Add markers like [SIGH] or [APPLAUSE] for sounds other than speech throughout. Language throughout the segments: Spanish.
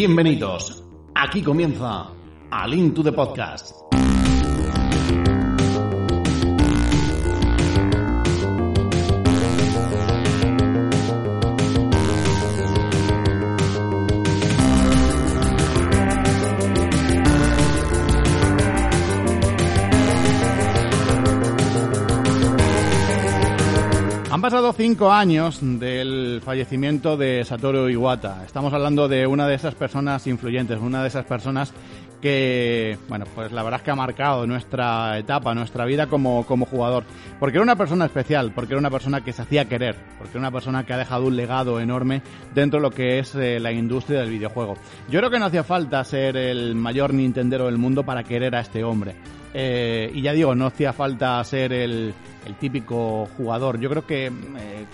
Bienvenidos. Aquí comienza Al Into the Podcast. Han pasado cinco años del fallecimiento de Satoru Iwata. Estamos hablando de una de esas personas influyentes, una de esas personas que, bueno, pues la verdad es que ha marcado nuestra etapa, nuestra vida como, como jugador. Porque era una persona especial, porque era una persona que se hacía querer, porque era una persona que ha dejado un legado enorme dentro de lo que es eh, la industria del videojuego. Yo creo que no hacía falta ser el mayor Nintendero del mundo para querer a este hombre. Eh, y ya digo, no hacía falta ser el, el típico jugador. Yo creo que eh,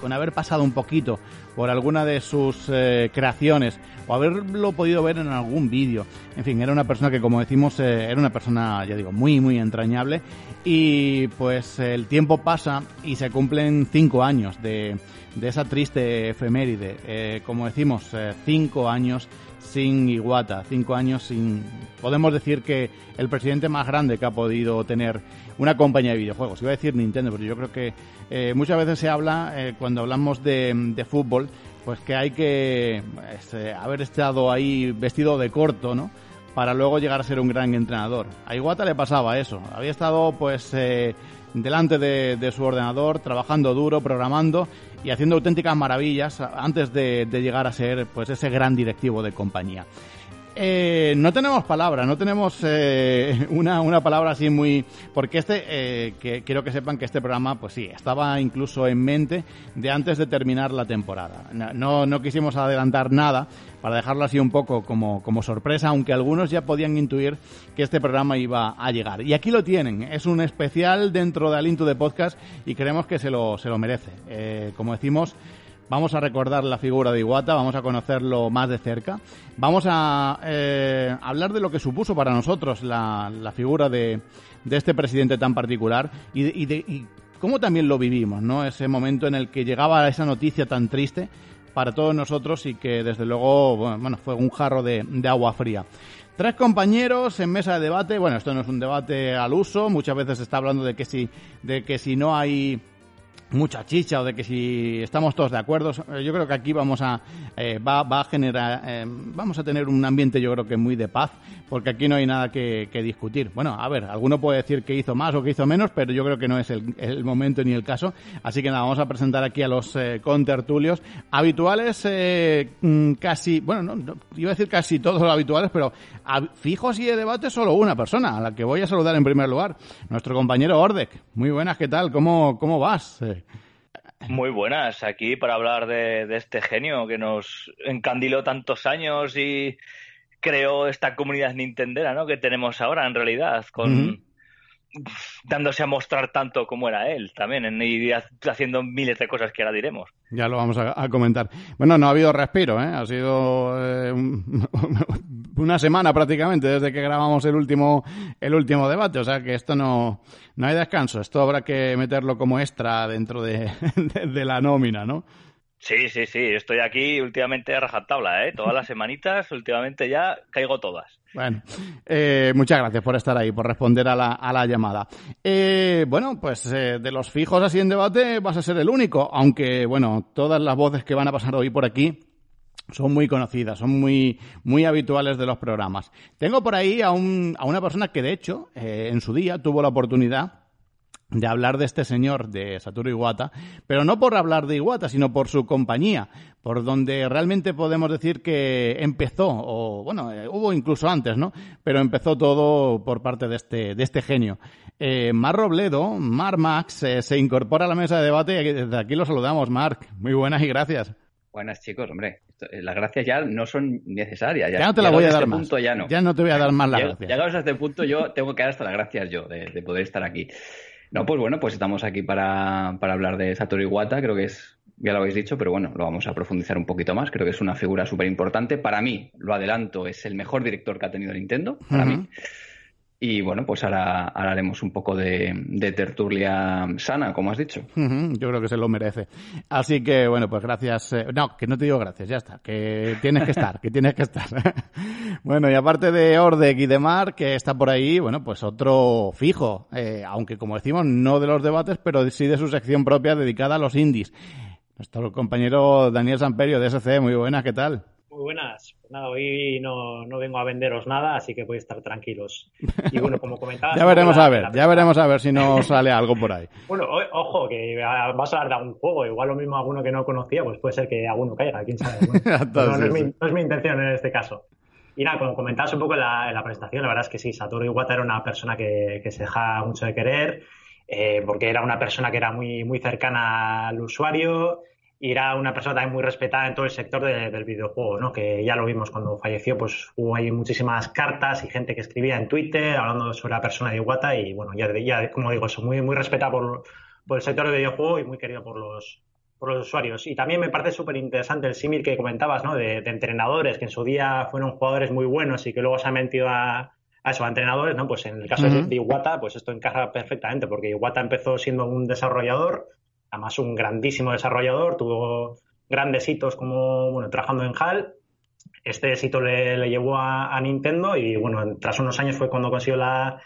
con haber pasado un poquito por alguna de sus eh, creaciones o haberlo podido ver en algún vídeo, en fin, era una persona que, como decimos, eh, era una persona, ya digo, muy, muy entrañable. Y pues el tiempo pasa y se cumplen cinco años de, de esa triste efeméride. Como decimos, cinco años sin Iguata, cinco años sin... Podemos decir que el presidente más grande que ha podido tener una compañía de videojuegos. Iba a decir Nintendo, pero yo creo que eh, muchas veces se habla, eh, cuando hablamos de, fútbol, pues que hay que pues, eh, haber estado ahí vestido de corto, ¿no? Para luego llegar a ser un gran entrenador. A Iguata le pasaba eso. Había estado, pues, delante de, de, su ordenador, trabajando duro, programando y haciendo auténticas maravillas antes de, llegar a ser pues ese gran directivo de compañía. Eh, no tenemos palabra, no tenemos eh, [LAUGHS] una, una, palabra así muy... Porque este, eh, que quiero que sepan que este programa, pues sí, estaba incluso en mente de antes de terminar la temporada. No, no quisimos adelantar nada para dejarlo así un poco como, como sorpresa, aunque algunos ya podían intuir que este programa iba a llegar. Y aquí lo tienen, es un especial dentro de Alinto de Podcast y creemos que se lo, se lo merece. Eh, como decimos, Vamos a recordar la figura de Iwata, vamos a conocerlo más de cerca. Vamos a eh, hablar de lo que supuso para nosotros la, la figura de, de, este presidente tan particular y, de, y, cómo también lo vivimos, ¿no? Ese momento en el que llegaba esa noticia tan triste para todos nosotros y que desde luego, bueno, fue un jarro de, de agua fría. Tres compañeros en mesa de debate. Bueno, esto no es un debate al uso. Muchas veces se está hablando de que si, de que si no hay mucha chicha o de que si estamos todos de acuerdo yo creo que aquí vamos a eh, va, va, a generar eh, vamos a tener un ambiente yo creo que muy de paz porque aquí no hay nada que, discutir. Bueno a ver alguno puede decir que hizo más o que hizo menos pero yo creo que no es el, el momento ni el caso. Así que nada vamos a presentar aquí a los eh, contertulios habituales eh, casi bueno no, no, iba a decir casi todos los habituales pero fijos y de debate solo una persona a la que voy a saludar en primer lugar nuestro compañero Ordek. Muy buenas qué tal cómo cómo vas muy buenas, aquí para hablar de, de, este genio que nos encandiló tantos años y creó esta comunidad nintendera, ¿no? Que tenemos ahora en realidad, con uh -huh. dándose a mostrar tanto como era él también y haciendo miles de cosas que ahora diremos. Ya lo vamos a, a comentar. Bueno, no ha habido respiro, ¿eh? Ha sido eh, un, [LAUGHS] una semana prácticamente desde que grabamos el último el último debate, o sea que esto no no hay descanso, esto habrá que meterlo como extra dentro de, [LAUGHS] de, de la nómina, ¿no? Sí, sí, sí, estoy aquí últimamente a rajatabla, ¿eh? Todas las semanitas, últimamente ya caigo todas. Bueno, eh, muchas gracias por estar ahí, por responder a la, a la llamada. Eh, bueno, pues eh, de los fijos así en debate vas a ser el único, aunque, bueno, todas las voces que van a pasar hoy por aquí son muy conocidas, son muy, muy habituales de los programas. Tengo por ahí a, un, a una persona que, de hecho, eh, en su día tuvo la oportunidad de hablar de este señor, de Satoru Iwata, pero no por hablar de Iwata, sino por su compañía, por donde realmente podemos decir que empezó, o bueno, eh, hubo incluso antes, ¿no? Pero empezó todo por parte de este, de este genio. Eh, Mar Robledo, Mar Max, se incorpora a la mesa de debate y desde aquí lo saludamos, Marc. Muy buenas y gracias. Buenas chicos, hombre. Las gracias ya no son necesarias. Ya, ya no te la voy a dar este más. Punto ya, no. ya no te voy a dar más las gracias. Llegados a este punto yo tengo que dar hasta las gracias yo de, de poder estar aquí. No, pues bueno, pues estamos aquí para, para hablar de Satoru Iwata, creo que es, ya lo habéis dicho, pero bueno, lo vamos a profundizar un poquito más, creo que es una figura súper importante. Para mí, lo adelanto, es el mejor director que ha tenido Nintendo, para uh -huh. mí. Y bueno, pues ahora, haremos un poco de, tertulia sana, como has dicho. Yo creo que se lo merece. Así que, bueno, pues gracias. Eh, no, que no te digo gracias, ya está. Que tienes que estar, que tienes que estar. [LAUGHS] bueno, y aparte de Ordec y de Mar, que está por ahí, bueno, pues otro fijo. Eh, aunque, como decimos, no de los debates, pero sí de su sección propia dedicada a los indies. Nuestro compañero Daniel Samperio de SC, muy buenas, ¿qué tal? Muy buenas. Pues nada, hoy no, no, vengo a venderos nada, así que podéis estar tranquilos. [LAUGHS] Y bueno, como comentaba... ya veremos a ver, ya veremos a ver si nos sale algo por ahí. [LAUGHS] bueno, ojo, que vas a hablar de algún juego. Igual lo mismo alguno que no conocía, pues puede ser que alguno caiga, quién sabe. [LAUGHS] no, es mi, intención en este caso. Y nada, como comentabas un poco en la, presentación, la verdad es que sí, Satoru Iwata era una persona que, que se deja mucho de querer, eh, porque era una persona que era muy, muy cercana al usuario, y era una persona también muy respetada en todo el sector del videojuego, ¿no? Que ya lo vimos cuando falleció, pues hubo ahí muchísimas cartas y gente que escribía en Twitter hablando sobre la persona de Iwata y bueno, ya, ya como digo, eso, muy, muy respetado por, por el sector del videojuego y muy querido por los, por los usuarios. Y también me parece súper interesante el símil que comentabas, ¿no? De, entrenadores que en su día fueron jugadores muy buenos y que luego se han metido a, a eso, a entrenadores, ¿no? Pues en el caso de Iwata, pues esto encaja perfectamente porque Iwata empezó siendo un desarrollador además un grandísimo desarrollador, tuvo grandes hitos como, bueno, trabajando en HAL. Este éxito le, llevó a, Nintendo y, bueno, tras unos años fue cuando consiguió la,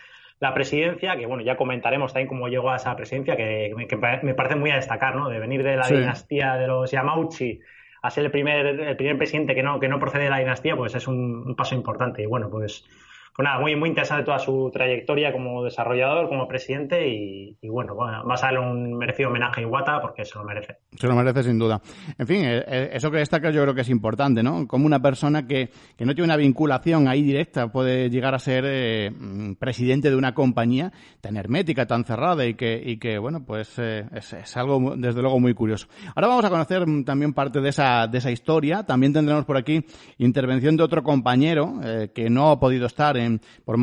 presidencia, que, bueno, ya comentaremos también cómo llegó a esa presidencia, que, me parece muy a destacar, ¿no? De venir de la dinastía de los Yamauchi a ser el primer, el primer presidente que no, que no procede de la dinastía, pues es un, un paso importante. Y, bueno, pues pues nada, muy, muy interesante toda su trayectoria como desarrollador, como presidente y, bueno, va a darle un merecido homenaje a Iwata porque se lo merece. Se lo merece sin duda. En fin, eh, eh, eso que destaca yo creo que es importante, ¿no? Como una persona que, que no tiene una vinculación ahí directa puede llegar a ser eh, presidente de una compañía tan hermética, tan cerrada y que, y que bueno, pues es, es, algo desde luego muy curioso. Ahora vamos a conocer mm, también parte de esa, de esa historia. También tendremos por aquí intervención de otro compañero que no ha podido estar por,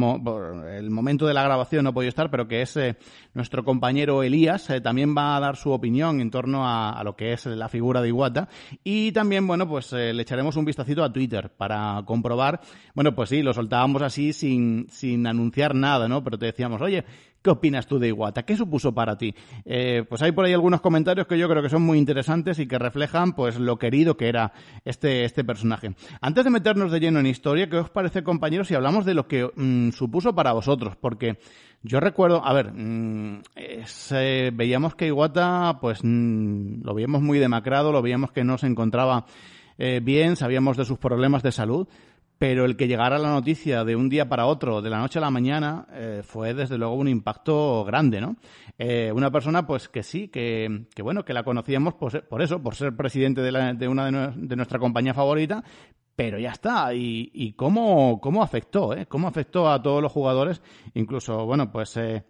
el momento de la grabación no ha podido estar, pero que es eh, nuestro compañero Elías, eh, también va a dar su opinión en torno a, lo que es la figura de Iwata. Y también, bueno, pues eh, le echaremos un vistacito a Twitter para comprobar, bueno, pues sí, lo soltábamos así sin, sin anunciar nada, ¿no? Pero te decíamos, oye, ¿Qué opinas tú de Iwata? ¿Qué supuso para ti? Eh, pues hay por ahí algunos comentarios que yo creo que son muy interesantes y que reflejan pues lo querido que era este, este personaje. Antes de meternos de lleno en historia, ¿qué os parece, compañeros, si hablamos de lo que mm, supuso para vosotros? Porque yo recuerdo, a ver, mm, veíamos que Iwata, pues mm, lo veíamos muy demacrado, lo veíamos que no se encontraba eh, bien, sabíamos de sus problemas de salud, pero el que llegara la noticia de un día para otro, de la noche a la mañana, eh, fue desde luego un impacto grande, ¿no? Eh, una persona, pues que sí, que, que bueno, que la conocíamos por, por eso, por ser presidente de, la, de una de, de, nuestra compañía favorita, pero ya está. ¿Y, y cómo, cómo afectó, eh? ¿Cómo afectó a todos los jugadores, incluso, bueno, pues eh,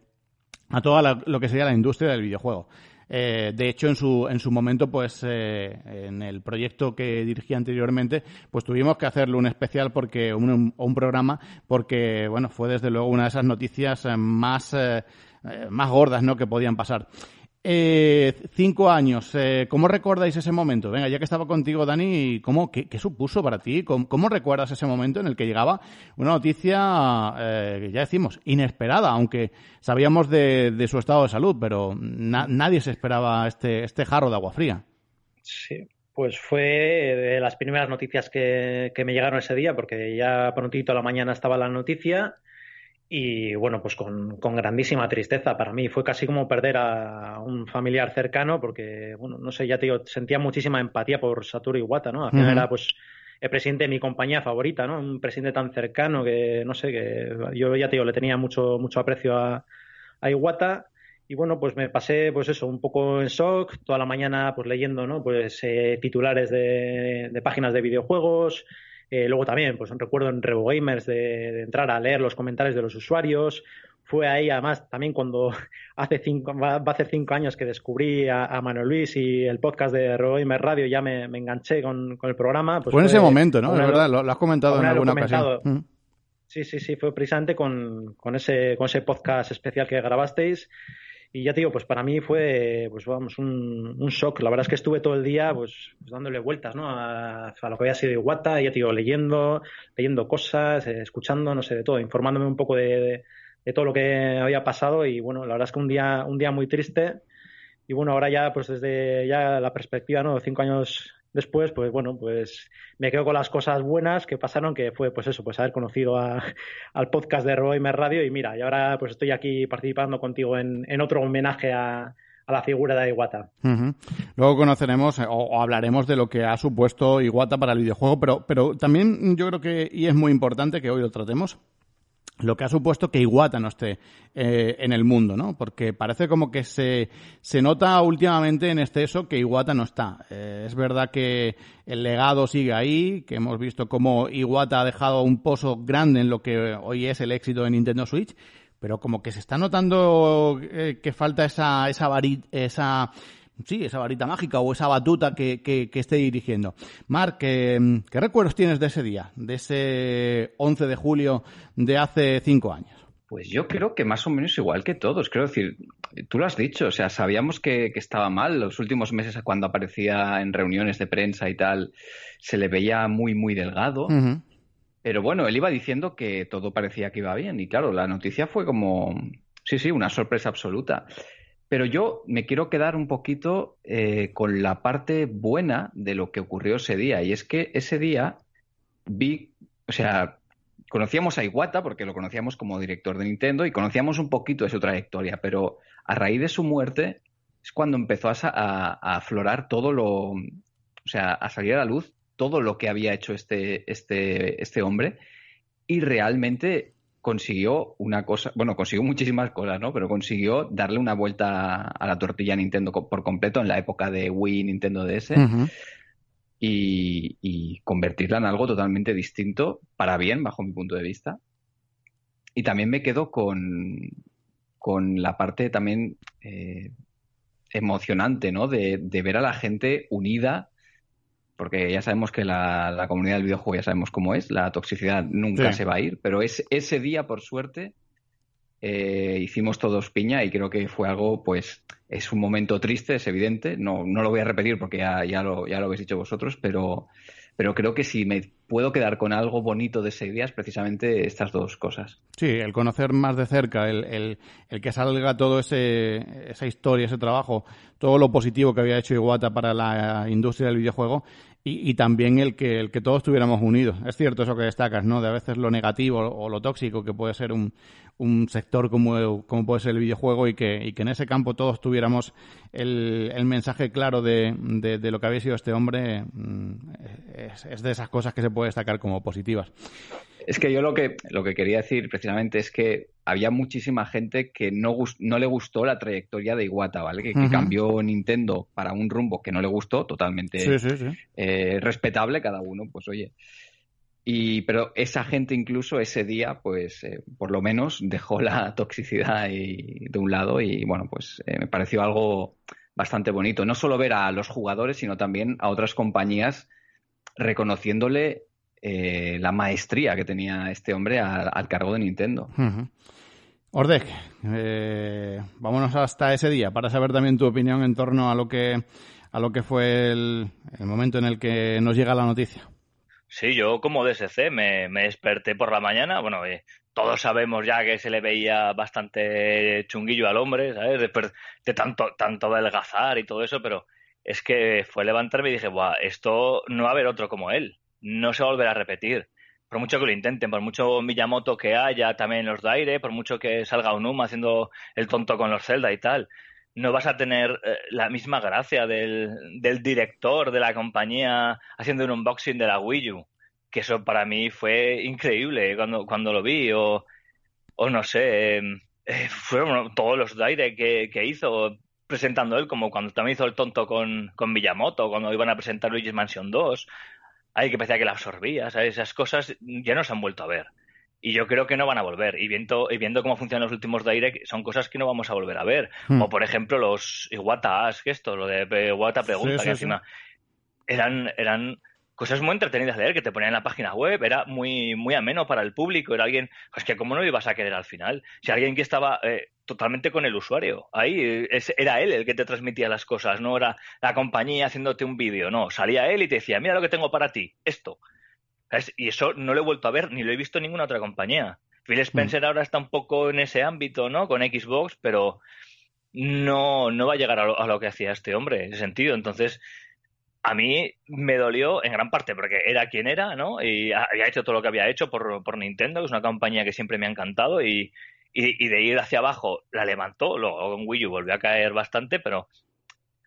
a toda lo que sería la industria del videojuego? Eh, de hecho, en su, en su momento, pues eh, en el proyecto que dirigí anteriormente, pues tuvimos que hacerle un especial porque un, un programa porque, bueno, fue desde luego una de esas noticias eh, más, más gordas ¿no? que podían pasar. Eh, cinco años, eh, ¿cómo recordáis ese momento? Venga, ya que estaba contigo, Dani, ¿cómo, qué, supuso para ti? ¿Cómo, recuerdas ese momento en el que llegaba una noticia, eh, ya decimos, inesperada, aunque sabíamos de, su estado de salud, pero nadie se esperaba este, este jarro de agua fría? Sí, pues fue de las primeras noticias que, que me llegaron ese día, porque ya prontito a la mañana estaba la noticia y bueno, pues con, grandísima tristeza para mí. Fue casi como perder a un familiar cercano porque, bueno, no sé, ya te digo, sentía muchísima empatía por Satoru Iwata, ¿no? Al final era pues el presidente de mi compañía favorita, ¿no? Un presidente tan cercano que, no sé, que yo ya te digo, le tenía mucho, mucho aprecio a, a Iwata. Y bueno, pues me pasé, pues eso, un poco en shock, toda la mañana pues leyendo, ¿no? Pues eh, titulares de, de páginas de videojuegos, eh, luego también, pues recuerdo en RevoGamers de, de entrar a leer los comentarios de los usuarios. Fue ahí, además, también cuando [LAUGHS] hace cinco, va, a hacer cinco años que descubrí a, Manuel Luis y el podcast de RevoGamers Radio, ya me, enganché con, el programa. Pues fue en ese momento, ¿no? De verdad, lo, has comentado en alguna ocasión. Mm. Sí, sí, sí, fue precisamente con, con, ese, con ese podcast especial que grabasteis. Y ya te digo, pues para mí fue, pues vamos, un, un shock. La verdad es que estuve todo el día, pues, pues dándole vueltas, ¿no? A, lo que había sido Iwata, ya te digo, leyendo, leyendo cosas, eh, escuchando, no sé, de todo, informándome un poco de, de todo lo que había pasado y bueno, la verdad es que un día, un día muy triste y bueno, ahora ya pues desde ya la perspectiva, ¿no? Cinco años después, pues bueno, pues me quedo con las cosas buenas que pasaron, que fue pues eso, pues haber conocido al podcast de Roimer Radio y mira, y ahora pues estoy aquí participando contigo en, en otro homenaje a, a la figura de Iwata. Luego conoceremos o, hablaremos de lo que ha supuesto Iwata para el videojuego, pero, pero también yo creo que, y es muy importante que hoy lo tratemos, lo que ha supuesto que Iwata no esté eh, en el mundo, ¿no? Porque parece como que se, se nota últimamente en exceso que Iwata no está. Eh, es verdad que el legado sigue ahí, que hemos visto cómo Iwata ha dejado un pozo grande en lo que hoy es el éxito de Nintendo Switch, pero como que se está notando eh, que falta esa, esa varita, esa, sí, esa varita mágica o esa batuta que, que, esté dirigiendo. Marc, ¿qué, recuerdos tienes de ese día, de ese 11 de julio de hace cinco años? Pues yo creo que más o menos igual que todos. Creo decir, tú lo has dicho, o sea, sabíamos que, estaba mal. Los últimos meses, cuando aparecía en reuniones de prensa y tal, se le veía muy, muy delgado. Pero bueno, él iba diciendo que todo parecía que iba bien y claro, la noticia fue como, sí, sí, una sorpresa absoluta. Pero yo me quiero quedar un poquito eh, con la parte buena de lo que ocurrió ese día. Y es que ese día vi, o sea, conocíamos a Iwata porque lo conocíamos como director de Nintendo y conocíamos un poquito de su trayectoria, pero a raíz de su muerte es cuando empezó a, a aflorar todo lo, o sea, a salir a la luz todo lo que había hecho este, este, este hombre y realmente consiguió una cosa, bueno, consiguió muchísimas cosas, ¿no? Pero consiguió darle una vuelta a la tortilla a Nintendo por completo en la época de Wii, Nintendo DS. y, convertirla en algo totalmente distinto, para bien, bajo mi punto de vista. Y también me quedo con, con la parte también eh, emocionante, ¿no? De, de, ver a la gente unida porque ya sabemos que la, comunidad del videojuego ya sabemos cómo es, la toxicidad nunca se va a ir, pero es, ese día, por suerte, eh, hicimos todos piña y creo que fue algo, pues, es un momento triste, es evidente, no, no lo voy a repetir porque ya, ya, lo, ya lo habéis dicho vosotros, pero, pero creo que si me puedo quedar con algo bonito de ese día es precisamente estas dos cosas. Sí, el conocer más de cerca, el, el, el que salga todo ese, esa historia, ese trabajo, todo lo positivo que había hecho Iwata para la industria del videojuego y, también el que, el que todos estuviéramos unidos. Es cierto eso que destacas, ¿no? De a veces lo negativo o lo tóxico que puede ser un, un sector como, como puede ser el videojuego y que, y que en ese campo todos tuviéramos el, el mensaje claro de, de, lo que había sido este hombre, mm, es, es, de esas cosas que se puede destacar como positivas. Es que yo lo que, lo que quería decir precisamente es que había muchísima gente que no, no le gustó la trayectoria de Iwata, ¿vale? Que, cambió Nintendo para un rumbo que no le gustó, totalmente eh, respetable cada uno, pues oye. Y, pero esa gente incluso ese día, pues eh, por lo menos dejó la toxicidad de un lado y bueno, pues eh, me pareció algo bastante bonito. No solo ver a los jugadores, sino también a otras compañías reconociéndole eh, la maestría que tenía este hombre al, cargo de Nintendo. Ordek, eh, vámonos hasta ese día para saber también tu opinión en torno a lo que a lo que fue el, momento en el que nos llega la noticia. Sí, yo como DSC me, me desperté por la mañana, bueno, eh, todos sabemos ya que se le veía bastante chunguillo al hombre, ¿sabes? Después de tanto, tanto adelgazar y todo eso, pero es que fue levantarme y dije, Buah, esto no va a haber otro como él no se va a repetir. Por mucho que lo intenten, por mucho Miyamoto que haya también los de por mucho que salga Unuma haciendo el tonto con los Zelda y tal, no vas a tener eh, la misma gracia del, director de la compañía haciendo un unboxing de la Wii U. Que eso para mí fue increíble cuando, cuando lo vi, o, o no sé, em, eh, fueron todos los de que hizo presentando él, como cuando también hizo el tonto con, con Miyamoto, cuando iban a presentar Luigi's Mansion 2 ay, que parecía que la absorbía, ¿sabes? Esas cosas ya no se han vuelto a ver. Y yo creo que no van a volver. Y viendo, y viendo cómo funcionan los últimos Direct, son cosas que no vamos a volver a ver. Hmm. O, por ejemplo, los Iwata Ask, esto, lo de Iwata Pregunta, que encima eran, eran cosas muy entretenidas de leer que te ponían en la página web, era muy, muy ameno para el público, era alguien, pues que cómo no lo ibas a querer al final, si alguien que estaba eh, totalmente con el usuario, ahí era él el que te transmitía las cosas, no era la compañía haciéndote un vídeo, no, salía él y te decía, mira lo que tengo para ti, esto. Y eso no lo he vuelto a ver, ni lo he visto en ninguna otra compañía. Phil Spencer ahora está un poco en ese ámbito, ¿no? Con Xbox, pero no, no va a llegar a lo, a lo que hacía este hombre, en ese sentido. Entonces, a mí me dolió en gran parte porque era quien era, ¿no? Y había hecho todo lo que había hecho por, por Nintendo, que es una compañía que siempre me ha encantado y, y, de ir hacia abajo la levantó, luego en Wii U volvió a caer bastante, pero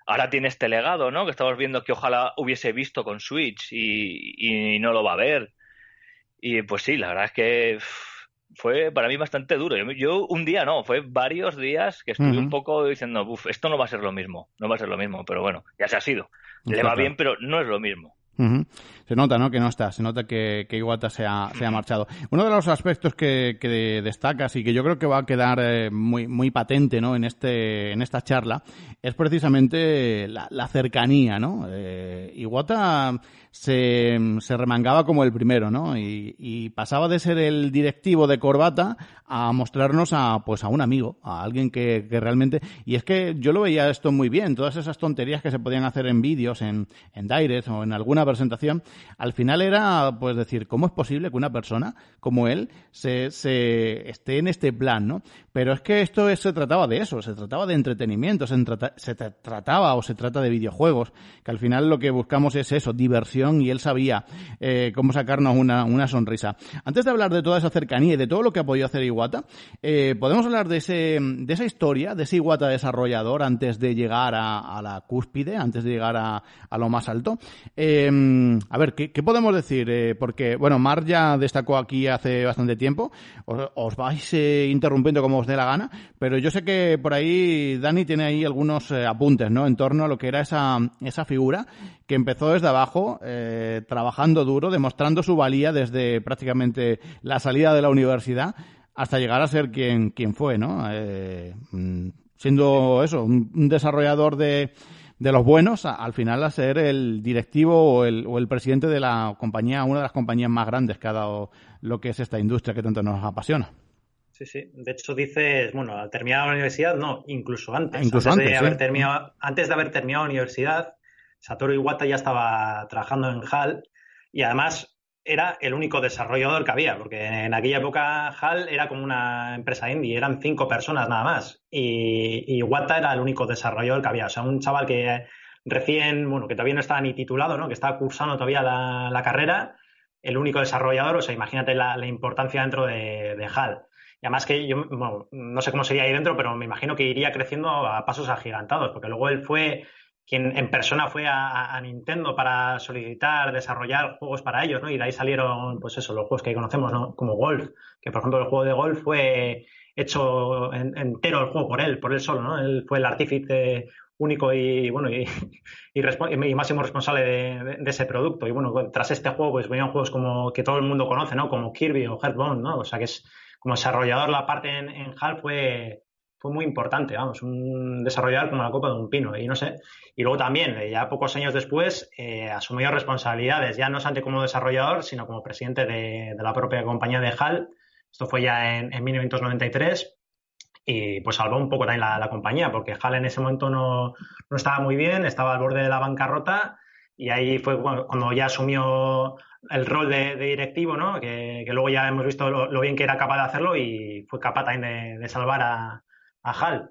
ahora tiene este legado, ¿no? Que estamos viendo que ojalá hubiese visto con Switch y, y no lo va a ver. Y pues sí, la verdad es que fue para mí bastante duro. Yo, un día no, fue varios días que estuve un poco diciendo, uff, esto no va a ser lo mismo, no va a ser lo mismo, pero bueno, ya se ha sido. Le va bien, pero no es lo mismo. Se nota, ¿no? Que no está, se nota que, que Iwata se ha, se ha marchado. Uno de los aspectos que, que, destacas y que yo creo que va a quedar eh, muy, muy patente, ¿no? En este, en esta charla es precisamente la, la cercanía, ¿no? Eh, Iwata se, se remangaba como el primero, ¿no? Y, y, pasaba de ser el directivo de corbata a mostrarnos a, pues a un amigo, a alguien que, realmente, y es que yo lo veía esto muy bien, todas esas tonterías que se podían hacer en vídeos, en, en Direct o en alguna presentación, al final era, pues decir, ¿cómo es posible que una persona como él se, se esté en este plan, ¿no? Pero es que esto se trataba de eso, se trataba de entretenimiento, se, se trataba o se trata de videojuegos, que al final lo que buscamos es eso, diversión y él sabía eh, cómo sacarnos una, una, sonrisa. Antes de hablar de toda esa cercanía y de todo lo que ha podido hacer Iwata, eh, podemos hablar de, ese, de esa historia, de ese Iwata desarrollador antes de llegar a, la cúspide, antes de llegar a, a lo más alto. Eh, a ver, ¿qué, ¿qué, podemos decir? Eh, porque, bueno, Mar ya destacó aquí hace bastante tiempo, os, os vais interrumpiendo como os dé la gana, pero yo sé que por ahí Dani tiene ahí algunos apuntes, ¿no? En torno a lo que era esa, esa figura que empezó desde abajo, eh, trabajando duro, demostrando su valía desde prácticamente la salida de la universidad hasta llegar a ser quien, quien fue, ¿no? Eh, mm, siendo eso, un, desarrollador de, de los buenos, al final a ser el directivo o el, o el presidente de la compañía, una de las compañías más grandes que ha dado lo que es esta industria que tanto nos apasiona. Sí, sí. De hecho, dices, bueno, al terminar la universidad, no, incluso antes. Incluso antes, de haber terminado, antes de haber terminado la universidad, Satoru Iwata ya estaba trabajando en HAL y además era el único desarrollador que había, porque en aquella época HAL era como una empresa indie, eran cinco personas nada más y, Iwata era el único desarrollador que había, o sea, un chaval que recién, bueno, que todavía no estaba ni titulado, ¿no? que estaba cursando todavía la, carrera, el único desarrollador, o sea, imagínate la, importancia dentro de, de HAL. Y además que yo, bueno, no sé cómo sería ahí dentro, pero me imagino que iría creciendo a pasos agigantados, porque luego él fue quien en persona fue a, Nintendo para solicitar, desarrollar juegos para ellos, ¿no? Y de ahí salieron, pues eso, los juegos que conocemos, ¿no? Como Golf, que por ejemplo el juego de Golf fue hecho entero el juego por él, por él solo, ¿no? Él fue el artífice único y, bueno, y, [LAUGHS] máximo responsable de, ese producto. Y bueno, tras este juego, pues venían juegos como que todo el mundo conoce, ¿no? Como Kirby o Hearthstone, ¿no? O sea que es como desarrollador la parte en, en HAL fue, fue muy importante, vamos, un desarrollador como la copa de un pino, y no sé. Y luego también, eh, ya pocos años después, eh, asumió responsabilidades, ya no solamente como desarrollador, sino como presidente de, la propia compañía de HAL. Esto fue ya en, 1993 y pues salvó un poco también la, compañía, porque HAL en ese momento no, no, estaba muy bien, estaba al borde de la bancarrota y ahí fue cuando ya asumió el rol de, directivo, ¿no? Que, luego ya hemos visto lo, bien que era capaz de hacerlo y fue capaz también de salvar a, a HAL.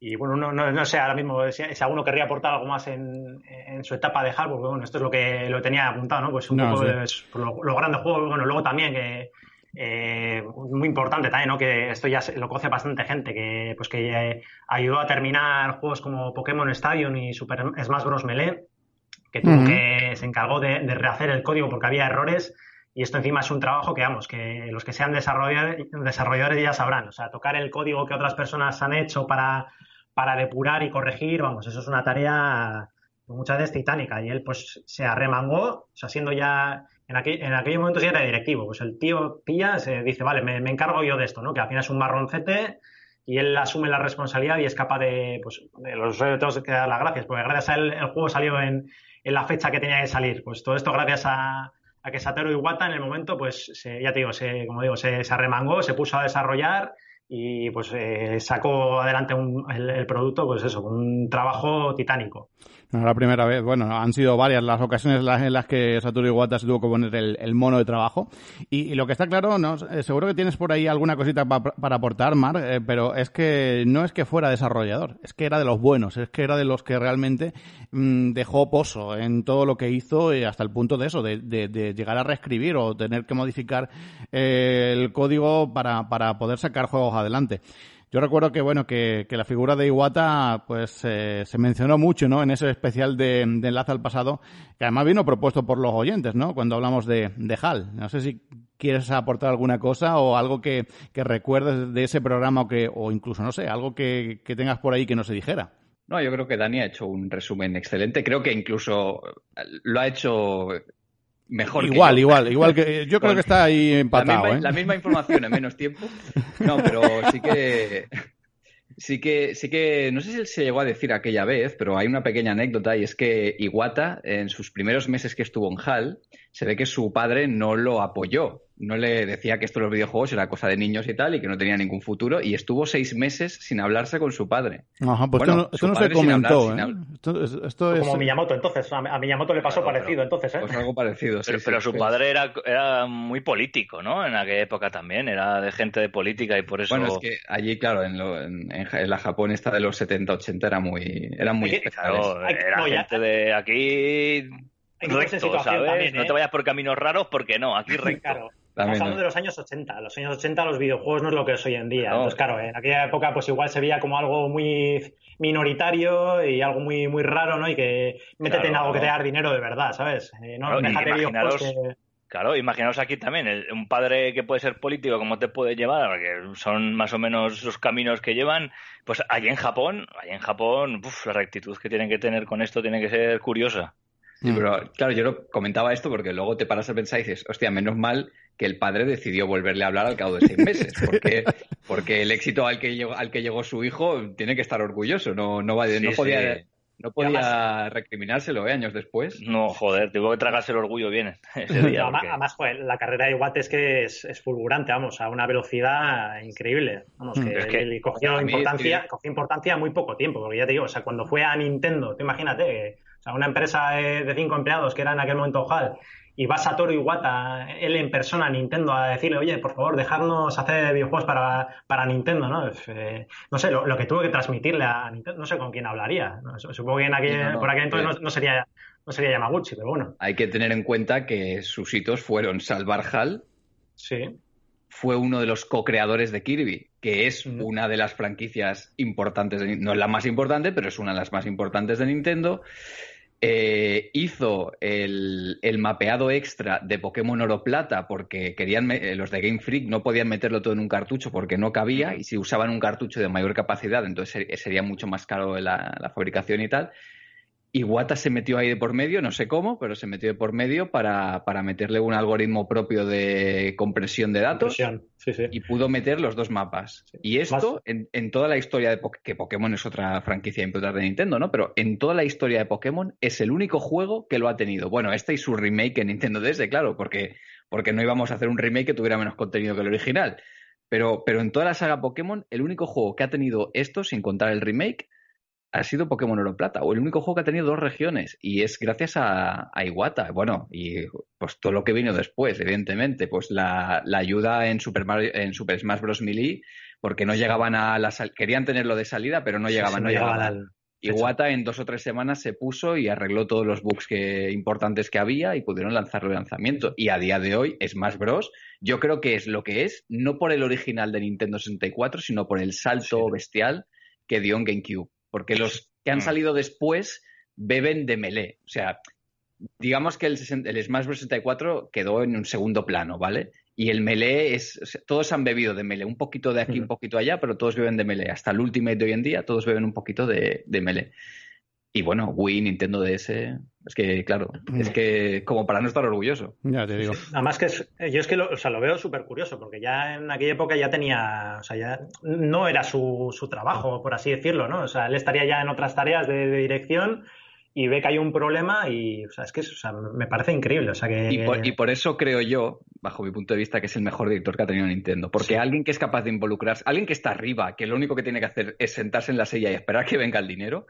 Y bueno, no, no, sé ahora mismo si, alguno querría aportar algo más en, su etapa de HAL, porque bueno, esto es lo que lo tenía apuntado, ¿no? Pues un poco los grandes juegos, bueno, luego también que eh, muy importante también, ¿no? Que esto ya lo conoce bastante gente, que pues que ayudó a terminar juegos como Pokémon Stadium y Super Smash Bros. Melee, que tuvo que se encargó de, de rehacer el código porque había errores y esto encima es un trabajo que, vamos, que los que sean desarrolladores, ya sabrán. O sea, tocar el código que otras personas han hecho para, para depurar y corregir, vamos, eso es una tarea muchas veces titánica. Y él, pues, se arremangó, o sea, siendo ya, en aquel, en aquel momento ya era directivo. Pues el tío pilla, se dice, vale, me, encargo yo de esto, ¿no? Que al final es un marroncete y él asume la responsabilidad y es capaz de, pues, de los usuarios que dar las gracias, porque gracias a él el juego salió en, en la fecha que tenía que salir. Pues todo esto gracias a a que Satoru Iwata en el momento, pues ya te digo, se, como digo, se, arremangó, se puso a desarrollar y pues eh, sacó adelante el, producto, pues eso, con un trabajo titánico. No es la primera vez, bueno, han sido varias las ocasiones en las que Satoru Iwata se tuvo que poner el, mono de trabajo. Y, lo que está claro, no, eh, seguro que tienes por ahí alguna cosita para aportar, Mar, eh, pero es que no es que fuera desarrollador, es que era de los buenos, es que era de los que realmente mm, dejó pozo en todo lo que hizo y hasta el punto de eso, de, llegar a reescribir o tener que modificar el código para, para poder sacar juegos adelante. Yo recuerdo que bueno que, la figura de Iwata pues eh, se mencionó mucho ¿no? en ese especial de, Enlace al Pasado, que además vino propuesto por los oyentes, ¿no? Cuando hablamos de, de HAL. No sé si quieres aportar alguna cosa o algo que, recuerdes de ese programa o, que, o incluso, no sé, algo que, que tengas por ahí que no se dijera. No, yo creo que Dani ha hecho un resumen excelente. Creo que incluso lo ha hecho mejor. Igual, igual, igual que [LAUGHS] yo creo que está ahí empatado. ¿eh? La misma, información en menos tiempo. No, pero sí que sí que sí que no sé si se llegó a decir aquella vez, pero hay una pequeña anécdota y es que Iwata en sus primeros meses que estuvo en HAL se ve que su padre no lo apoyó no le decía que esto de los videojuegos era cosa de niños y tal y que no tenía ningún futuro y estuvo seis meses sin hablarse con su padre. Ajá, pues esto no, se comentó. ¿eh? Esto, Como Miyamoto, entonces. A Miyamoto le pasó parecido, entonces. ¿eh? Pues algo parecido, Pero, pero su padre era, era muy político, ¿no? En aquella época también, era de gente de política y por eso... Bueno, es que allí, claro, en, en, la Japón esta de los 70-80 era muy, era muy claro, era gente de aquí... Recto, ¿sabes? No te ¿eh? vayas por caminos raros porque no, aquí [LAUGHS] recto. Hablando de los años 80. Los años 80 los videojuegos no es lo que es hoy en día. Entonces, claro, en aquella época pues igual se veía como algo muy minoritario y algo muy muy raro, ¿no? Y que métete en algo que te da dinero de verdad, ¿sabes? Eh, no claro, imaginaros, Claro, imaginaos aquí también, un padre que puede ser político, ¿cómo te puede llevar? Porque son más o menos los caminos que llevan. Pues allí en Japón, allí en Japón, la rectitud que tienen que tener con esto tiene que ser curiosa. Sí, pero claro, yo lo comentaba esto porque luego te paras a pensar y dices, hostia, menos mal que el padre decidió volverle a hablar al cabo de seis meses, [LAUGHS] porque, porque el éxito al que llegó, al que llegó su hijo tiene que estar orgulloso, no, no, va, no podía, no podía recriminárselo ¿eh? años después. No, joder, tuvo que tragarse el orgullo bien [LAUGHS] Además, la carrera de Watt es que es, fulgurante, vamos, a una velocidad increíble. Vamos, mm. que, cogió, importancia, cogió importancia muy poco tiempo, porque ya te digo, o sea, cuando fue a Nintendo, imagínate, o sea, una empresa de, cinco empleados que era en aquel momento HAL y va Satoru Iwata, él en persona a Nintendo, a decirle, oye, por favor, dejarnos hacer videojuegos para, para Nintendo, ¿no? Eh, no sé, lo, que tuvo que transmitirle a Nintendo, no sé con quién hablaría. Supongo que por aquel entonces no, sería, no sería Yamaguchi, pero bueno. Hay que tener en cuenta que sus hitos fueron salvar HAL. Sí. Fue uno de los co-creadores de Kirby, que es una de las franquicias importantes, de, no es la más importante, pero es una de las más importantes de Nintendo. Eh, hizo el, mapeado extra de Pokémon Oro Plata porque querían eh, los de Game Freak no podían meterlo todo en un cartucho porque no cabía y si usaban un cartucho de mayor capacidad entonces sería mucho más caro la fabricación y tal Iwata se metió ahí de por medio, no sé cómo, pero se metió de por medio para, meterle un algoritmo propio de compresión de datos y pudo meter los dos mapas. Y esto, en, toda la historia de Pokémon, que Pokémon es otra franquicia importante de Nintendo, ¿no? Pero en toda la historia de Pokémon es el único juego que lo ha tenido. Bueno, este y su remake en Nintendo DS, claro, porque, porque no íbamos a hacer un remake que tuviera menos contenido que el original. Pero, pero en toda la saga Pokémon, el único juego que ha tenido esto, sin contar el remake, ha sido Pokémon Oro Plata, o el único juego que ha tenido dos regiones, y es gracias a, Iwata. Bueno, y pues todo lo que vino después, evidentemente, pues la, ayuda en Super, en Super Smash Bros. Melee, porque no llegaban a la querían tenerlo de salida, pero no llegaban, no llegaban. Iwata en dos o tres semanas se puso y arregló todos los bugs que, importantes que había y pudieron lanzarlo de lanzamiento. Y a día de hoy, Smash Bros. yo creo que es lo que es, no por el original de Nintendo 64, sino por el salto bestial que dio en GameCube porque los que han mm. salido después beben de melee. O sea, digamos que el, Smash Bros. 64 quedó en un segundo plano, ¿vale? Y el melee es. todos han bebido de melee, un poquito de aquí, un poquito allá, pero todos beben de melee. Hasta el Ultimate de hoy en día, todos beben un poquito de, de melee. Y bueno, Wii, Nintendo DS, es que, claro, es que como para no estar orgulloso. Ya te digo. Además que yo es que lo, o sea, lo veo súper curioso, porque ya en aquella época ya tenía, o sea, ya no era su, su trabajo, por así decirlo, ¿no? O sea, él estaría ya en otras tareas de, dirección y ve que hay un problema y o sea, es que me parece increíble. O sea, que... y, por, eso creo yo, bajo mi punto de vista, que es el mejor director que ha tenido Nintendo. Porque alguien que es capaz de involucrarse, alguien que está arriba, que lo único que tiene que hacer es sentarse en la silla y esperar que venga el dinero,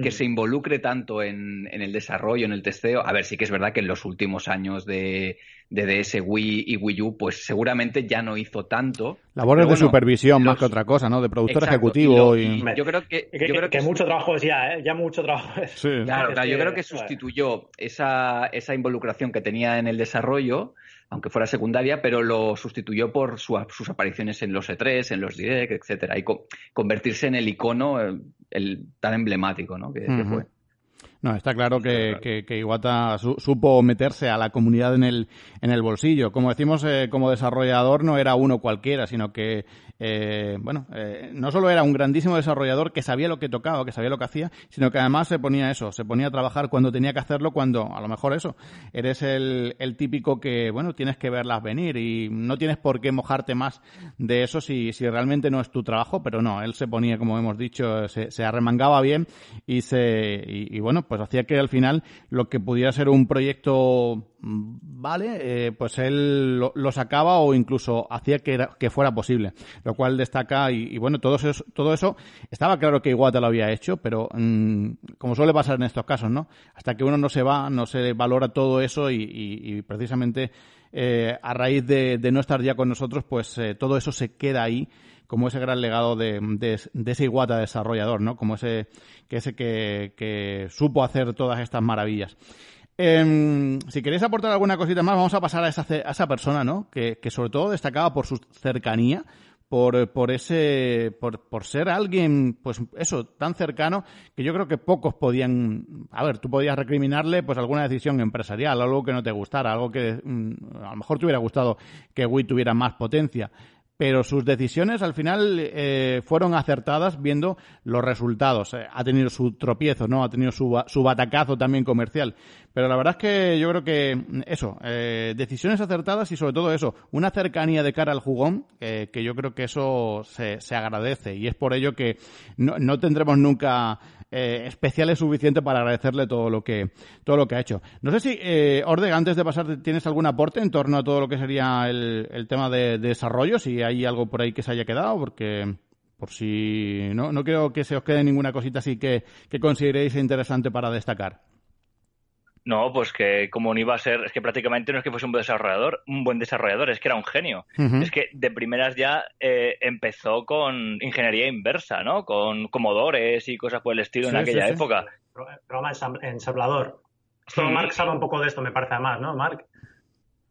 que mm. se involucre tanto en, en, el desarrollo, en el testeo. A ver, sí que es verdad que en los últimos años de, de DS, Wii y Wii U, pues seguramente ya no hizo tanto. Labores de supervisión más que otra cosa, ¿no? De productor ejecutivo. Y, Yo creo que... yo creo que, mucho trabajo es ya, ¿eh? Ya mucho trabajo es. Claro, claro, yo creo que sustituyó esa, esa involucración que tenía en el desarrollo aunque fuera secundaria, pero lo sustituyó por sus apariciones en los E3, en los Direct, etcétera, y convertirse en el icono eh, el, tan emblemático ¿no? que fue. No, está claro que, que, Iwata supo meterse a la comunidad en el, en el bolsillo. Como decimos, eh, como desarrollador no era uno cualquiera, sino que, eh, bueno, eh, no solo era un grandísimo desarrollador que sabía lo que tocaba, que sabía lo que hacía, sino que además se ponía eso, se ponía a trabajar cuando tenía que hacerlo, cuando a lo mejor eso, eres el, el típico que, bueno, tienes que verlas venir y no tienes por qué mojarte más de eso si, si realmente no es tu trabajo, pero no, él se ponía, como hemos dicho, se, se arremangaba bien y se, y bueno, pues hacía que al final lo que pudiera ser un proyecto mm, vale, eh, pues él lo, sacaba o incluso hacía que, que fuera posible, cual destaca y, bueno, todo eso, todo eso estaba claro que Iwata lo había hecho, pero mm, como suele pasar en estos casos, ¿no? Hasta que uno no se va, no se valora todo eso y, precisamente eh, a raíz de, no estar ya con nosotros, pues eh, todo eso se queda ahí como ese gran legado de, de, ese Iguata desarrollador, ¿no? Como ese que, ese que, supo hacer todas estas maravillas. Em, si queréis aportar alguna cosita más, vamos a pasar a esa, a esa persona, ¿no? Que, sobre todo destacaba por su cercanía, por, por ese, por, por, ser alguien, pues eso, tan cercano, que yo creo que pocos podían, a ver, tú podías recriminarle, pues alguna decisión empresarial, algo que no te gustara, algo que mm, a lo mejor te hubiera gustado que Wii tuviera más potencia, pero sus decisiones al final eh, fueron acertadas viendo los resultados. Eh, ha tenido su tropiezo, ¿no? Ha tenido su, su batacazo también comercial. Pero la verdad es que yo creo que eso, eh, decisiones acertadas y sobre todo eso, una cercanía de cara al jugón, que yo creo que eso se, se agradece y es por ello que no, no tendremos nunca eh, especial es suficiente para agradecerle todo lo que todo lo que ha hecho. No sé si, eh, Ordega, antes de pasar, ¿tienes algún aporte en torno a todo lo que sería el, el tema de, desarrollo? Si hay algo por ahí que se haya quedado, porque por si no, no creo que se os quede ninguna cosita así que, que consideréis interesante para destacar. No, pues que como no iba a ser, es que prácticamente no es que fuese un buen desarrollador, un buen desarrollador, es que era un genio. Es que de primeras ya eh, empezó con ingeniería inversa, ¿no? Con comodores y cosas por el estilo en aquella época. Programa ensamblador. Esto, Mark sabe un poco de esto, me parece más, ¿no, Mark?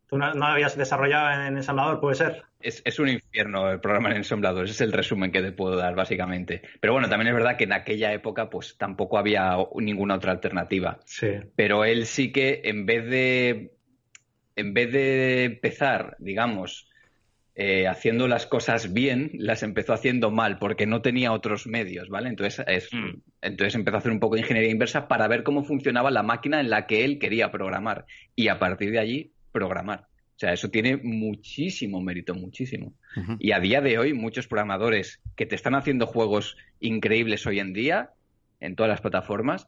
¿Tú no, habías desarrollado en ensamblador, puede ser? Es, un infierno el programa en ensamblador, ese es el resumen que te puedo dar, básicamente. Pero bueno, también es verdad que en aquella época, pues tampoco había ninguna otra alternativa. Sí. Pero él sí que, en vez de. En vez de empezar, digamos, eh, haciendo las cosas bien, las empezó haciendo mal, porque no tenía otros medios, ¿vale? Entonces, es, mm. entonces empezó a hacer un poco de ingeniería inversa para ver cómo funcionaba la máquina en la que él quería programar. Y a partir de allí programar. O sea, eso tiene muchísimo mérito, muchísimo. Y a día de hoy, muchos programadores que te están haciendo juegos increíbles hoy en día, en todas las plataformas,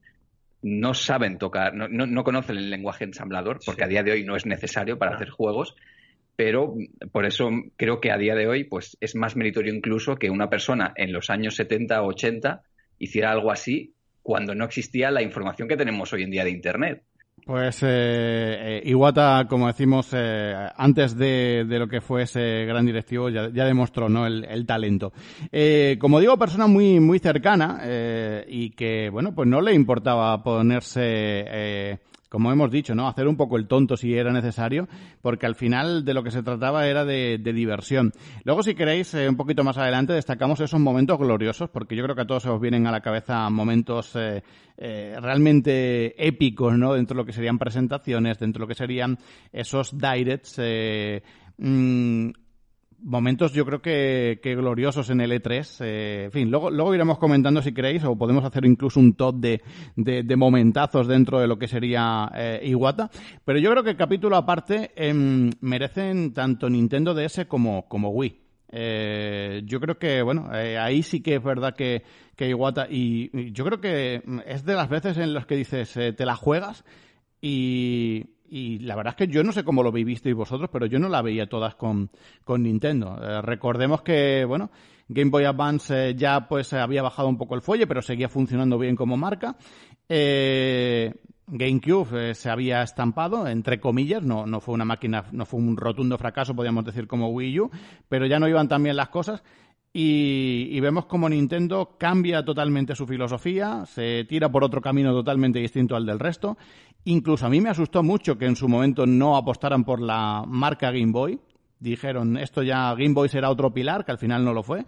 no saben tocar, no, no, conocen el lenguaje ensamblador, porque a día de hoy no es necesario para hacer juegos, pero por eso creo que a día de hoy pues, es más meritorio incluso que una persona en los años 70 o 80 hiciera algo así cuando no existía la información que tenemos hoy en día de Internet. Pues eh, eh, Iwata, como decimos, eh, antes de, lo que fue ese gran directivo, ya, demostró ¿no? el, talento. Eh, como digo, persona muy, muy cercana y que, bueno, pues no le importaba ponerse como hemos dicho, ¿no? Hacer un poco el tonto si era necesario, porque al final de lo que se trataba era de, diversión. Luego, si queréis, eh, un poquito más adelante destacamos esos momentos gloriosos, porque yo creo que a todos se os vienen a la cabeza momentos eh, eh, realmente épicos, ¿no? Dentro de lo que serían presentaciones, dentro de lo que serían esos directs. Mm, momentos yo creo que, gloriosos en el E3. Eh, en fin, luego, luego iremos comentando si queréis o podemos hacer incluso un top de, de, momentazos dentro de lo que sería eh, Iwata. Pero yo creo que capítulo aparte em, merecen tanto Nintendo DS como, como Wii. Eh, yo creo que, bueno, eh, ahí sí que es verdad que, que Iwata, y, yo creo que es de las veces en las que dices, eh, te la juegas y, y la verdad es que yo no sé cómo lo vivisteis vosotros, pero yo no la veía todas con, con Nintendo. recordemos que, bueno, Game Boy Advance ya pues había bajado un poco el fuelle, pero seguía funcionando bien como marca. Eh, GameCube eh, se había estampado, entre comillas, no, no fue una máquina, no fue un rotundo fracaso, podríamos decir, como Wii U, pero ya no iban tan bien las cosas. Y, vemos como Nintendo cambia totalmente su filosofía, se tira por otro camino totalmente distinto al del resto. Incluso a mí me asustó mucho que en su momento no apostaran por la marca Game Boy. Dijeron, esto ya Game Boy será otro pilar, que al final no lo fue.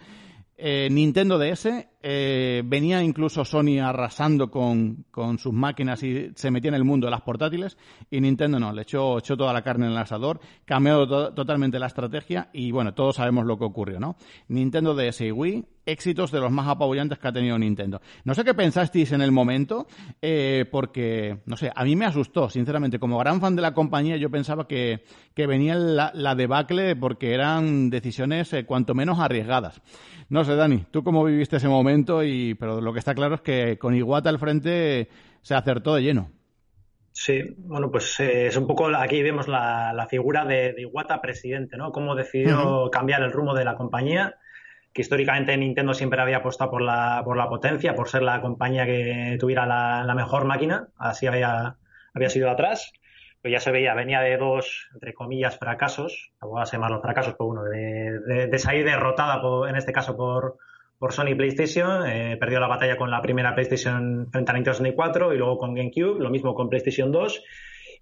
Eh, Nintendo DS, eh, venía incluso Sony arrasando con, con, sus máquinas y se metía en el mundo de las portátiles y Nintendo no, le echó, echó toda la carne en el asador, cambió totalmente la estrategia y bueno, todos sabemos lo que ocurrió, ¿no? Nintendo DS y Wii éxitos de los más apabullantes que ha tenido Nintendo. No sé qué pensasteis en el momento, eh, porque, no sé, a mí me asustó, sinceramente. Como gran fan de la compañía, yo pensaba que, que venía la, la, debacle porque eran decisiones eh, cuanto menos arriesgadas. No sé, Dani, ¿tú cómo viviste ese momento? Y, pero lo que está claro es que con Iguata al frente se acertó de lleno. Sí, bueno, pues eh, es un poco, aquí vemos la, la figura de, de, Iwata presidente, ¿no? Cómo decidió cambiar el rumbo de la compañía que históricamente Nintendo siempre había apostado por la, por la potencia, por ser la compañía que tuviera la, mejor máquina, así había, había sido atrás. Pero ya se veía, venía de dos, entre comillas, fracasos, voy a llamarlos fracasos, por uno, de, de, salir derrotada, en este caso, por, por Sony PlayStation, eh, perdió la batalla con la primera PlayStation frente a Nintendo 64 y luego con GameCube, lo mismo con PlayStation 2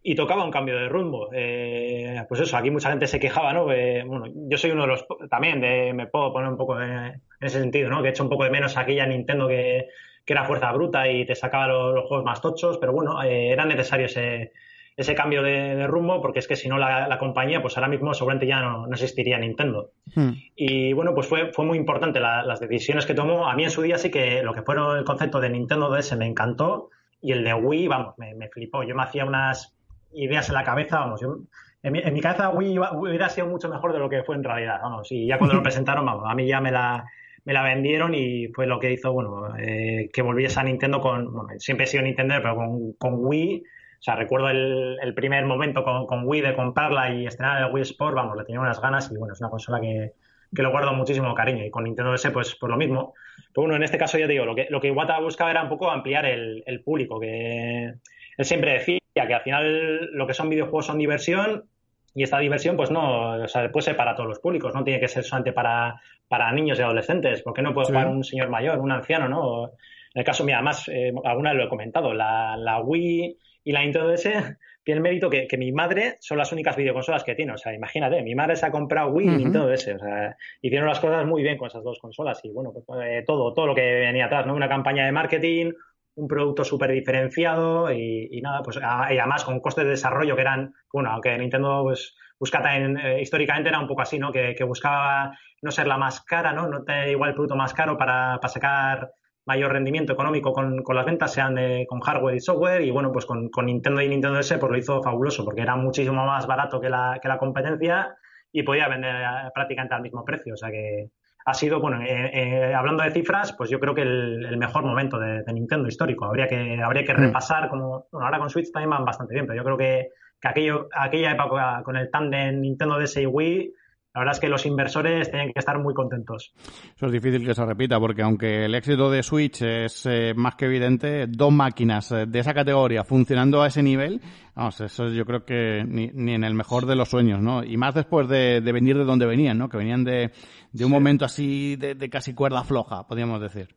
y tocaba un cambio de rumbo. Eh, pues eso, aquí mucha gente se quejaba, ¿no? bueno, yo soy uno de los, también de, me puedo poner un poco en ese sentido, ¿no? Que he hecho un poco de menos aquella Nintendo que, que era fuerza bruta y te sacaba los, juegos más tochos, pero bueno, eh, era necesario ese, ese cambio de, rumbo porque es que si no la, compañía, pues ahora mismo seguramente ya no, no existiría Nintendo. Hmm. Y bueno, pues fue, fue muy importante las decisiones que tomó. A mí en su día sí que lo que fueron el concepto de Nintendo DS me encantó y el de Wii, vamos, me, me flipó. Yo me hacía unas ideas en la cabeza, vamos, yo, en, mi, cabeza Wii hubiera sido mucho mejor de lo que fue en realidad, vamos, y ya cuando lo [LAUGHS] presentaron, vamos, a mí ya me la, me la vendieron y fue lo que hizo, bueno, eh, que volviese a Nintendo con, bueno, siempre he sido Nintendo, pero con, con Wii, o sea, recuerdo el, el primer momento con, con, Wii de comprarla y estrenar el Wii Sport, vamos, le tenía unas ganas y bueno, es una consola que, que lo guardo muchísimo cariño. Y con Nintendo DS, pues, pues lo mismo. Pero bueno, en este caso ya te digo, lo que, lo que Iwata buscaba era un poco ampliar el, el público, que él siempre decía que al final lo que son videojuegos son diversión y esta diversión pues no, o sea, puede ser para todos los públicos, no tiene que ser solamente para, para niños y adolescentes, porque no puede jugar un señor mayor, un anciano, ¿no? En el caso, mira, además, eh, alguna vez lo he comentado, la, la Wii y la Nintendo DS [LAUGHS] tiene el mérito que, que, mi madre son las únicas videoconsolas que tiene. O sea, imagínate, mi madre se ha comprado Wii y Nintendo DS. O sea, hicieron las cosas muy bien con esas dos consolas. Y bueno, pues, eh, todo, todo lo que venía atrás, ¿no? Una campaña de marketing, un producto súper diferenciado y, nada, pues y además con costes de desarrollo que eran, bueno, aunque Nintendo pues busca también, eh, históricamente era un poco así, ¿no? Que, buscaba no ser la más cara, ¿no? No tener igual el producto más caro para, para sacar mayor rendimiento económico con, con las ventas, sean de, con hardware y software, y bueno, pues con, con Nintendo y Nintendo DS pues lo hizo fabuloso, porque era muchísimo más barato que la, que la competencia y podía vender prácticamente al mismo precio, o sea que ha sido, bueno, eh, eh, hablando de cifras, pues yo creo que el, mejor momento de, Nintendo histórico. Habría que, habría que mm. repasar, como, bueno, ahora con Switch también van bastante bien, pero yo creo que, que aquello, aquella época con el tándem Nintendo DS y Wii, la verdad es que los inversores tienen que estar muy contentos. Eso es difícil que se repita, porque aunque el éxito de Switch es eh, más que evidente, dos máquinas de esa categoría funcionando a ese nivel, vamos, eso yo creo que ni, ni en el mejor de los sueños, ¿no? Y más después de, de venir de donde venían, ¿no? Que venían de, de un momento así de, casi cuerda floja, podríamos decir.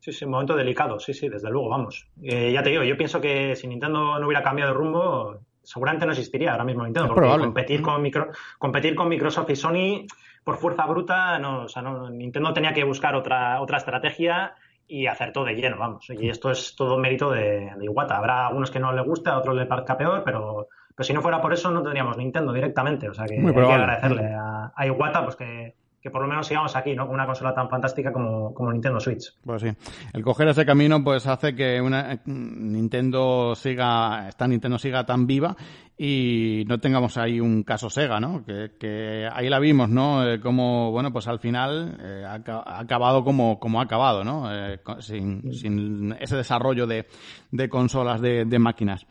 Sí, sí, un momento delicado, sí, sí, desde luego, vamos. Eh, ya te digo, yo pienso que si Nintendo no hubiera cambiado de rumbo, seguramente no existiría ahora mismo Nintendo, porque competir con, micro, competir con Microsoft y Sony por fuerza bruta, no, o sea, no, Nintendo tenía que buscar otra, otra estrategia y hacer todo de lleno, vamos. Y esto es todo mérito de, de Iwata. Habrá algunos que no le gusta, a otros le parezca peor, pero, pero si no fuera por eso no tendríamos Nintendo directamente. O sea que hay que agradecerle a, a Iwata pues que, que por lo menos sigamos aquí, ¿no? Con una consola tan fantástica como, como Nintendo Switch. Pues sí. El coger ese camino, pues hace que una Nintendo siga, esta Nintendo siga tan viva y no tengamos ahí un caso Sega, ¿no? Que, ahí la vimos, ¿no? Eh, como, bueno, pues al final eh, ha, acabado como, como ha acabado, ¿no? Eh, sin, sin, ese desarrollo de, de consolas, de, de máquinas.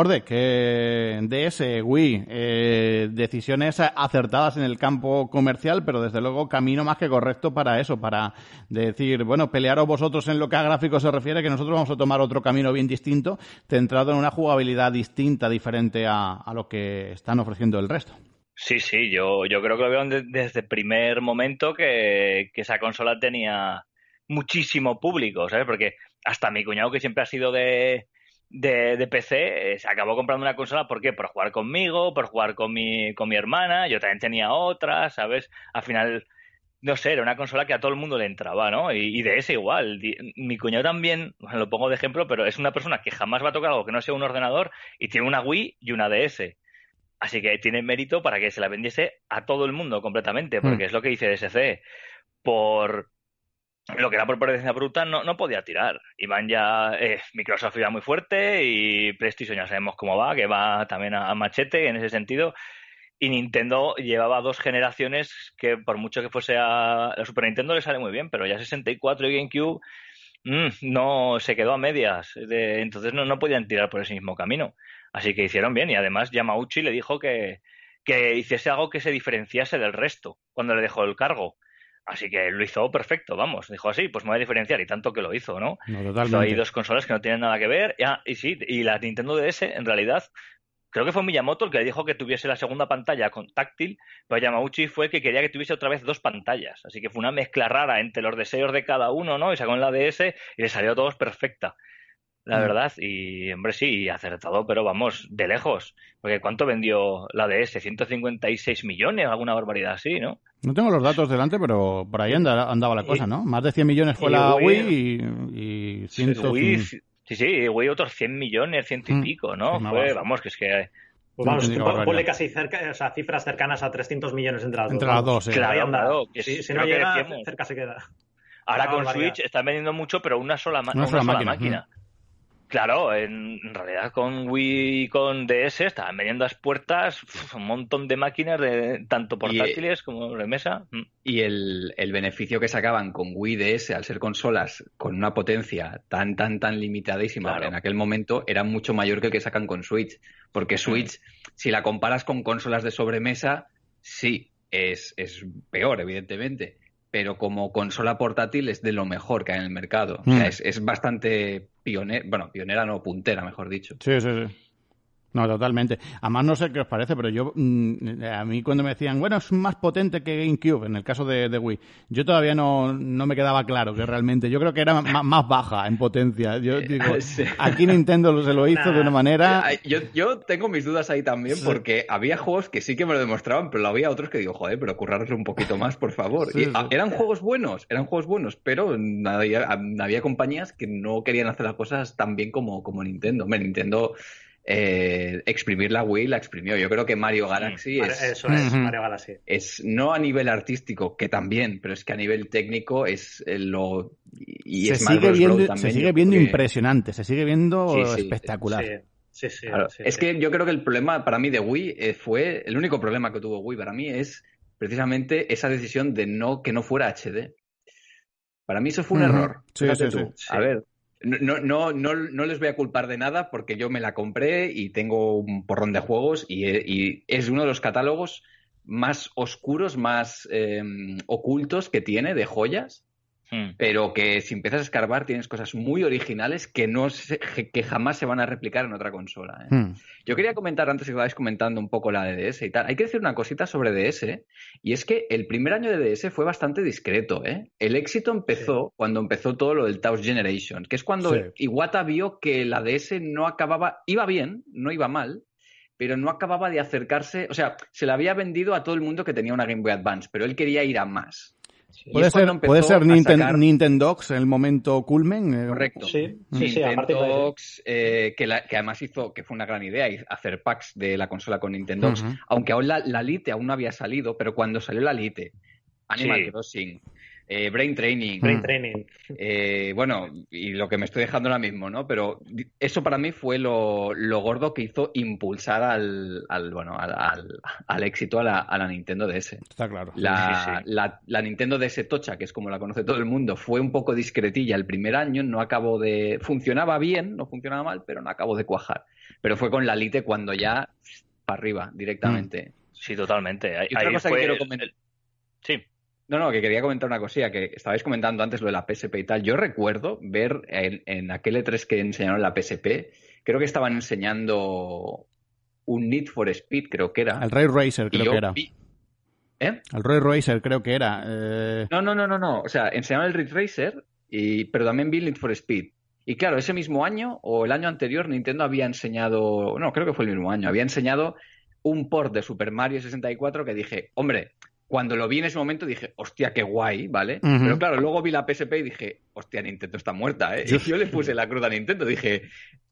Orde, que DS, Wii, eh, decisiones acertadas en el campo comercial, pero desde luego camino más que correcto para eso, para decir, bueno, pelearos vosotros en lo que a gráficos se refiere, que nosotros vamos a tomar otro camino bien distinto, centrado en una jugabilidad distinta, diferente a, lo que están ofreciendo el resto. Sí, sí, yo, yo creo que lo veo desde el primer momento que, que esa consola tenía muchísimo público, ¿sabes? Porque hasta mi cuñado, que siempre ha sido de de, de, PC eh, se acabó comprando una consola, ¿por qué? Por jugar conmigo, por jugar con mi, con mi hermana, yo también tenía otra, ¿sabes? Al final, no sé, era una consola que a todo el mundo le entraba, ¿no? Y, de ese igual. Mi cuñado también, lo pongo de ejemplo, pero es una persona que jamás va a tocar algo que no sea un ordenador y tiene una Wii y una DS. Así que tiene mérito para que se la vendiese a todo el mundo completamente, porque mm. es lo que dice DSC. Por, lo que era por presencia bruta no, no podía tirar. Iban ya, eh, Microsoft iba muy fuerte y PlayStation ya sabemos cómo va, que va también a, machete en ese sentido. Y Nintendo llevaba dos generaciones que por mucho que fuese a la Super Nintendo le sale muy bien, pero ya 64 y GameCube mm, no se quedó a medias. entonces no, no podían tirar por ese mismo camino. Así que hicieron bien y además Yamauchi le dijo que, que hiciese algo que se diferenciase del resto cuando le dejó el cargo Así que lo hizo perfecto, vamos. Dijo así, pues me voy a diferenciar y tanto que lo hizo, ¿no? no hay dos consolas que no tienen nada que ver. Ya, y sí, y la Nintendo DS, en realidad, creo que fue Miyamoto el que dijo que tuviese la segunda pantalla con táctil, pero Yamauchi fue que quería que tuviese otra vez dos pantallas. Así que fue una mezcla rara entre los deseos de cada uno, ¿no? Y sacó en la DS y le salió a todos perfecta la mm. verdad. Y, hombre, sí, acertado, pero vamos, de lejos. Porque ¿cuánto vendió la DS? 156 millones, alguna barbaridad así, ¿no? No tengo los datos delante, pero por ahí andaba la cosa, ¿no? Más de 100 millones fue la Wii, y, y sí, sí, Wii otros 100 millones, ciento y mm. pico, ¿no? Fue, vamos, que es que... Pues vamos, ponle casi cerca, o sea, cifras cercanas a 300 millones entre las dos. Entre las dos, sí. Claro, que si no llega, cerca se queda. Ahora con Switch están vendiendo mucho, pero una sola, una sola, máquina. Claro, en realidad con Wii y con DS estaban vendiendo las puertas un montón de máquinas, de, tanto portátiles como de mesa. Mm. Y el, el, beneficio que sacaban con Wii DS al ser consolas con una potencia tan, tan, tan limitadísima en aquel momento era mucho mayor que el que sacan con Switch. Porque. Switch, si la comparas con consolas de sobremesa, sí, es, es peor, evidentemente pero como consola portátil es de lo mejor que hay en el mercado. O sea, mm. es, es bastante pionera, bueno, pionera no, puntera, mejor dicho. Sí, sí, sí. No, totalmente. Además, no sé qué os parece, pero yo, mm, a mí cuando me decían, bueno, es más potente que GameCube, en el caso de, Wii, yo todavía no, no, me quedaba claro que realmente, yo creo que era más, baja en potencia. Yo digo, [LAUGHS] aquí Nintendo se lo hizo de una manera... Yo, yo tengo mis dudas ahí también, porque había juegos que sí que me lo demostraban, pero había otros que digo, joder, pero currarlo un poquito más, por favor. y, eran juegos buenos, eran juegos buenos, pero había, había compañías que no querían hacer las cosas tan bien como, como Nintendo. Me Nintendo eh, exprimir la Wii la exprimió. Yo creo que Mario Galaxy es, Eso es, Mario Galaxy. Es no a nivel artístico, que también, pero es que a nivel técnico es eh, lo. Y se, sigue viendo, se sigue viendo impresionante, se sigue viendo espectacular. Sí, sí, es que yo creo que el problema para mí de Wii eh, fue. El único problema que tuvo Wii para mí es precisamente esa decisión de no que no fuera HD. Para mí eso fue un error. Sí, sí, sí. A ver, no, no, no, no, les voy a culpar de nada porque yo me la compré y tengo un porrón de juegos y, es uno de los catálogos más oscuros, más eh, ocultos que tiene de joyas Hmm. Pero que si empiezas a escarbar tienes cosas muy originales que, no que jamás se van a replicar en otra consola. ¿eh? Hmm. Yo quería comentar, antes que estabais comentando un poco la de DS y tal, hay que decir una cosita sobre DS, y es que el primer año de DS fue bastante discreto. ¿eh? El éxito empezó cuando empezó todo lo del Taos Generation, que es cuando Iwata vio que la DS no acababa, iba bien, no iba mal, pero no acababa de acercarse, o sea, se la había vendido a todo el mundo que tenía una Game Boy Advance, pero él quería ir a más. Puede ser, puede ser Nintendox el momento culmen. Eh, Correcto. Sí, sí, sí eh, que, que, además hizo, que fue una gran idea, hacer packs de la consola con Nintendox, aunque aún la, la, Lite aún no había salido, pero cuando salió la Lite, Animal Crossing, eh, brain Training. Brain Training. Eh, bueno, y lo que me estoy dejando ahora mismo, ¿no? Pero eso para mí fue lo, gordo que hizo impulsar al, bueno, al, éxito a la, Nintendo DS. Está claro. La, La, Nintendo DS Tocha, que es como la conoce todo el mundo, fue un poco discretilla el primer año, no acabó de... Funcionaba bien, no funcionaba mal, pero no acabó de cuajar. Pero fue con la Lite cuando ya para arriba, directamente. Sí, totalmente. y otra cosa que quiero comentar... Sí. No, no, que quería comentar una cosilla, que estabais comentando antes lo de la PSP y tal. Yo recuerdo ver en, aquel E3 que enseñaron la PSP, creo que estaban enseñando un Need for Speed, creo que era. El Ray Racer, creo que era. ¿Eh? El Ray Racer, creo que era. Eh. No, no, no, no, no. O sea, enseñaron el Ray Racer, y... pero también vi Need for Speed. Y claro, ese mismo año o el año anterior, Nintendo había enseñado, no, creo que fue el mismo año, había enseñado un port de Super Mario 64 que dije, hombre, cuando lo vi en ese momento dije, hostia, qué guay, ¿vale? Pero claro, luego vi la PSP y dije, hostia, Nintendo está muerta, ¿eh? Y [LAUGHS] yo le puse la cruz a Nintendo, dije,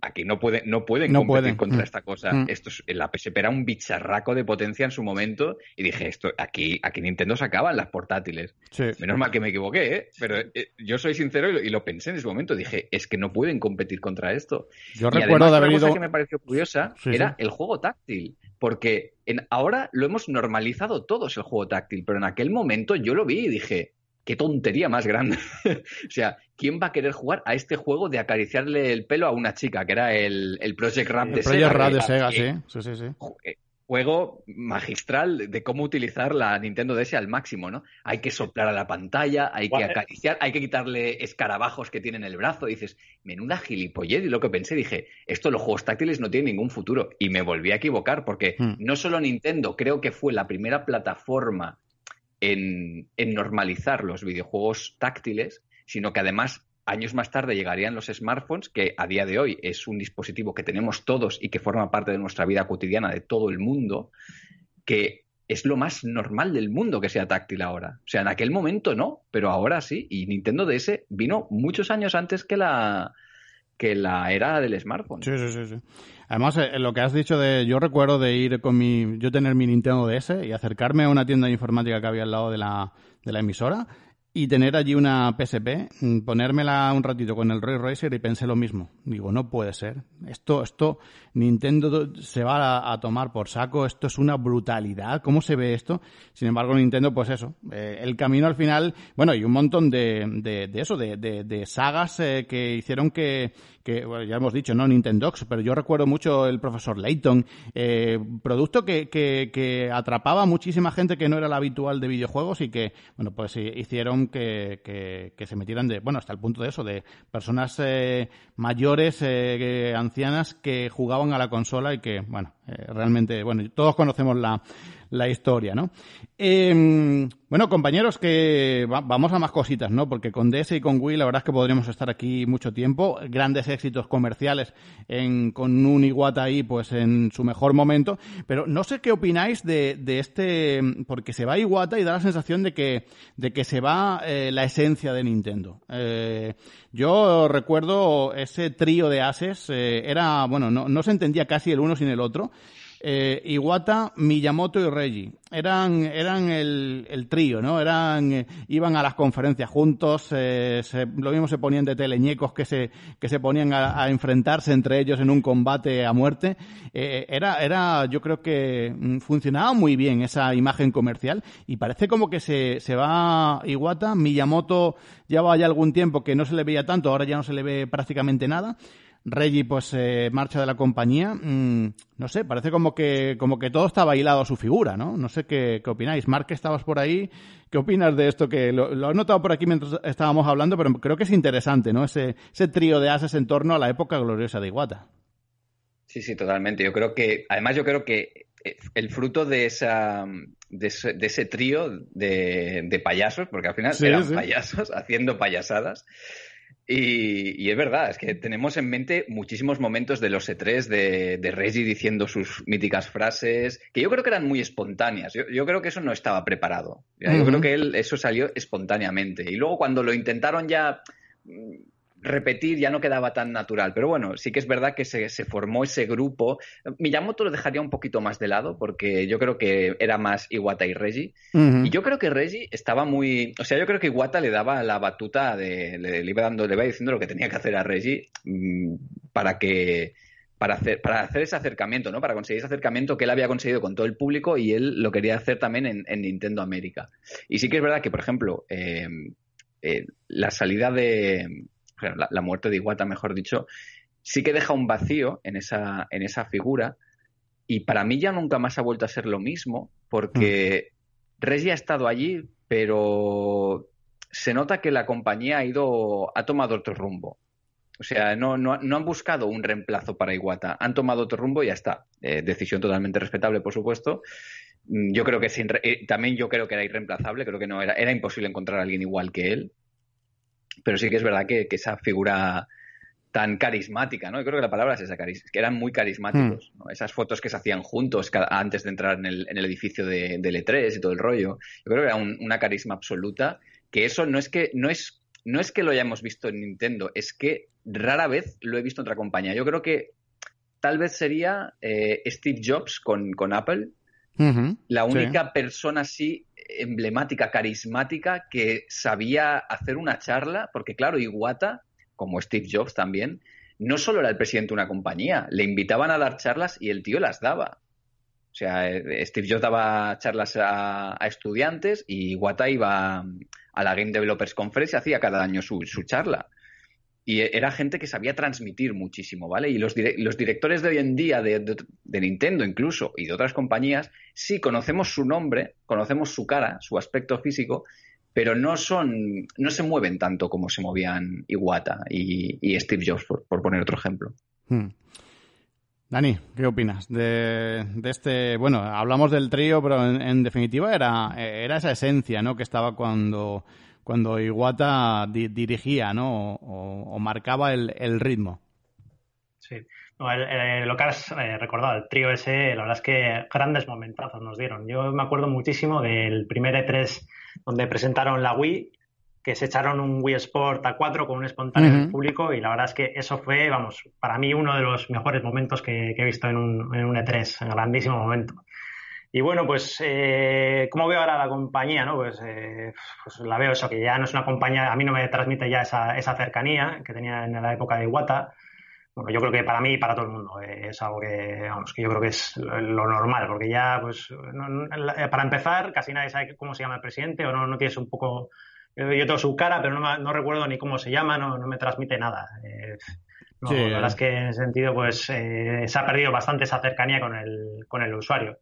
aquí no, puede, no pueden competir contra mm. esta cosa. Mm. Esto es, la PSP era un bicharraco de potencia en su momento y dije, esto, aquí, aquí Nintendo sacaban las portátiles. Menos mal que me equivoqué, ¿eh? Pero eh, yo soy sincero y lo, pensé en ese momento, dije, es que no pueden competir contra esto. Yo recuerdo de haber ido... cosa que me pareció curiosa era el juego táctil porque en, ahora lo hemos normalizado todos el juego táctil, pero en aquel momento yo lo vi y dije, qué tontería más grande. [LAUGHS] o sea, ¿quién va a querer jugar a este juego de acariciarle el pelo a una chica, que era el, el Project Rap de Project Rap de Sega, sí. sí, sí, sí. Eh, juego magistral de cómo utilizar la Nintendo DS al máximo, ¿no? Hay que soplar a la pantalla, hay que acariciar, hay que quitarle escarabajos que tiene en el brazo. dices, menuda gilipollez. Y lo que pensé, dije, esto los juegos táctiles no tienen ningún futuro. Y me volví a equivocar porque hmm. no solo Nintendo, creo que fue la primera plataforma en, normalizar los videojuegos táctiles, sino que además años más tarde llegarían los smartphones, que a día de hoy es un dispositivo que tenemos todos y que forma parte de nuestra vida cotidiana de todo el mundo, que es lo más normal del mundo que sea táctil ahora. O sea, en aquel momento no, pero ahora sí. Y Nintendo DS vino muchos años antes que la, que la era del smartphone. Sí, sí, sí. sí. Además, eh, lo que has dicho de, yo recuerdo de ir con mi, yo tener mi Nintendo DS y acercarme a una tienda de informática que había al lado de la, de la emisora y tener allí una PSP, mm, ponérmela un ratito con el Ray Racer y pensé lo mismo. Digo, no puede ser. Esto, esto, Nintendo se va a, tomar por saco. Esto es una brutalidad. ¿Cómo se ve esto? Sin embargo, Nintendo, pues eso. Eh, el camino al final, bueno, y un montón de, de, de eso, de, de, sagas eh, que hicieron que, que bueno, ya hemos dicho, no Nintendox, pero yo recuerdo mucho el profesor Layton, eh, producto que, que, que, atrapaba a muchísima gente que no era la habitual de videojuegos y que, bueno, pues hicieron que, que, se metieran de, bueno, hasta el punto de eso, de personas eh, mayores, eh, ancianas que jugaban a la consola y que, bueno, eh, realmente, bueno, todos conocemos la, la historia, ¿no? Em, bueno, compañeros, que vamos a más cositas, ¿no? Porque con DS y con Wii la verdad es que podríamos estar aquí mucho tiempo. Grandes éxitos comerciales en, con un Iwata ahí, pues en su mejor momento. Pero no sé qué opináis de, de este, porque se va Iwata y da la sensación de que, de que se va eh, la esencia de Nintendo. Eh, yo recuerdo ese trío de ases, eh, era, bueno, no, no se entendía casi el uno sin el otro eh, Iwata, Miyamoto y Reggie. Eran, eran el, el trío, ¿no? Eran, eh, iban a las conferencias juntos, eh, lo mismo se ponían de teleñecos que se, que se ponían a, enfrentarse entre ellos en un combate a muerte. Eh, era, era, yo creo que mm, funcionaba muy bien esa imagen comercial y parece como que se, se va Iwata, Miyamoto lleva ya algún tiempo que no se le veía tanto, ahora ya no se le ve prácticamente nada. Reggie pues eh, marcha de la compañía. Mm, no sé, parece como que, como que todo está bailado a su figura, ¿no? No sé qué, qué opináis. Mark, estabas por ahí. ¿Qué opinas de esto? Que lo, lo, he notado por aquí mientras estábamos hablando, pero creo que es interesante, ¿no? Ese, ese trío de ases en torno a la época gloriosa de Iwata. Sí, sí, totalmente. Yo creo que, además yo creo que el fruto de esa de ese, trío de, payasos, porque al final eran payasos [LAUGHS] haciendo payasadas, Y, es verdad, es que tenemos en mente muchísimos momentos de los E3 de, de Reggie diciendo sus míticas frases, que yo creo que eran muy espontáneas. Yo, creo que eso no estaba preparado. Yo creo que él, eso salió espontáneamente. Y luego cuando lo intentaron ya repetir ya no quedaba tan natural. Pero bueno, sí que es verdad que se, formó ese grupo. Miyamoto lo dejaría un poquito más de lado porque yo creo que era más Iwata y Reggie. Y yo creo que Reggie estaba muy. O sea, yo creo que Iwata le daba la batuta, de, le, iba dando, le iba diciendo lo que tenía que hacer a Reggie mm, para que. Para hacer, para hacer ese acercamiento, ¿no? Para conseguir ese acercamiento que él había conseguido con todo el público y él lo quería hacer también en, Nintendo América. Y sí que es verdad que, por ejemplo, eh, eh, la salida de, la, muerte de Iwata, mejor dicho, sí que deja un vacío en esa, en esa figura. Y para mí ya nunca más ha vuelto a ser lo mismo, porque mm. Reggie ha estado allí, pero se nota que la compañía ha ido, ha tomado otro rumbo. O sea, no, no, han buscado un reemplazo para Iwata, han tomado otro rumbo y ya está. Eh, decisión totalmente respetable, por supuesto. Mm, yo creo que sin, eh, también yo creo que era irreemplazable, creo que no era, era imposible encontrar a alguien igual que él pero sí que es verdad que, esa figura tan carismática, ¿no? Yo creo que la palabra es esa, que eran muy carismáticos, hmm. Esas fotos que se hacían juntos antes de entrar en el, edificio de, de E3 y todo el rollo. Yo creo que era una carisma absoluta, que eso no es que, no es, no es que lo hayamos visto en Nintendo, es que rara vez lo he visto en otra compañía. Yo creo que tal vez sería eh, Steve Jobs con, Apple, la única persona así emblemática, carismática, que sabía hacer una charla, porque claro, Iwata, como Steve Jobs también, no solo era el presidente de una compañía, le invitaban a dar charlas y el tío las daba. O sea, eh, Steve Jobs daba charlas a, estudiantes y Iwata iba a la Game Developers Conference y hacía cada año su charla. Y era gente que sabía transmitir muchísimo, ¿vale? Y los, los directores de hoy en día, de, Nintendo incluso, y de otras compañías, sí conocemos su nombre, conocemos su cara, su aspecto físico, pero no son, no se mueven tanto como se movían Iwata y, Steve Jobs, por, poner otro ejemplo. Hmm. Dani, ¿qué opinas de, este? Bueno, hablamos del trío, pero en, en, definitiva era, era esa esencia, ¿no? Que estaba cuando cuando Iwata dirigía, ¿no? O, marcaba el, ritmo. Sí. lo que has eh, recordado, el trío ese, la verdad es que grandes momentazos nos dieron. Yo me acuerdo muchísimo del primer E3 donde presentaron la Wii, que se echaron un Wii Sport A4 con un espontáneo del público y la verdad es que eso fue, vamos, para mí uno de los mejores momentos que, he visto en un, en un E3, un grandísimo momento. Y bueno, pues, eh, ¿cómo veo ahora la compañía? ¿no? Pues, eh, pues, la veo eso, que ya no es una compañía, a mí no me transmite ya esa, esa cercanía que tenía en la época de Iwata. Bueno, yo creo que para mí y para todo el mundo eh, es algo que, vamos, que yo creo que es lo, normal, porque ya, pues, para empezar, casi nadie sabe cómo se llama el presidente o no, no tienes un poco. Yo tengo su cara, pero no, no recuerdo ni cómo se llama, no, no me transmite nada. Eh, la verdad es que en ese sentido, pues, se ha perdido bastante esa cercanía con el, con el usuario.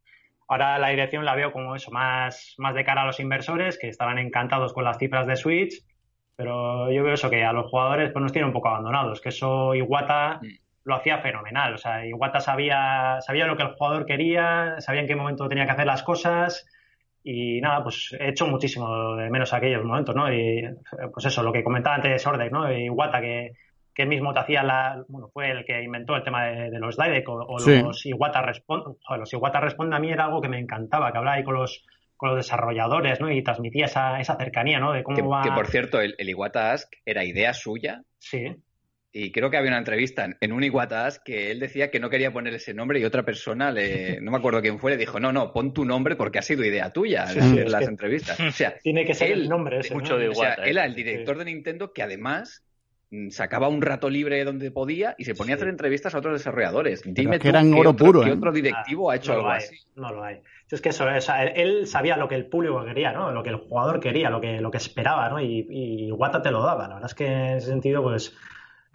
Ahora la dirección la veo como eso, más, más de cara a los inversores que estaban encantados con las cifras de Switch, pero yo veo eso que a los jugadores pues nos tiene un poco abandonados, que eso Iwata mm. lo hacía fenomenal, o sea, Iwata sabía, sabía lo que el jugador quería, sabía en qué momento tenía que hacer las cosas y nada, pues he hecho muchísimo de menos aquellos momentos, ¿no? Y pues eso, lo que comentaba antes Ordek, ¿no? Iwata que que mismo te hacía la, bueno, fue el que inventó el tema de, los Direct o, los Iwata Responde. Los Iwata Responde a mí era algo que me encantaba, que hablaba ahí con los, con los desarrolladores, ¿no? Y transmitía esa, esa cercanía, ¿no? De cómo que, va... que por cierto, el, Iwata Ask era idea suya. Sí. Y creo que había una entrevista en un Iwata Ask que él decía que no quería poner ese nombre y otra persona, le, no me acuerdo quién fue, le dijo, no, no, pon tu nombre porque ha sido idea tuya en las entrevistas. O sea, tiene que ser el nombre ese. Mucho de Iwata, o sea, él era el director de Nintendo que además sacaba un rato libre donde podía y se ponía a hacer entrevistas a otros desarrolladores. Dime que eran oro puro. ¿qué ¿eh? otro directivo ha hecho algo así? No lo hay. Es que eso, él sabía lo que el público quería, ¿no? Lo que el jugador quería, lo que, lo que esperaba, ¿no? Y, y Wata te lo daba. La verdad es que en ese sentido, pues.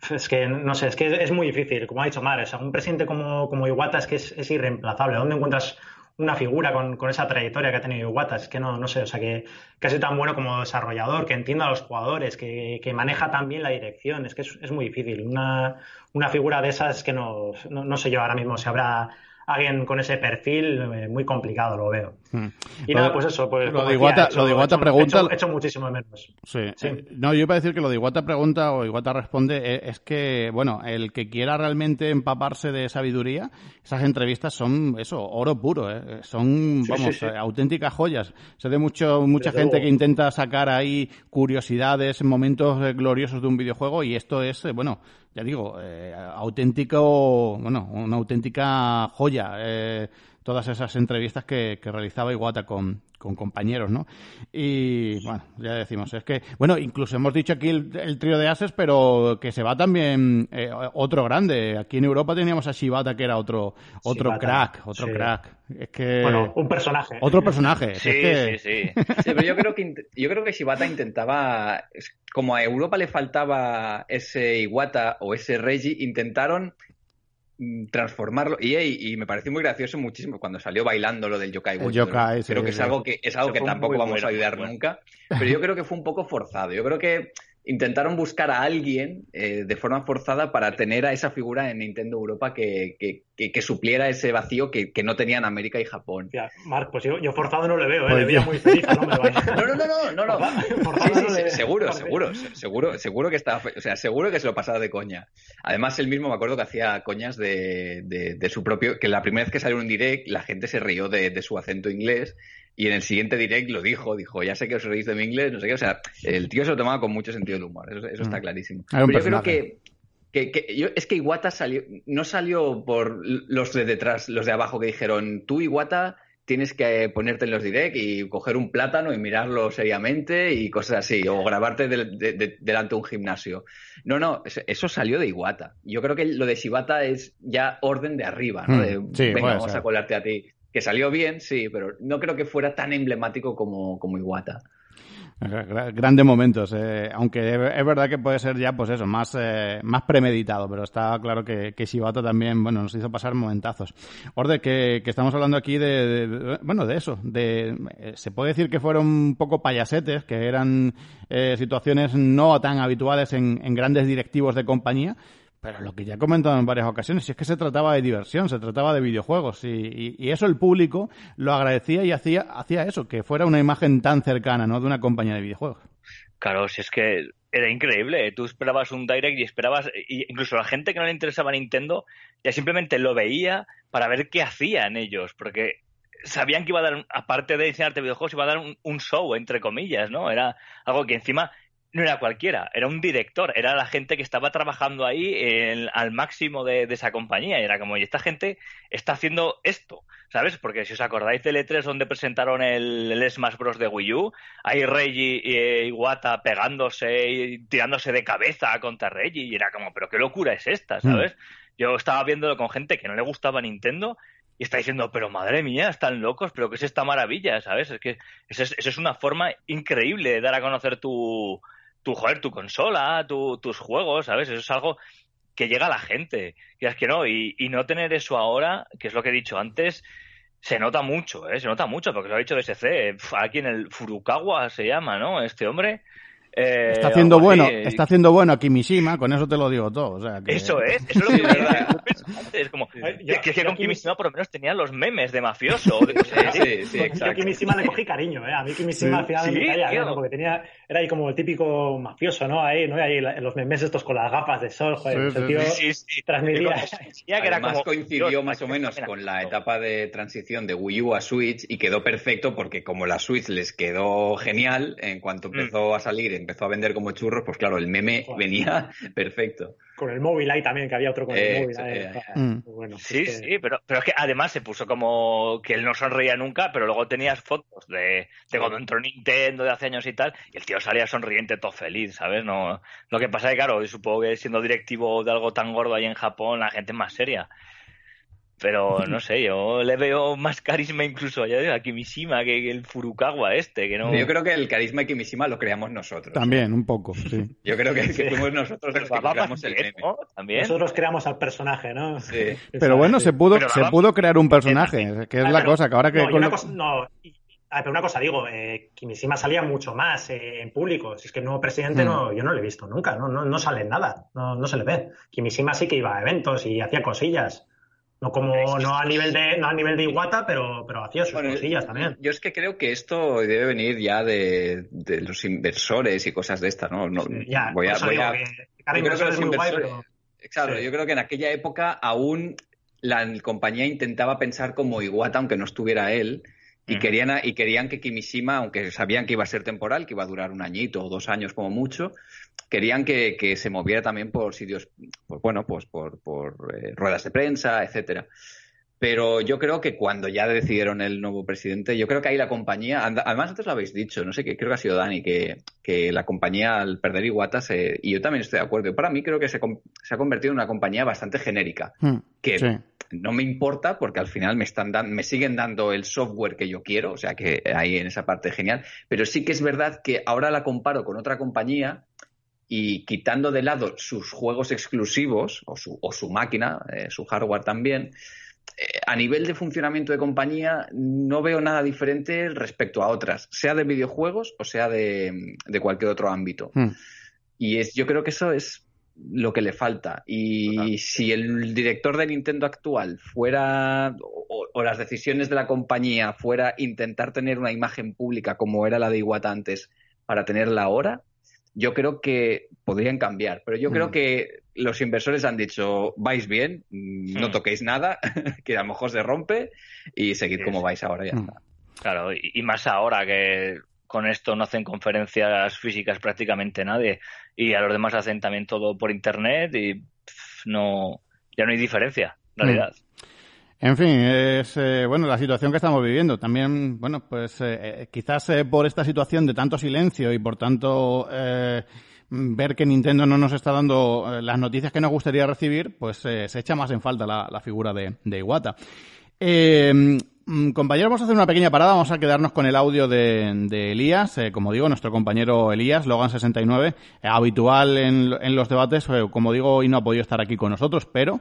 Es que, no sé, es que es muy difícil, como ha dicho Mar, un presidente como, como Iwata es que es, es irreemplazable. ¿Dónde encuentras una figura con, con, esa trayectoria que ha tenido Iwata. Es que no, no sé, o sea, que, sido tan bueno como desarrollador, que entienda a los jugadores, que, que maneja tan bien la dirección. Es que es, es muy difícil. Una, una, figura de esas que no, no, sé yo ahora mismo si habrá alguien con ese perfil eh, muy complicado, lo veo. Hmm. Y nada, pues eso. Pues, lo, de Iguata, lo de Iguata pregunta. He hecho, muchísimo menos. Sí. No, yo iba a decir que lo de Iguata pregunta o Iguata responde eh, es que, bueno, el que quiera realmente empaparse de sabiduría, esas entrevistas son, eso, oro puro, ¿eh? son, vamos, auténticas joyas. Sé de mucho, mucha gente que intenta sacar ahí curiosidades, momentos gloriosos de un videojuego y esto es, bueno, ya digo, eh, auténtico, bueno, una auténtica joya. Eh, todas esas entrevistas que, realizaba Iguata con, con, compañeros, ¿no? Y bueno, ya decimos, es que, bueno, incluso hemos dicho aquí el, trío de ases, pero que se va también eh, otro grande. Aquí en Europa teníamos a Shibata, que era otro, otro crack, otro crack. Es que... Bueno, un personaje. Otro personaje. Sí, sí, sí. pero yo creo que, yo creo que Shibata intentaba, como a Europa le faltaba ese Iwata o ese Reggie, intentaron transformarlo. Y, y, me pareció muy gracioso muchísimo cuando salió bailando lo del yokai, yokai creo que es algo que es algo que tampoco vamos a ayudar nunca pero yo creo que fue un poco forzado. Yo creo que intentaron buscar a alguien eh, de forma forzada para tener a esa figura en Nintendo Europa que, que, supliera ese vacío que, no tenían América y Japón. Ya, Marc, pues yo, forzado no le veo, ¿eh? Pues le muy feliz. [LAUGHS] No, no, no, no, no, no. seguro, seguro, seguro, seguro que estaba, o sea, seguro que se lo pasaba de coña. Además, él mismo me acuerdo que hacía coñas de, de, su propio, que la primera vez que salió un direct la gente se rió de, de su acento inglés y en el siguiente direct lo dijo, dijo, ya sé que os reís de mi inglés, no sé qué, o sea, el tío se lo tomaba con mucho sentido del humor, eso, está mm. clarísimo. Pero yo creo que, que, es que Iwata salió, no salió por los de detrás, los de abajo que dijeron, tú Iwata tienes que ponerte en los direct y coger un plátano y mirarlo seriamente y cosas así, o grabarte delante de un gimnasio. No, no, eso salió de Iwata. Yo creo que lo de Shibata es ya orden de arriba, ¿no? Mm. De, venga, vamos a colarte a ti que salió bien, sí, pero no creo que fuera tan emblemático como, como Iwata. Grandes momentos, eh, aunque es verdad que puede ser ya, pues eso, más, eh, más premeditado, pero está claro que, que Shibata también, bueno, nos hizo pasar momentazos. Orde, que, que estamos hablando aquí de, bueno, de eso, de, eh, se puede decir que fueron un poco payasetes, que eran situaciones no tan habituales en, en grandes directivos de compañía, pero lo que ya he comentado en varias ocasiones, es que se trataba de diversión, se trataba de videojuegos. Y, eso el público lo agradecía y hacía, hacía eso, que fuera una imagen tan cercana ¿no? de una compañía de videojuegos. Claro, si es que era increíble. Tú esperabas un direct y esperabas, incluso la gente que no le interesaba Nintendo, ya simplemente lo veía para ver qué hacían ellos, porque sabían que iba a dar, aparte de enseñarte videojuegos, iba a dar un, un show, entre comillas, ¿no? Era algo que encima no era cualquiera, era un director, era la gente que estaba trabajando ahí al máximo de, esa compañía. Y era como, y esta gente está haciendo esto, ¿sabes? Porque si os acordáis del E3 donde presentaron el, Smash Bros. de Wii U, hay Reggie y eh, Iwata pegándose y tirándose de cabeza contra Reggie, y era como, pero qué locura es esta, mm. ¿sabes? Yo estaba viéndolo con gente que no le gustaba Nintendo y está diciendo, pero madre mía, están locos, pero qué es esta maravilla, ¿sabes? Es que esa es una forma increíble de dar a conocer tu tu, joder, tu consola, tus juegos, ¿sabes? Eso es algo que llega a la gente. Y es que no, y, y, no tener eso ahora, que es lo que he dicho antes, se nota mucho, ¿eh? Se nota mucho, porque lo ha dicho DSC. Aquí en el Furukawa se llama, ¿no? Este hombre. Eh, está haciendo bueno, está haciendo bueno a Kimishima, con eso te lo digo todo. O sea, Eso es, eso es lo que verdad. [LAUGHS] Es como que, que, con Kimishima por lo menos tenía los memes de mafioso. sí, sí, [LAUGHS] exacto. Yo a Kimishima le cogí cariño, ¿eh? A mí Kimishima al final me caía, ¿no? Porque tenía, era ahí como el típico mafioso, ¿no? Ahí, ¿no? Ahí los memes estos con las gafas de sol, joder, el tío transmitía. [LAUGHS] Que era como, coincidió más o menos con la etapa de transición de Wii U a Switch y quedó perfecto porque como la Switch les quedó genial en cuanto mm. empezó a salir empezó a vender como churros, pues claro, el meme venía [LAUGHS] perfecto. Con el móvil ahí también, que había otro con el móvil. Mm. Bueno, sí, sí, pero, pero es que además se puso como que él no sonreía nunca, pero luego tenías fotos de, de cuando entró Nintendo de hace años y tal, y el tío salía sonriente, todo feliz, ¿sabes? No, lo que pasa es que, claro, supongo que siendo directivo de algo tan gordo ahí en Japón, la gente es más seria. Pero [LAUGHS] no sé, yo le veo más carisma incluso a Kimishima que el Furukawa este, que no... Yo creo que el carisma de Kimishima lo creamos nosotros. También, un poco, sí. [LAUGHS] Yo creo que, fuimos nosotros los que creamos el meme. ¿También? Nosotros creamos al personaje, ¿no? Sí. [LAUGHS] Pero bueno, se pudo, se pudo crear un personaje, que es la cosa, que ahora que... No, una cosa, no, pero una cosa digo, eh, Kimishima salía mucho más eh, en público. Si es que el nuevo presidente no, hmm. yo no lo he visto nunca, no, no, no sale nada, no, no se le ve. Kimishima sí que iba a eventos y hacía cosillas No como no a nivel de no a nivel de Iguata, pero pero hacía sus cosillas también. Yo es que creo que esto debe venir ya de, los inversores y cosas de estas, ¿no? no ya, voy a, voy a... Claro, yo creo que en aquella época aún la compañía intentaba pensar como Iwata, aunque no estuviera él, y, querían, y querían que Kimishima, aunque sabían que iba a ser temporal, que iba a durar un añito o dos años como mucho, querían que, se moviera también por sitios, pues bueno, pues por, por eh, ruedas de prensa, etcétera. Pero yo creo que cuando ya decidieron el nuevo presidente, yo creo que ahí la compañía, además antes lo habéis dicho, no sé, qué, creo que ha sido Dani, que, que la compañía al perder Iguata, se, y yo también estoy de acuerdo, para mí creo que se, se ha convertido en una compañía bastante genérica, hmm, que no me importa porque al final me, están me siguen dando el software que yo quiero, o sea que ahí en esa parte genial, pero sí que es verdad que ahora la comparo con otra compañía y quitando de lado sus juegos exclusivos o su, o su máquina, eh, su hardware también, eh, a nivel de funcionamiento de compañía no veo nada diferente respecto a otras, sea de videojuegos o sea de, cualquier otro ámbito. Hmm. Y es, yo creo que eso es lo que le falta. Y si el director de Nintendo actual fuera, o, las decisiones de la compañía fuera intentar tener una imagen pública como era la de Iwata antes para tenerla ahora, yo creo que podrían cambiar. Pero yo creo hmm. que los inversores han dicho, vais bien, no hmm. toquéis nada, [LAUGHS] que a lo mejor se rompe y seguid como vais ahora ya está. Claro, y, más ahora que con esto no hacen conferencias físicas prácticamente nadie y a los demás hacen también todo por internet y no ya no hay diferencia en realidad. En fin, es eh, bueno la situación que estamos viviendo. También, bueno, pues eh, eh, quizás por esta situación de tanto silencio y por tanto ver que Nintendo no nos está dando eh, las noticias que nos gustaría recibir, pues eh, se echa más en falta la, figura de, de Iwata. Eh, mm, compañeros, vamos a hacer una pequeña parada, vamos a quedarnos con el audio de, Elías, como digo, nuestro compañero Elías, Logan69, habitual en, en, los debates, como digo, hoy no ha podido estar aquí con nosotros, pero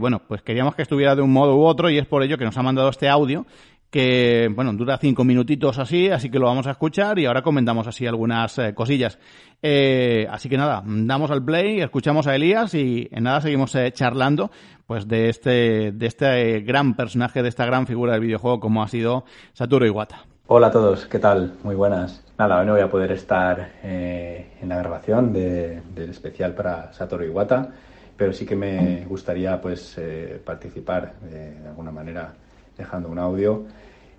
bueno, pues queríamos que estuviera de un modo u otro y es por ello que nos ha mandado este audio que, bueno, dura cinco minutitos así, así que lo vamos a escuchar y ahora comentamos así algunas eh, cosillas. Eh, así que nada, damos al play, escuchamos a Elías y en nada seguimos eh, charlando pues de este, de este gran personaje, de esta gran figura del videojuego como ha sido Satoru Iwata. Hola a todos, ¿qué tal? Muy buenas. Nada, hoy no voy a poder estar en la grabación del especial para Satoru Iwata, pero sí que me gustaría pues participar de alguna manera dejando un audio.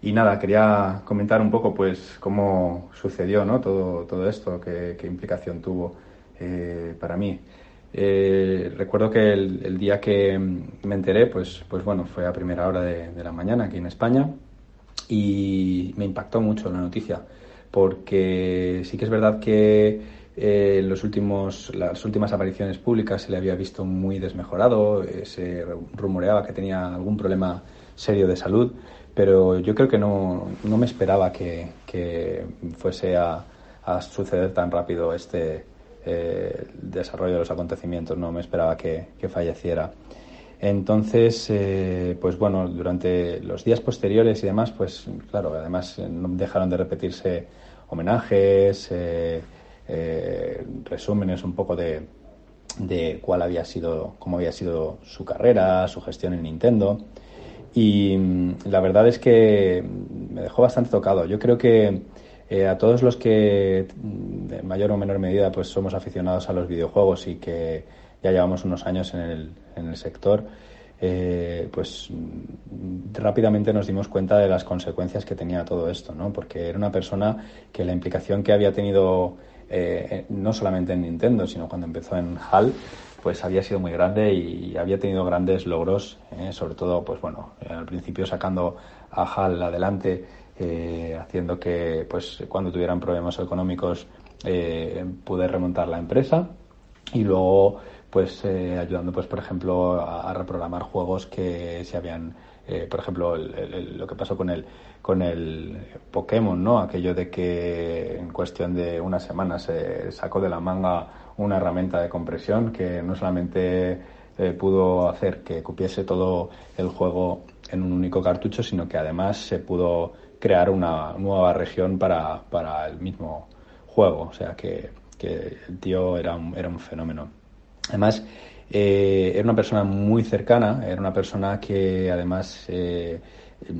Y nada, quería comentar un poco pues cómo sucedió ¿no? todo, todo esto, qué, implicación tuvo eh, para mí. Eh, recuerdo que el, día que me enteré, pues, pues bueno, fue a primera hora de, la mañana aquí en España y me impactó mucho la noticia, porque sí que es verdad que eh, los últimos, las últimas apariciones públicas se le había visto muy desmejorado, se rumoreaba que tenía algún problema serio de salud, pero yo creo que no, no me esperaba que, que fuese a, a, suceder tan rápido este eh, desarrollo de los acontecimientos, no me esperaba que, que falleciera. Entonces, eh, pues bueno, durante los días posteriores y demás, pues claro, además eh, no dejaron de repetirse homenajes, resúmenes un poco de, de cuál había sido, cómo había sido su carrera, su gestión en Nintendo. Y mm, la verdad es que me dejó bastante tocado. Yo creo que eh, a todos los que mm, de mayor o menor medida pues somos aficionados a los videojuegos y que ya llevamos unos años en el, en el sector, eh, pues mm, rápidamente nos dimos cuenta de las consecuencias que tenía todo esto, ¿no? Porque era una persona que la implicación que había tenido eh, no solamente en Nintendo, sino cuando empezó en HAL, pues había sido muy grande y había tenido grandes logros, eh, sobre todo, pues bueno, al principio sacando a HAL adelante, eh, haciendo que, pues cuando tuvieran problemas económicos, eh, pude remontar la empresa y luego, pues ayudando, pues por ejemplo, a, reprogramar juegos que se habían, por ejemplo, lo que pasó con el con el Pokémon, ¿no? Aquello de que en cuestión de una semana se sacó de la manga una herramienta de compresión que no solamente eh, pudo hacer que cupiese todo el juego en un único cartucho, sino que además se pudo crear una nueva región para, para el mismo juego. O sea que, que el tío era un, era un fenómeno. Además, eh, era una persona muy cercana, era una persona que además eh,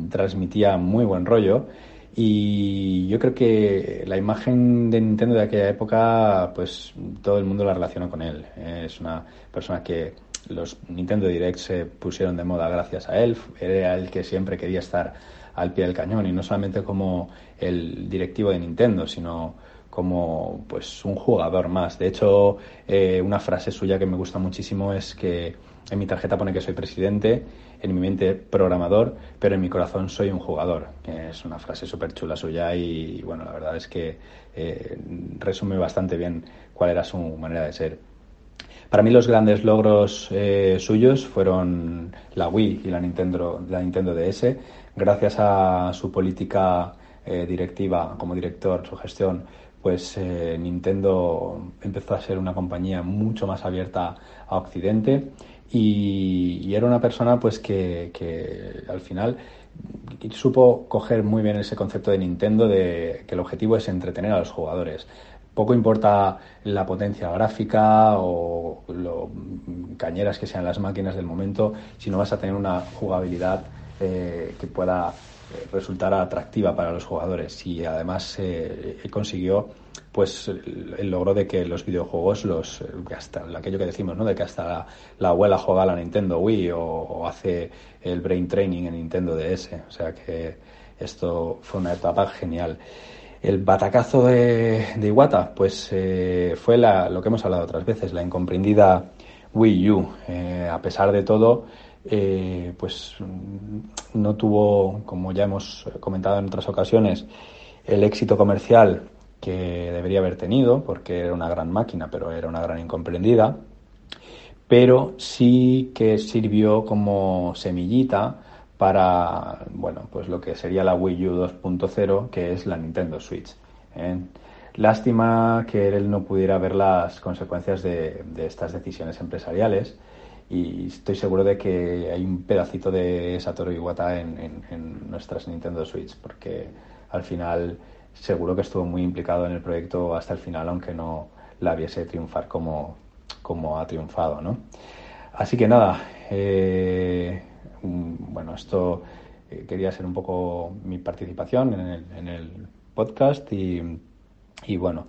transmitía muy buen rollo. Y yo creo que la imagen de Nintendo de aquella época, pues todo el mundo la relaciona con él. Es una persona que los Nintendo Direct se pusieron de moda gracias a él. Era el que siempre quería estar al pie del cañón y no solamente como el directivo de Nintendo, sino como pues un jugador más. De hecho, eh, una frase suya que me gusta muchísimo es que en mi tarjeta pone que soy presidente, en mi mente programador, pero en mi corazón soy un jugador. Es una frase súper chula suya y, bueno, la verdad es que eh, resume bastante bien cuál era su manera de ser. Para mí los grandes logros eh, suyos fueron la Wii y la Nintendo, la Nintendo DS. Gracias a su política directiva como director, su gestión, pues eh, Nintendo empezó a ser una compañía mucho más abierta a Occidente y, era una persona pues que, al final supo coger muy bien ese concepto de Nintendo de que el objetivo es entretener a los jugadores. Poco importa la potencia gráfica o lo cañeras que sean las máquinas del momento, si no vas a tener una jugabilidad eh, que pueda resultar atractiva para los jugadores y además eh, consiguió pues el, logro de que los videojuegos los hasta aquello que decimos no de que hasta la, abuela juega a la Nintendo Wii o, hace el brain training en Nintendo DS o sea que esto fue una etapa genial. El batacazo de, Iwata pues eh, fue lo que hemos hablado otras veces la incomprendida Wii U. Eh, a pesar de todo eh, pues no tuvo, como ya hemos comentado en otras ocasiones, el éxito comercial que debería haber tenido, porque era una gran máquina, pero era una gran incomprendida, pero sí que sirvió como semillita para, bueno, pues lo que sería la Wii U 2.0, que es la Nintendo Switch. ¿eh? Lástima que él no pudiera ver las consecuencias de estas decisiones empresariales, y estoy seguro de que hay un pedacito de Satoru Iwata en, en, nuestras Nintendo Switch, porque al final seguro que estuvo muy implicado en el proyecto hasta el final, aunque no la viese triunfar como, como ha triunfado, ¿no? Así que nada, eh, bueno, esto eh, quería ser un poco mi participación en el, en el podcast y, y bueno,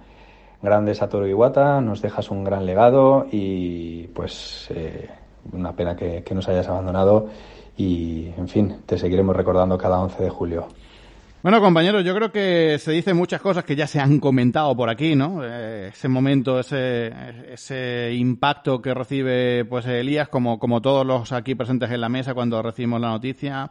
grande Satoru Iwata, nos dejas un gran legado y pues eh, una pena que, nos hayas abandonado y, en fin, te seguiremos recordando cada 11 de julio. Bueno, compañeros, yo creo que se dicen muchas cosas que ya se han comentado por aquí, ¿no? Eh, ese momento, ese, ese impacto que recibe pues Elías, como, como todos los aquí presentes en la mesa cuando recibimos la noticia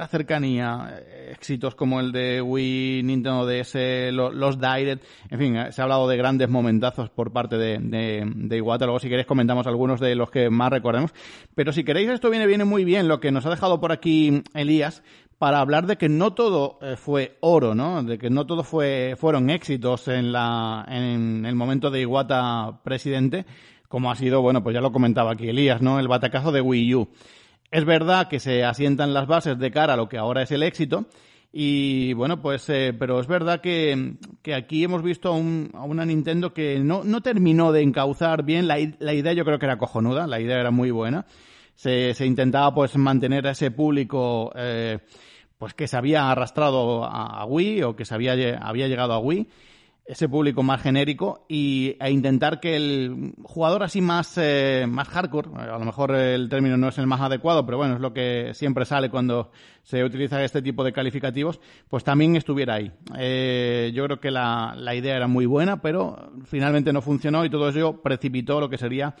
la cercanía, éxitos como el de Wii, Nintendo DS, los, Direct, en fin, eh, se ha hablado de grandes momentazos por parte de, de, Iwata, luego si queréis comentamos algunos de los que más recordemos, pero si queréis esto viene, viene muy bien lo que nos ha dejado por aquí Elías, para hablar de que no todo eh, fue oro, ¿no? De que no todo fue, fueron éxitos en la, en el momento de Iwata presidente, como ha sido, bueno, pues ya lo comentaba aquí Elías, ¿no? El batacazo de Wii U. Es verdad que se asientan las bases de cara a lo que ahora es el éxito. Y bueno, pues, eh, pero es verdad que, que aquí hemos visto a, un, a, una Nintendo que no, no terminó de encauzar bien. La, la, idea yo creo que era cojonuda, la idea era muy buena. Se, se intentaba pues mantener a ese público eh, pues que se había arrastrado a, a Wii o que se había, había llegado a Wii ese público más genérico y, e intentar que el jugador así más, eh, más hardcore, a lo mejor el término no es el más adecuado, pero bueno, es lo que siempre sale cuando se utiliza este tipo de calificativos, pues también estuviera ahí. Eh, yo creo que la, la idea era muy buena, pero finalmente no funcionó y todo eso precipitó lo que sería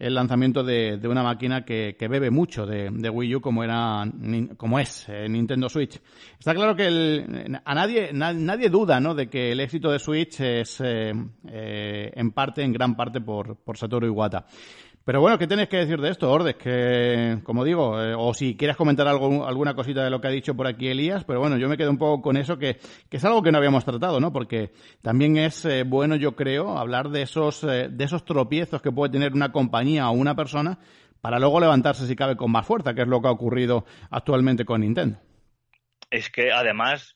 el lanzamiento de, de una máquina que, que, bebe mucho de, de, Wii U como era como es eh, Nintendo Switch. Está claro que el, a nadie nadie duda ¿no? de que el éxito de Switch es eh, eh, en parte, en gran parte por, por Satoru Iwata. Pero bueno, ¿qué tienes que decir de esto, Ordes? Que, como digo, eh, o si quieres comentar alguna cosita de lo que ha dicho por aquí Elías, pero bueno, yo me quedo un poco con eso, que, que es algo que no habíamos tratado, ¿no? Porque también es eh, bueno, yo creo, hablar de esos, eh, de esos tropiezos que puede tener una compañía o una persona para luego levantarse, si cabe, con más fuerza, que es lo que ha ocurrido actualmente con Nintendo. Es que además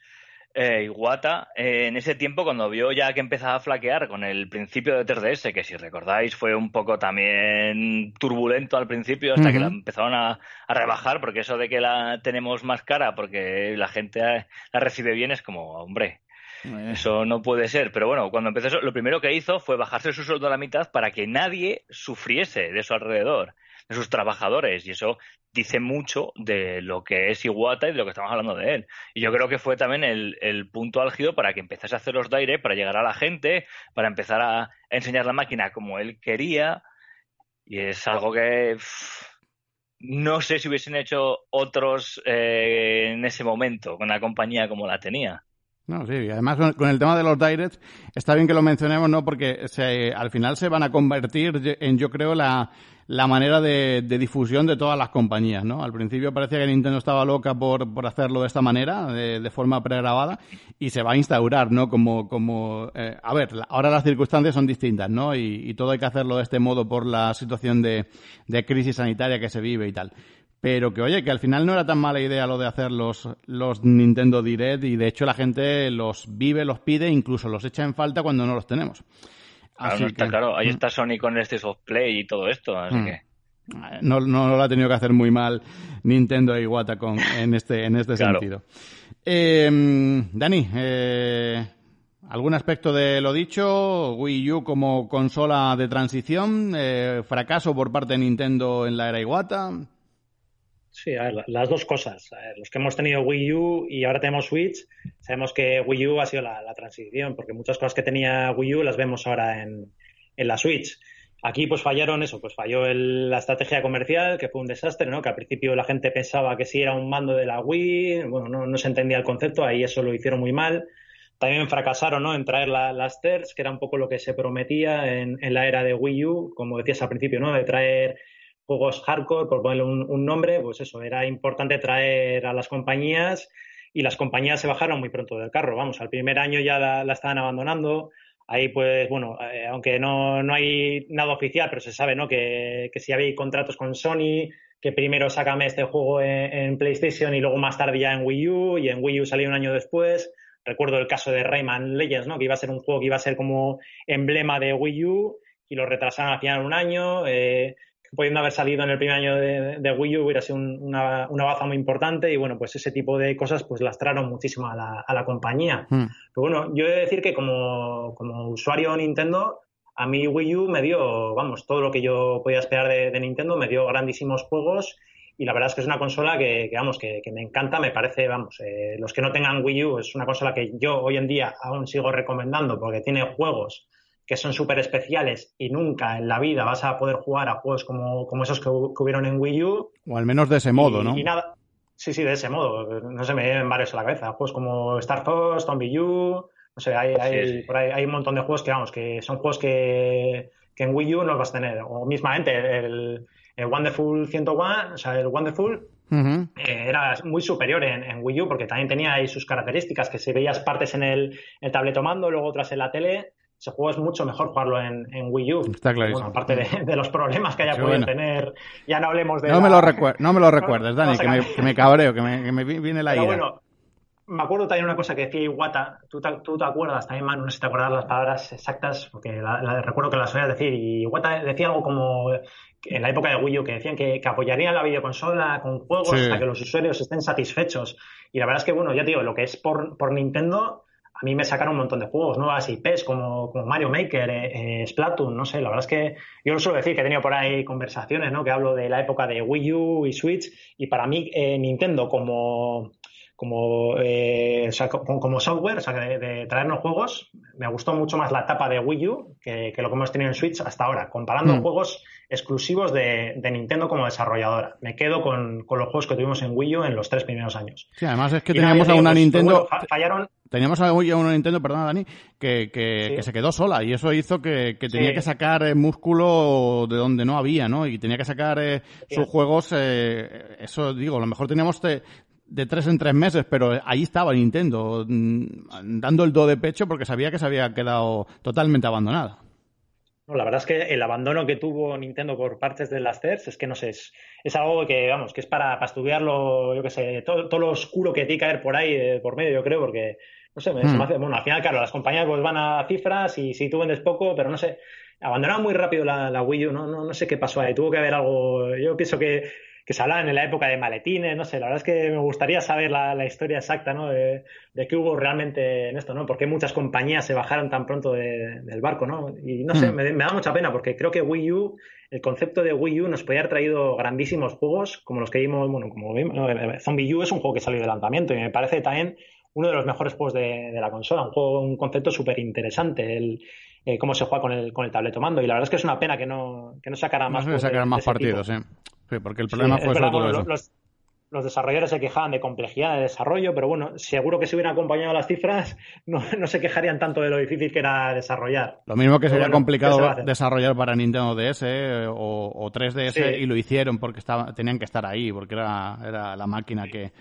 eh, Iwata, eh, en ese tiempo, cuando vio ya que empezaba a flaquear con el principio de 3DS, que si recordáis fue un poco también turbulento al principio, hasta que la empezaron a, rebajar, porque eso de que la tenemos más cara porque la gente la recibe bien es como, hombre, eso no puede ser. Pero bueno, cuando empezó eso, lo primero que hizo fue bajarse su sueldo a la mitad para que nadie sufriese de su alrededor de sus trabajadores y eso dice mucho de lo que es Iwata y de lo que estamos hablando de él. Y yo creo que fue también el, punto álgido para que empezase a hacer los Dire, para llegar a la gente, para empezar a, enseñar la máquina como él quería. Y es algo que no sé si hubiesen hecho otros eh, en ese momento con la compañía como la tenía. No, sí, además con, el tema de los directs, está bien que lo mencionemos, ¿no? Porque al final se van a convertir en, yo creo, la, la manera de, difusión de todas las compañías, ¿no? Al principio parecía que Nintendo estaba loca por, por hacerlo de esta manera, de, forma pregrabada, y se va a instaurar, ¿no? Como, como eh, a ver, ahora las circunstancias son distintas, ¿no? Y, y, todo hay que hacerlo de este modo por la situación de, de crisis sanitaria que se vive y tal pero que oye, que al final no era tan mala idea lo de hacer los, los Nintendo Direct y de hecho la gente los vive, los pide, incluso los echa en falta cuando no los tenemos. Así claro, claro, ahí mm. está Sony con este soft play y todo esto, así mm. que... No, no, lo ha tenido que hacer muy mal Nintendo y Iwata con, en este, en este sentido. Eh, Dani, eh, ¿algún aspecto de lo dicho? Wii U como consola de transición, eh, fracaso por parte de Nintendo en la era Iwata. Sí, a ver, las dos cosas. los que hemos tenido Wii U y ahora tenemos Switch, sabemos que Wii U ha sido la, transición, porque muchas cosas que tenía Wii U las vemos ahora en, la Switch. Aquí pues fallaron eso, pues falló la estrategia comercial, que fue un desastre, ¿no? Que al principio la gente pensaba que sí era un mando de la Wii, bueno, no, se entendía el concepto, ahí eso lo hicieron muy mal. También fracasaron, ¿no? En traer las TERS, que era un poco lo que se prometía en, en la era de Wii U, como decías al principio, ¿no? De traer juegos hardcore, por ponerle un, nombre, pues eso, era importante traer a las compañías y las compañías se bajaron muy pronto del carro. Vamos, al primer año ya la, estaban abandonando. Ahí, pues, bueno, eh, aunque no, no, hay nada oficial, pero se sabe, ¿no? Que, que si había contratos con Sony, que primero sácame este juego en, PlayStation y luego más tarde ya en Wii U, y en Wii U salió un año después. Recuerdo el caso de Rayman Legends, ¿no? Que iba a ser un juego que iba a ser como emblema de Wii U y lo retrasaron al final un año. Eh, pudiendo haber salido en el primer año de, Wii U hubiera sido una, baza muy importante y bueno, pues ese tipo de cosas pues lastraron muchísimo a la, compañía. Hmm. Pero bueno, yo he de decir que como, como usuario Nintendo, a mí Wii U me dio, vamos, todo lo que yo podía esperar de, Nintendo, me dio grandísimos juegos y la verdad es que es una consola que, vamos, que, me encanta, me parece, vamos, eh, los que no tengan Wii U es una consola que yo hoy en día aún sigo recomendando porque tiene juegos que son súper especiales y nunca en la vida vas a poder jugar a juegos como, como esos que, hubieron en Wii U. O al menos de ese modo, ¿no? Y nada. Sí, sí, de ese modo. No se me vienen varios a la cabeza. Juegos como Star Fox, Tomb U. No sé, hay, hay, Por ahí hay un montón de juegos que, vamos, que son juegos que, que en Wii U no vas a tener. O mismamente el, el Wonderful 101, o sea, el Wonderful eh, era muy superior en, en, Wii U porque también tenía ahí sus características, que si veías partes en el, el tabletomando, luego otras en la tele, ese juego es mucho mejor jugarlo en, Wii U. Está claro. Bueno, aparte de, los problemas que haya podido tener, ya no hablemos de. No, me, lo [LAUGHS] no me lo recuerdes, Dani, que, me, cabreo, que me, viene la idea. Bueno, me acuerdo también una cosa que decía Iwata, tú te, tú te acuerdas también, Manu, no sé si te acuerdas las palabras exactas, porque recuerdo que las oías decir, y Iwata decía algo como en la época de Wii U, que decían que, que apoyarían la videoconsola con juegos hasta que los usuarios estén satisfechos. Y la verdad es que, bueno, ya digo, lo que es por, por Nintendo, a mí me sacaron un montón de juegos, nuevas IPs como, como Mario Maker, eh, eh, Splatoon, no sé, la verdad es que yo lo suelo decir que he tenido por ahí conversaciones, ¿no? Que hablo de la época de Wii U y Switch y para mí eh, Nintendo como como, como, software, o sea, de, traernos juegos, me gustó mucho más la etapa de Wii U que, lo que hemos tenido en Switch hasta ahora, comparando mm. juegos exclusivos de, Nintendo como desarrolladora. Me quedo con, los juegos que tuvimos en Wii U en los tres primeros años. Sí, además es que teníamos a una pues, Nintendo... fallaron... Teníamos a una Nintendo, perdona Dani, que, que, se quedó sola y eso hizo que, tenía que sacar eh, músculo de donde no había, ¿no? Y tenía que sacar eh, sus juegos, eh, eso digo, a lo mejor teníamos de, de tres en tres meses, pero ahí estaba Nintendo mm, dando el do de pecho porque sabía que se había quedado totalmente abandonada. La verdad es que el abandono que tuvo Nintendo por partes de las CERS es que no sé, es, es algo que, vamos, que es para, estudiarlo, yo qué sé, todo, lo oscuro que tiene que haber por ahí, por medio, yo creo, porque No sé, me, se me hmm. hace, bueno, al final, claro, las compañías pues van a cifras y si tú vendes poco, pero no sé, abandonaron muy rápido la, la Wii U, no, no, no sé qué pasó ahí, tuvo que haber algo, yo pienso que que se hablaban en la época de maletines, no sé, la verdad es que me gustaría saber la, historia exacta, ¿no? De, qué hubo realmente en esto, ¿no? Por qué muchas compañías se bajaron tan pronto del barco, ¿no? Y no sé, hmm. me, da mucha pena porque creo que Wii U, el concepto de Wii U nos podía haber traído grandísimos juegos como los que vimos, bueno, como vimos, Zombie U es un juego que salió de lanzamiento y me parece también uno de los mejores juegos de, la consola, un juego, un concepto súper interesante. El, eh, cómo se juega con el, con el tableto mando. Y la verdad es que es una pena que no, que no sacaran más, no más partidos, ¿eh? Sí, porque el problema fue todo eso. Los, los, desarrolladores se quejaban de complejidad de desarrollo, pero bueno, seguro que si hubieran acompañado las cifras, [LAUGHS] no, no se quejarían tanto de lo difícil que era desarrollar. Lo mismo que sería complicado desarrollar para Nintendo DS eh, o, 3DS y lo hicieron porque estaba, tenían que estar ahí, porque era, era la máquina que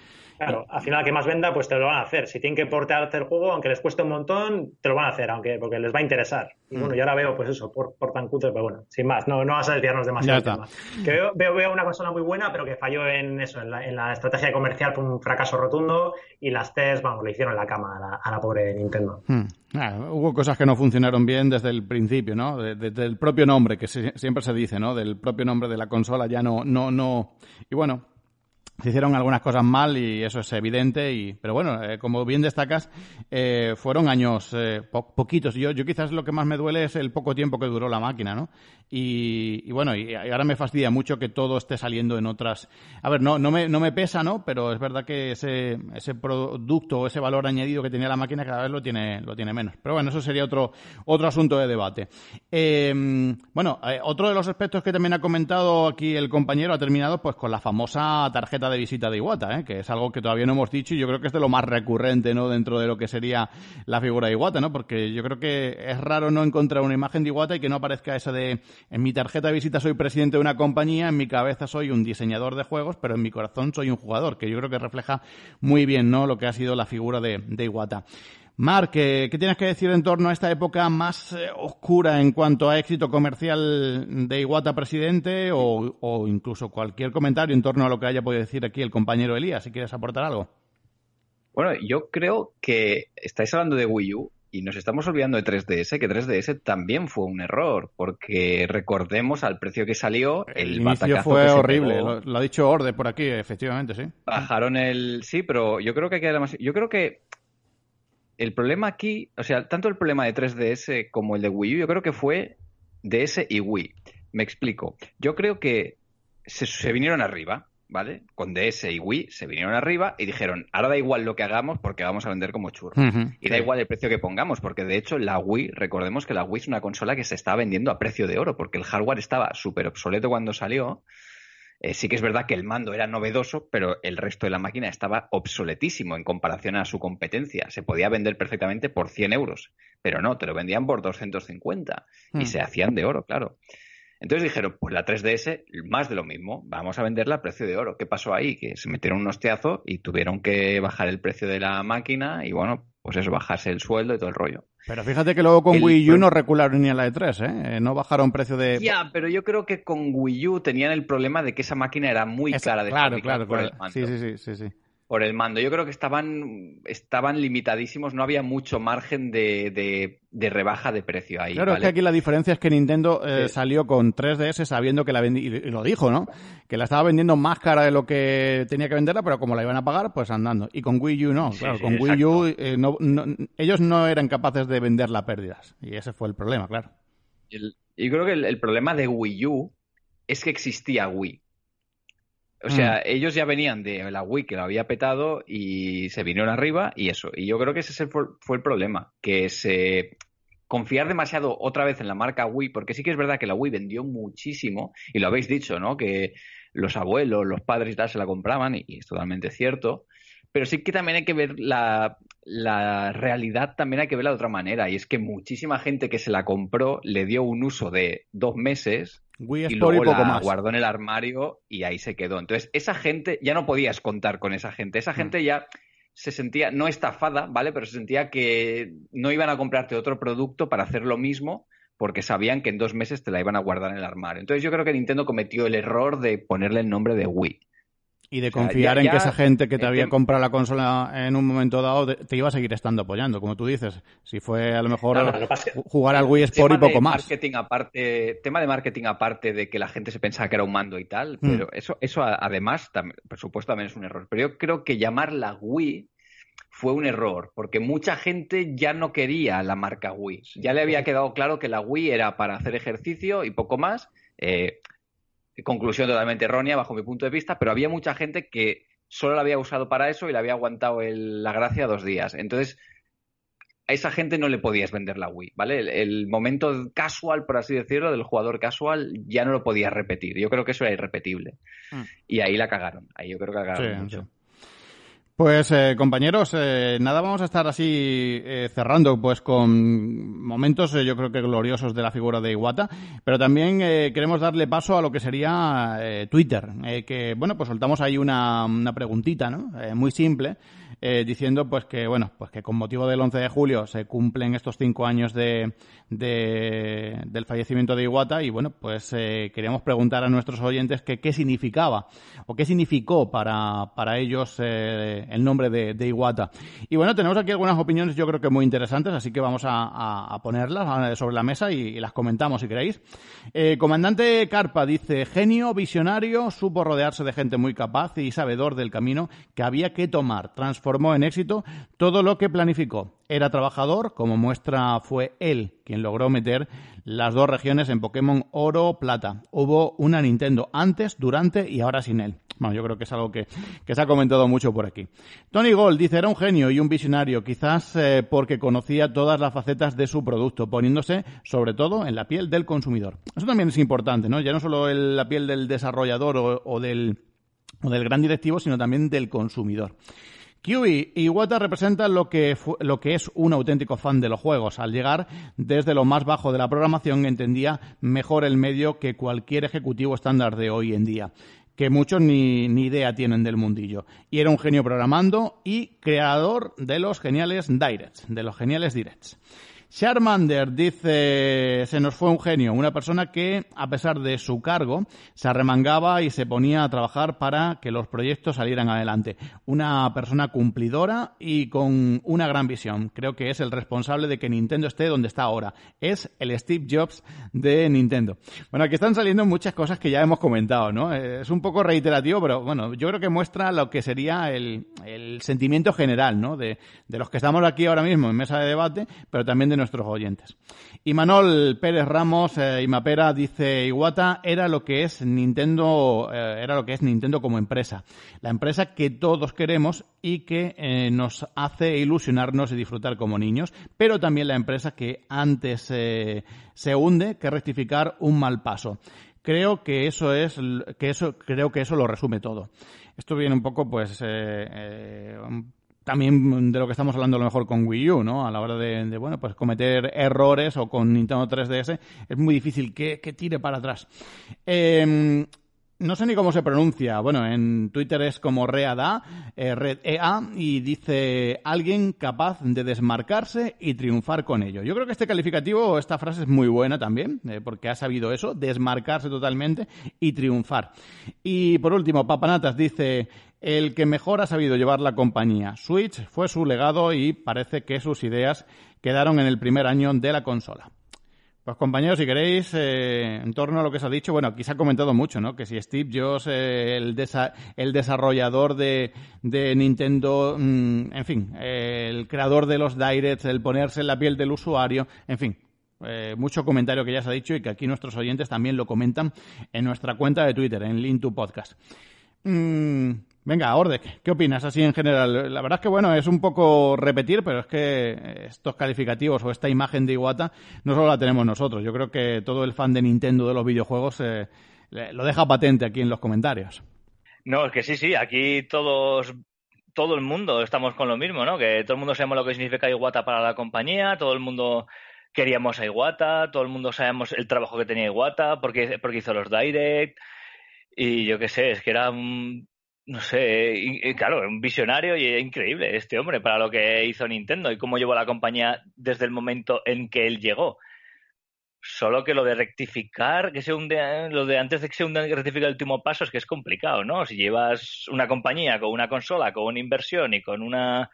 Claro, al final que más venda, pues te lo van a hacer. Si tienen que portarte el juego, aunque les cueste un montón, te lo van a hacer, aunque porque les va a interesar. Y bueno, mm. yo ahora veo, pues eso, por, por tan cutre, pero bueno, sin más, no, no vas a desviarnos demasiado. Que veo, veo, una consola muy buena, pero que falló en eso, en la, en la estrategia comercial fue un fracaso rotundo y las tests, vamos, le hicieron la cama a la, pobre Nintendo. Mm. Ah, hubo cosas que no funcionaron bien desde el principio, ¿no? Desde el propio nombre, que siempre se dice, ¿no? Del propio nombre de la consola ya no, no, no. Y bueno, se hicieron algunas cosas mal y eso es evidente y pero bueno eh, como bien destacas eh, fueron años eh, poquitos. Yo yo quizás lo que más me duele es el poco tiempo que duró la máquina no y, bueno y, ahora me fastidia mucho que todo esté saliendo en otras a ver no no me no me pesa no pero es verdad que ese ese producto o ese valor añadido que tenía la máquina cada vez lo tiene lo tiene menos. Pero bueno eso sería otro otro asunto de debate. Bueno otro de los aspectos que también ha comentado aquí el compañero ha terminado pues con la famosa tarjeta de visita de Iwata, ¿eh? que es algo que todavía no hemos dicho y yo creo que es de lo más recurrente ¿no? dentro de lo que sería la figura de Iwata, ¿no? porque yo creo que es raro no encontrar una imagen de Iwata y que no aparezca esa de en mi tarjeta de visita soy presidente de una compañía, en mi cabeza soy un diseñador de juegos, pero en mi corazón soy un jugador, que yo creo que refleja muy bien ¿no? lo que ha sido la figura de, de Iwata. Marc, ¿qué, tienes que decir en torno a esta época más eh, oscura en cuanto a éxito comercial de Iguata presidente o, incluso cualquier comentario en torno a lo que haya podido decir aquí el compañero Elías, si quieres aportar algo? Bueno, yo creo que estáis hablando de Wii U y nos estamos olvidando de 3DS, que 3DS también fue un error, porque recordemos al precio que salió el, el inicio fue horrible, lo, ha dicho Orde por aquí, efectivamente, sí. Bajaron el sí, pero yo creo que queda más yo creo que el problema aquí, o sea, tanto el problema de 3DS como el de Wii U, yo creo que fue DS y Wii. Me explico. Yo creo que se, vinieron arriba, ¿vale? Con DS y Wii se vinieron arriba y dijeron, ahora da igual lo que hagamos porque vamos a vender como churros. y da igual el precio que pongamos, porque de hecho la Wii, recordemos que la Wii es una consola que se está vendiendo a precio de oro, porque el hardware estaba súper obsoleto cuando salió eh, sí que es verdad que el mando era novedoso, pero el resto de la máquina estaba obsoletísimo en comparación a su competencia. Se podía vender perfectamente por 100 euros, pero no, te lo vendían por 250 y hmm. se hacían de oro, claro. Entonces dijeron, pues la 3DS, más de lo mismo, vamos a venderla a precio de oro. ¿Qué pasó ahí? Que se metieron un hostiazo y tuvieron que bajar el precio de la máquina y bueno, pues eso, bajarse el sueldo y todo el rollo. Pero fíjate que luego con Wii U no recularon ni a la de 3, ¿eh? No bajaron precio de... Ya, pero yo creo que con Wii U tenían el problema de que esa máquina era muy cara de Claro, claro, claro. Sí, sí, sí, sí por el mando. Yo creo que estaban, estaban limitadísimos, no había mucho margen de, de, rebaja de precio ahí. Claro, es que aquí la diferencia es que Nintendo eh, salió con 3DS sabiendo que la vendía, y lo dijo, ¿no? Que la estaba vendiendo más cara de lo que tenía que venderla, pero como la iban a pagar, pues andando. Y con Wii U no, claro, con Wii U eh, no, ellos no eran capaces de venderla a pérdidas. Y ese fue el problema, claro. y creo que el problema de Wii U es que existía Wii. O sea, mm. ellos ya venían de la Wii que lo había petado y se vinieron arriba y eso. Y yo creo que ese fue, el problema, que se confiar demasiado otra vez en la marca Wii, porque sí que es verdad que la Wii vendió muchísimo, y lo habéis dicho, ¿no? Que los abuelos, los padres y tal se la compraban, y, es totalmente cierto. Pero sí que también hay que ver la, la, realidad, también hay que verla de otra manera, y es que muchísima gente que se la compró le dio un uso de dos meses y luego la guardó en el armario y ahí se quedó. Entonces, esa gente, ya no podías contar con esa gente. Esa mm. gente ya se sentía, no estafada, ¿vale? Pero se sentía que no iban a comprarte otro producto para hacer lo mismo porque sabían que en dos meses te la iban a guardar en el armario. Entonces yo creo que Nintendo cometió el error de ponerle el nombre de Wii. Y de confiar en que esa gente que te había comprado la consola en un momento dado te iba a seguir estando apoyando, como tú dices. Si fue a lo mejor jugar al Wii Sport y poco más. Marketing aparte, tema de marketing aparte de que la gente se pensaba que era un mando y tal, hmm. pero eso, eso además, por supuesto, también es un error. Pero yo creo que llamarla Wii fue un error, porque mucha gente ya no quería la marca Wii. Ya le había quedado claro que la Wii era para hacer ejercicio y poco más. Eh, conclusión totalmente errónea bajo mi punto de vista, pero había mucha gente que solo la había usado para eso y le había aguantado la gracia dos días. Entonces, a esa gente no le podías vender la Wii, ¿vale? El, momento casual, por así decirlo, del jugador casual ya no lo podías repetir. Yo creo que eso era irrepetible. Mm. Y ahí la cagaron. Ahí yo creo que la cagaron mucho. Pues eh, compañeros, eh, nada, vamos a estar así eh, cerrando pues con momentos yo creo que gloriosos de la figura de Iwata, pero también queremos darle paso a lo que sería Twitter, que bueno, pues soltamos ahí una, una preguntita, ¿no? muy simple, diciendo pues que bueno, pues que con motivo del 11 de julio se cumplen estos cinco años de, de del fallecimiento de Iwata y bueno, pues queríamos preguntar a nuestros oyentes qué significaba o qué significó para, para ellos el nombre de, Iwata. Y bueno, tenemos aquí algunas opiniones yo creo que muy interesantes, así que vamos a, ponerlas sobre la mesa y, las comentamos si queréis. Eh, comandante Carpa dice, genio, visionario, supo rodearse de gente muy capaz y sabedor del camino que había que tomar. Transformó en éxito todo lo que planificó. Era trabajador, como muestra fue él quien logró meter las dos regiones en Pokémon Oro Plata. Hubo una Nintendo antes, durante y ahora sin él. Bueno, yo creo que es algo que, se ha comentado mucho por aquí. Tony Gold dice, era un genio y un visionario, quizás eh, porque conocía todas las facetas de su producto, poniéndose sobre todo en la piel del consumidor. Eso también es importante, ¿no? Ya no solo en la piel del desarrollador o, del, o del gran directivo, sino también del consumidor. Kiwi Iwata representa lo que, lo que es un auténtico fan de los juegos. Al llegar desde lo más bajo de la programación entendía mejor el medio que cualquier ejecutivo estándar de hoy en día que muchos ni, ni, idea tienen del mundillo. Y era un genio programando y creador de los geniales Directs, de los geniales Directs. Charmander dice, se nos fue un genio, una persona que, a pesar de su cargo, se arremangaba y se ponía a trabajar para que los proyectos salieran adelante. Una persona cumplidora y con una gran visión. Creo que es el responsable de que Nintendo esté donde está ahora. Es el Steve Jobs de Nintendo. Bueno, aquí están saliendo muchas cosas que ya hemos comentado, ¿no? Es un poco reiterativo, pero bueno, yo creo que muestra lo que sería el, sentimiento general, ¿no? De, de los que estamos aquí ahora mismo en mesa de debate, pero también de nuestros oyentes. Y Manol Pérez Ramos, eh, Imapera, dice Iwata era lo que es Nintendo, eh, era lo que es Nintendo como empresa. La empresa que todos queremos y que eh, nos hace ilusionarnos y disfrutar como niños, pero también la empresa que antes se hunde que rectificar un mal paso creo que eso es que eso creo que eso lo resume todo esto viene un poco pues eh, también de lo que estamos hablando a lo mejor con Wii U, ¿no? A la hora de, bueno, pues cometer errores o con Nintendo 3DS es muy difícil que, tire para atrás. Em, no sé ni cómo se pronuncia. Bueno, en Twitter es como Reada, eh, Red EA, y dice alguien capaz de desmarcarse y triunfar con ello. Yo creo que este calificativo, esta frase es muy buena también, eh, porque ha sabido eso, desmarcarse totalmente y triunfar. Y por último, Papanatas dice, el que mejor ha sabido llevar la compañía. Switch fue su legado y parece que sus ideas quedaron en el primer año de la consola. Pues compañeros, si queréis, eh, en torno a lo que se ha dicho, bueno, aquí se ha comentado mucho, ¿no? Que si Steve Jobs, eh, el, desarrollador de, Nintendo, mm, en fin, el creador de los Directs, el ponerse en la piel del usuario, en fin, eh, mucho comentario que ya se ha dicho y que aquí nuestros oyentes también lo comentan en nuestra cuenta de Twitter, en Link Podcast. Mm, Venga, Ordek, ¿qué opinas así en general? La verdad es que, bueno, es un poco repetir, pero es que estos calificativos o esta imagen de Iwata no solo la tenemos nosotros. Yo creo que todo el fan de Nintendo de los videojuegos eh, lo deja patente aquí en los comentarios. No, es que sí, sí, aquí todos, todo el mundo estamos con lo mismo, ¿no? Que todo el mundo sabemos lo que significa Iwata para la compañía, todo el mundo queríamos a Iwata, todo el mundo sabemos el trabajo que tenía Iwata, porque, porque hizo los Direct, y yo qué sé, es que era un no sé, claro, un visionario y increíble este hombre para lo que hizo Nintendo y cómo llevó la compañía desde el momento en que él llegó. Solo que lo de rectificar, que se hunde, lo de antes de que se hunde rectificar el último paso es que es complicado, ¿no? Si llevas una compañía con una consola, con una inversión y con una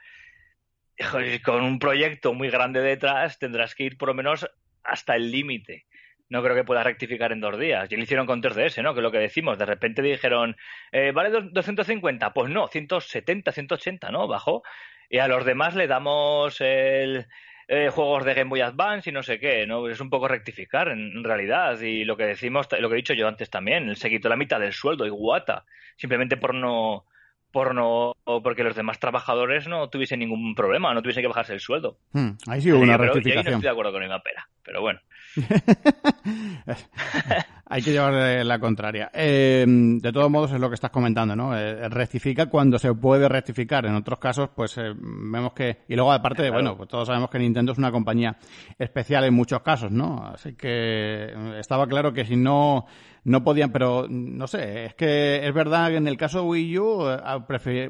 con un proyecto muy grande detrás, tendrás que ir por lo menos hasta el límite. No creo que pueda rectificar en dos días. Y lo hicieron con 3DS, ¿no? Que es lo que decimos. De repente dijeron, eh, ¿vale 250? Pues no, 170, 180, ¿no? Bajó. Y a los demás le damos el, eh, juegos de Game Boy Advance y no sé qué, ¿no? Es un poco rectificar en, realidad. Y lo que decimos, lo que he dicho yo antes también, se quitó la mitad del sueldo y guata, simplemente por no por no porque los demás trabajadores no tuviesen ningún problema, no tuviesen que bajarse el sueldo. Hmm, ahí sí hubo una rectificación. Y ahí no estoy de acuerdo con Ima Pera, pero bueno. [LAUGHS] Hay que llevar la contraria. Eh, de todos modos, es lo que estás comentando, ¿no? Eh, rectifica cuando se puede rectificar. En otros casos, pues eh, vemos que. Y luego, aparte de, bueno, pues todos sabemos que Nintendo es una compañía especial en muchos casos, ¿no? Así que estaba claro que si no no podían, pero no sé, es que es verdad que en el caso de Wii U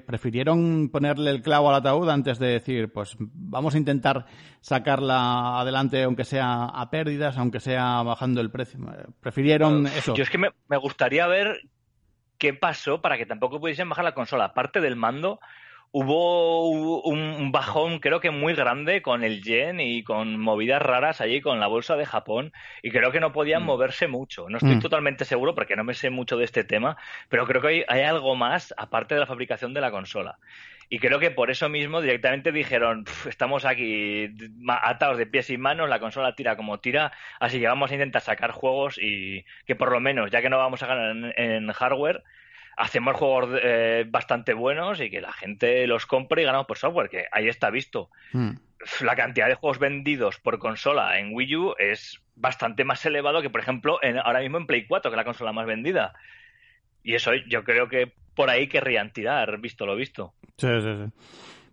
prefirieron ponerle el clavo al ataúd antes de decir, pues vamos a intentar sacarla adelante aunque sea a pérdidas, aunque sea bajando el precio. Prefirieron eso. Yo es que me, me gustaría ver qué pasó para que tampoco pudiesen bajar la consola. Aparte del mando, hubo un bajón creo que muy grande con el yen y con movidas raras allí con la bolsa de Japón y creo que no podían mm. moverse mucho. No estoy mm. totalmente seguro porque no me sé mucho de este tema, pero creo que hay, algo más aparte de la fabricación de la consola. Y creo que por eso mismo directamente dijeron, estamos aquí atados de pies y manos, la consola tira como tira, así que vamos a intentar sacar juegos y que por lo menos, ya que no vamos a ganar en hardware, hacemos juegos eh, bastante buenos y que la gente los compre y ganamos por software, que ahí está visto. Hmm. La cantidad de juegos vendidos por consola en Wii U es bastante más elevado que, por ejemplo, en, ahora mismo en Play 4, que es la consola más vendida. Y eso yo creo que por ahí querrían tirar, visto lo visto. Sí, sí, sí.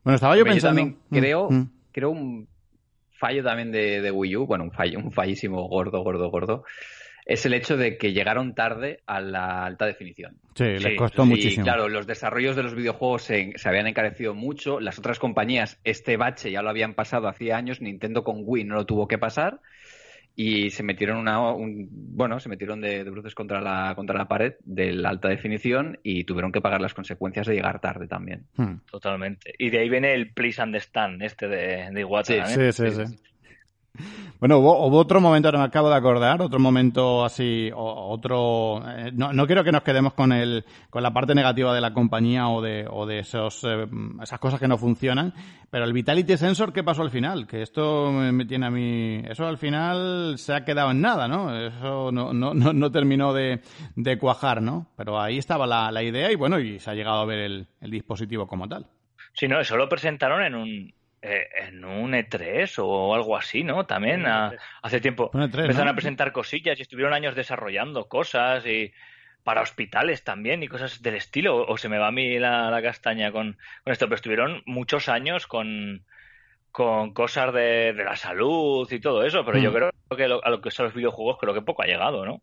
Bueno, estaba yo pensando... también creo, hmm. creo un fallo también de, de, Wii U, bueno, un fallo, un fallísimo gordo, gordo, gordo, es el hecho de que llegaron tarde a la alta definición. Sí, les costó muchísimo. Claro, los desarrollos de los videojuegos se, habían encarecido mucho. Las otras compañías, este bache ya lo habían pasado hacía años. Nintendo con Wii no lo tuvo que pasar. Y se metieron una, bueno, se metieron de, bruces contra la, contra la pared de la alta definición y tuvieron que pagar las consecuencias de llegar tarde también. Hmm. Totalmente. Y de ahí viene el Please Understand, este de, de Iwata. sí, sí. sí. [LAUGHS] Bueno, hubo, otro momento, ahora me acabo de acordar, otro momento así, otro... Eh, no, no, quiero que nos quedemos con el, con la parte negativa de la compañía o de, o de esos, eh, esas cosas que no funcionan, pero el Vitality Sensor, ¿qué pasó al final? Que esto me, tiene a mí... Eso al final se ha quedado en nada, ¿no? Eso no, no, no, terminó de, de, cuajar, ¿no? Pero ahí estaba la, la idea y bueno, y se ha llegado a ver el, el dispositivo como tal. Sí, no, eso lo presentaron en un, eh, en un E3 o algo así, ¿no? También hace tiempo e empezaron a presentar cosillas y estuvieron años desarrollando cosas y para hospitales también y cosas del estilo. O, se me va a mí la, castaña con, con, esto, pero estuvieron muchos años con, con cosas de, la salud y todo eso, pero yo mm. creo que a lo que son los videojuegos creo que poco ha llegado, ¿no?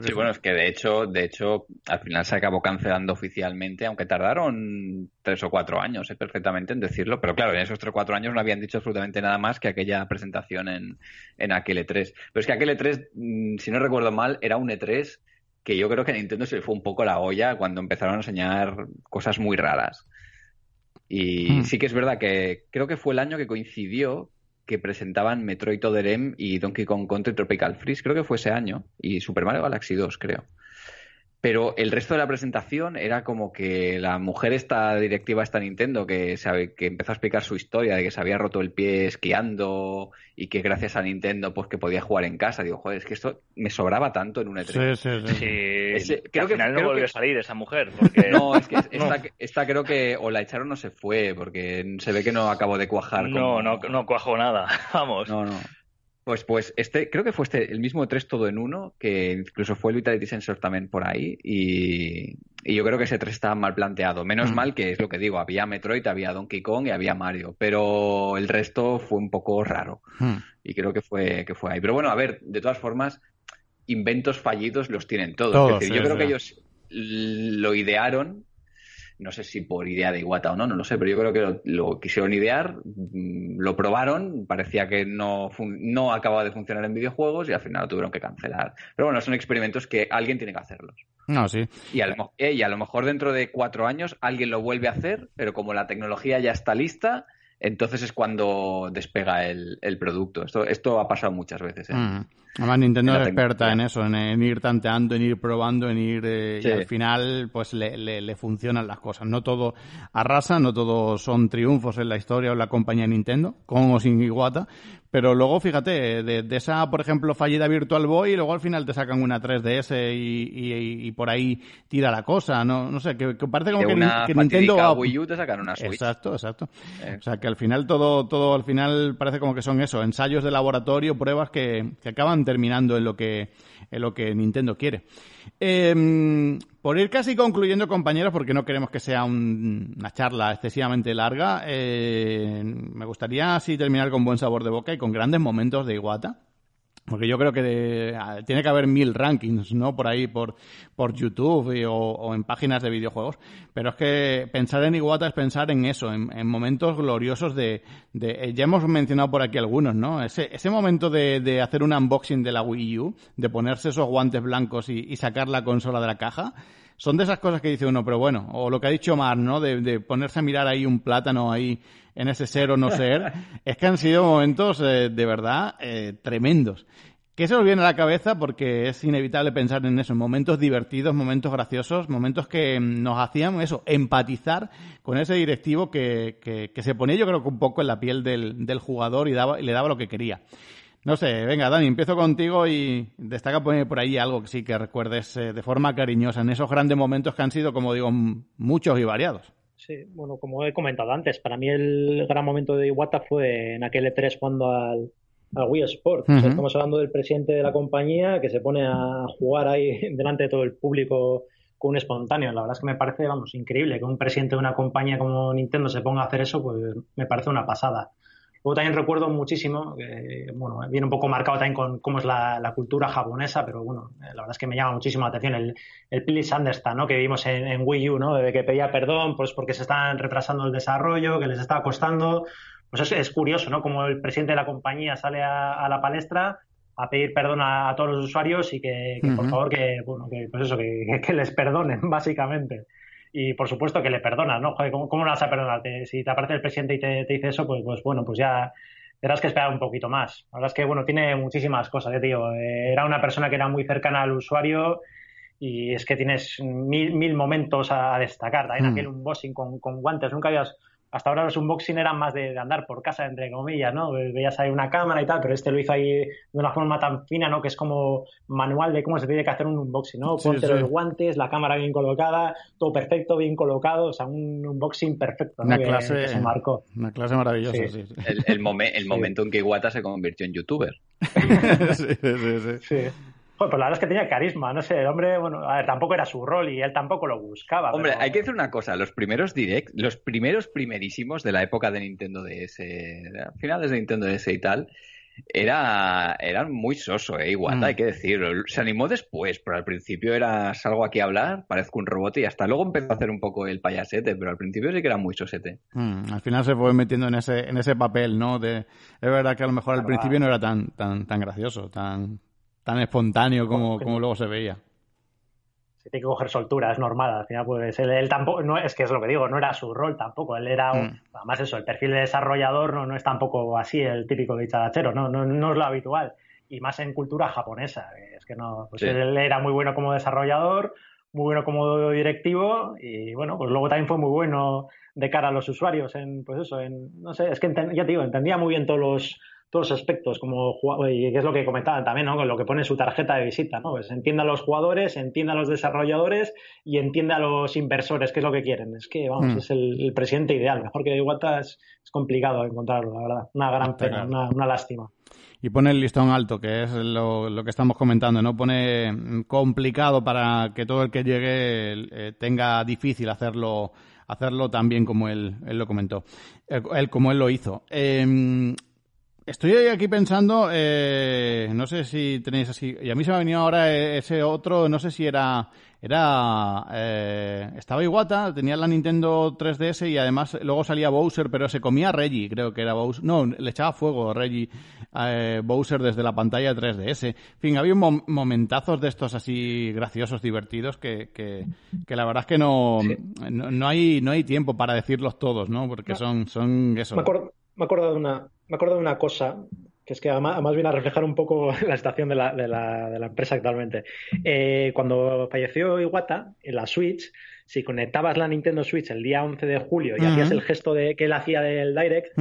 sí, bueno, es que de hecho, de hecho, al final se acabó cancelando oficialmente, aunque tardaron tres o cuatro años, ¿eh? perfectamente en decirlo, pero claro, en esos tres o cuatro años no habían dicho absolutamente nada más que aquella presentación en, en aquel E3. Pero es que aquel E3, mm, si no recuerdo mal, era un E3 que yo creo que a Nintendo se le fue un poco la olla cuando empezaron a enseñar cosas muy raras. Y hmm. sí que es verdad que creo que fue el año que coincidió que presentaban Metroid Other M y Donkey Kong Country Tropical Freeze, creo que fue ese año, y Super Mario Galaxy 2, creo. Pero el resto de la presentación era como que la mujer esta directiva esta Nintendo que sabe que empezó a explicar su historia de que se había roto el pie esquiando y que gracias a Nintendo pues que podía jugar en casa. Digo, joder, es que esto me sobraba tanto en un E3. Sí, sí, sí. creo que al final no volvió a salir esa mujer. Porque... [LAUGHS] No, es que [LAUGHS] esta, creo que o la echaron o se fue porque se ve que no acabó de cuajar. No, no, no cuajó nada. [LAUGHS] Vamos. No, no. Pues, pues este, creo que fue este, el mismo 3 todo en uno, que incluso fue el Vitality Sensor también por ahí, y, yo creo que ese 3 estaba mal planteado. Menos mm. mal que es lo que digo, había Metroid, había Donkey Kong y había Mario, pero el resto fue un poco raro. Mm. Y creo que fue, que fue ahí. Pero bueno, a ver, de todas formas, inventos fallidos los tienen todos. yo creo que ellos lo idearon no sé si por idea de Iwata o no, no lo sé, pero yo creo que lo, quisieron idear, mm, lo probaron, parecía que no, no acababa de funcionar en videojuegos y al final lo tuvieron que cancelar. Pero bueno, son experimentos que alguien tiene que hacerlos. No, sí. Y a, lo, eh, y a lo mejor dentro de cuatro años alguien lo vuelve a hacer, pero como la tecnología ya está lista, entonces es cuando despega el, producto. Esto, esto ha pasado muchas veces. ¿eh? Mm. Además, Nintendo es experta en eso, en, ir tanteando, en ir probando, en ir. Eh, y al final, pues le, le, funcionan las cosas. No todo arrasa, no todo son triunfos en la historia o en la compañía Nintendo, con o sin Iwata, pero luego, fíjate, de, esa, por ejemplo, fallida Virtual Boy, y luego al final te sacan una 3DS y, y, por ahí tira la cosa. No, no sé, que, parece como que, que Nintendo. Wii U te sacan una Switch. Exacto, exacto. Eh. O sea, que al final todo, todo al final parece como que son eso, ensayos de laboratorio, pruebas que, que acaban terminando en lo que, en lo que Nintendo quiere. Eh, por ir casi concluyendo, compañeros, porque no queremos que sea una charla excesivamente larga, eh, me gustaría así terminar con buen sabor de boca y con grandes momentos de Iguata. Porque yo creo que tiene que haber mil rankings, ¿no? Por ahí, por, por YouTube o, en páginas de videojuegos. Pero es que pensar en Iguata es pensar en eso, en, momentos gloriosos de, de, Ya hemos mencionado por aquí algunos, ¿no? Ese, ese momento de, de, hacer un unboxing de la Wii U, de ponerse esos guantes blancos y, y sacar la consola de la caja son de esas cosas que dice uno, pero bueno, o lo que ha dicho Mar, ¿no? De, ponerse a mirar ahí un plátano ahí en ese ser o no ser, [LAUGHS] es que han sido momentos eh, de verdad eh, tremendos. ¿Qué se os viene a la cabeza? Porque es inevitable pensar en eso, en momentos divertidos, momentos graciosos, momentos que nos hacían eso, empatizar con ese directivo que, que, se ponía yo creo que un poco en la piel del, del jugador y, daba, y le daba lo que quería. No sé, venga, Dani, empiezo contigo y destaca por ahí algo que sí que recuerdes eh, de forma cariñosa en esos grandes momentos que han sido, como digo, muchos y variados. Sí, bueno, como he comentado antes, para mí el gran momento de Iwata fue en aquel E3 cuando al, Wii Sports. estamos hablando del presidente de la compañía que se pone a jugar ahí [LAUGHS] delante de todo el público con un espontáneo. La verdad es que me parece, vamos, increíble que un presidente de una compañía como Nintendo se ponga a hacer eso, pues me parece una pasada. Luego también recuerdo muchísimo, que, bueno, viene un poco marcado también con cómo es la, cultura japonesa, pero bueno, eh, la verdad es que me llama muchísimo la atención el, el Please Understand, ¿no? Que vimos en, Wii U, ¿no? De que pedía perdón, pues porque se están retrasando el desarrollo, que les estaba costando. Pues es, curioso, ¿no? Como el presidente de la compañía sale a, la palestra a pedir perdón a, todos los usuarios y que, por favor que, bueno, que, pues eso, que, que les perdonen, [LAUGHS] básicamente y por supuesto que le perdonas, ¿no? Joder, ¿cómo, no vas a perdonar? si te aparece el presidente y te, dice eso, pues, pues bueno, pues ya tendrás que esperar un poquito más. La verdad es que, bueno, tiene muchísimas cosas, ¿eh, tío. Eh, era una persona que era muy cercana al usuario y es que tienes mil, mil momentos a, destacar. También mm. aquel unboxing con, con guantes. Nunca habías hasta ahora los unboxing eran más de, andar por casa, entre comillas, ¿no? Veías ahí una cámara y tal, pero este lo hizo ahí de una forma tan fina, ¿no? Que es como manual de cómo se tiene que hacer un unboxing, ¿no? Ponte los guantes, la cámara bien colocada, todo perfecto, bien colocado, o sea, un unboxing perfecto, Una clase, se marcó. Una clase maravillosa, sí. El, el, [LAUGHS] momento en que Iwata se convirtió en youtuber. [LAUGHS] sí, sí, sí. Pues la verdad es que tenía carisma, no sé, el hombre, bueno, a ver, tampoco era su rol y él tampoco lo buscaba. Hombre, hay que decir una cosa, los primeros direct, los primeros primerísimos de la época de Nintendo DS, finales de Nintendo DS y tal, era, eran muy soso, eh, igual, mm. hay que decirlo. Se animó después, pero al principio era salgo aquí a hablar, parezco un robot y hasta luego empezó a hacer un poco el payasete, pero al principio sí que era muy sosete. Mm, al final se fue metiendo en ese, en ese papel, ¿no? De, es verdad que a lo mejor al principio no era tan, tan, tan gracioso, tan tan espontáneo como, como luego se veía. Se tiene que coger soltura, es normal. Al final, pues él, tampoco, no es que es lo que digo, no era su rol tampoco. Él era, mm. además, eso, el perfil de desarrollador no, no es tampoco así el típico dicharachero, ¿no? No, no es lo habitual. Y más en cultura japonesa. Es que no, pues él era muy bueno como desarrollador, muy bueno como directivo y bueno, pues luego también fue muy bueno de cara a los usuarios en, pues eso, en, no sé, es que ya te digo, entendía muy bien todos los todos los aspectos, como y es lo que comentaban también, ¿no? Con lo que pone su tarjeta de visita, ¿no? Pues entiende a los jugadores, entiende a los desarrolladores y entiende a los inversores, qué es lo que quieren. Es que, vamos, mm. es el, presidente ideal. Mejor que Iwata es, complicado encontrarlo, la verdad. Una gran pena, una, lástima. Y pone el listón alto, que es lo, que estamos comentando, ¿no? Pone mm, complicado para que todo el que llegue eh, tenga difícil hacerlo hacerlo tan bien como él, él lo comentó, él, como él lo hizo. Eh, Estoy aquí pensando, eh, no sé si tenéis así, y a mí se me ha venido ahora ese otro, no sé si era, era, eh, estaba Iwata, tenía la Nintendo 3DS y además luego salía Bowser, pero se comía a Reggie, creo que era Bowser, no, le echaba fuego a Reggie, eh, Bowser desde la pantalla 3DS. En fin, había momentazos de estos así graciosos, divertidos, que, que, que la verdad es que no, no, hay, no hay tiempo para decirlos todos, ¿no? Porque son, son eso. Me acuerdo, me acuerdo de una, me acuerdo de una cosa que es que además, viene a reflejar un poco [LAUGHS] la situación de la, de la, de la empresa actualmente. Eh, cuando falleció Iwata, en la Switch, si conectabas la Nintendo Switch el día 11 de julio y hacías el gesto de, que él hacía del Direct,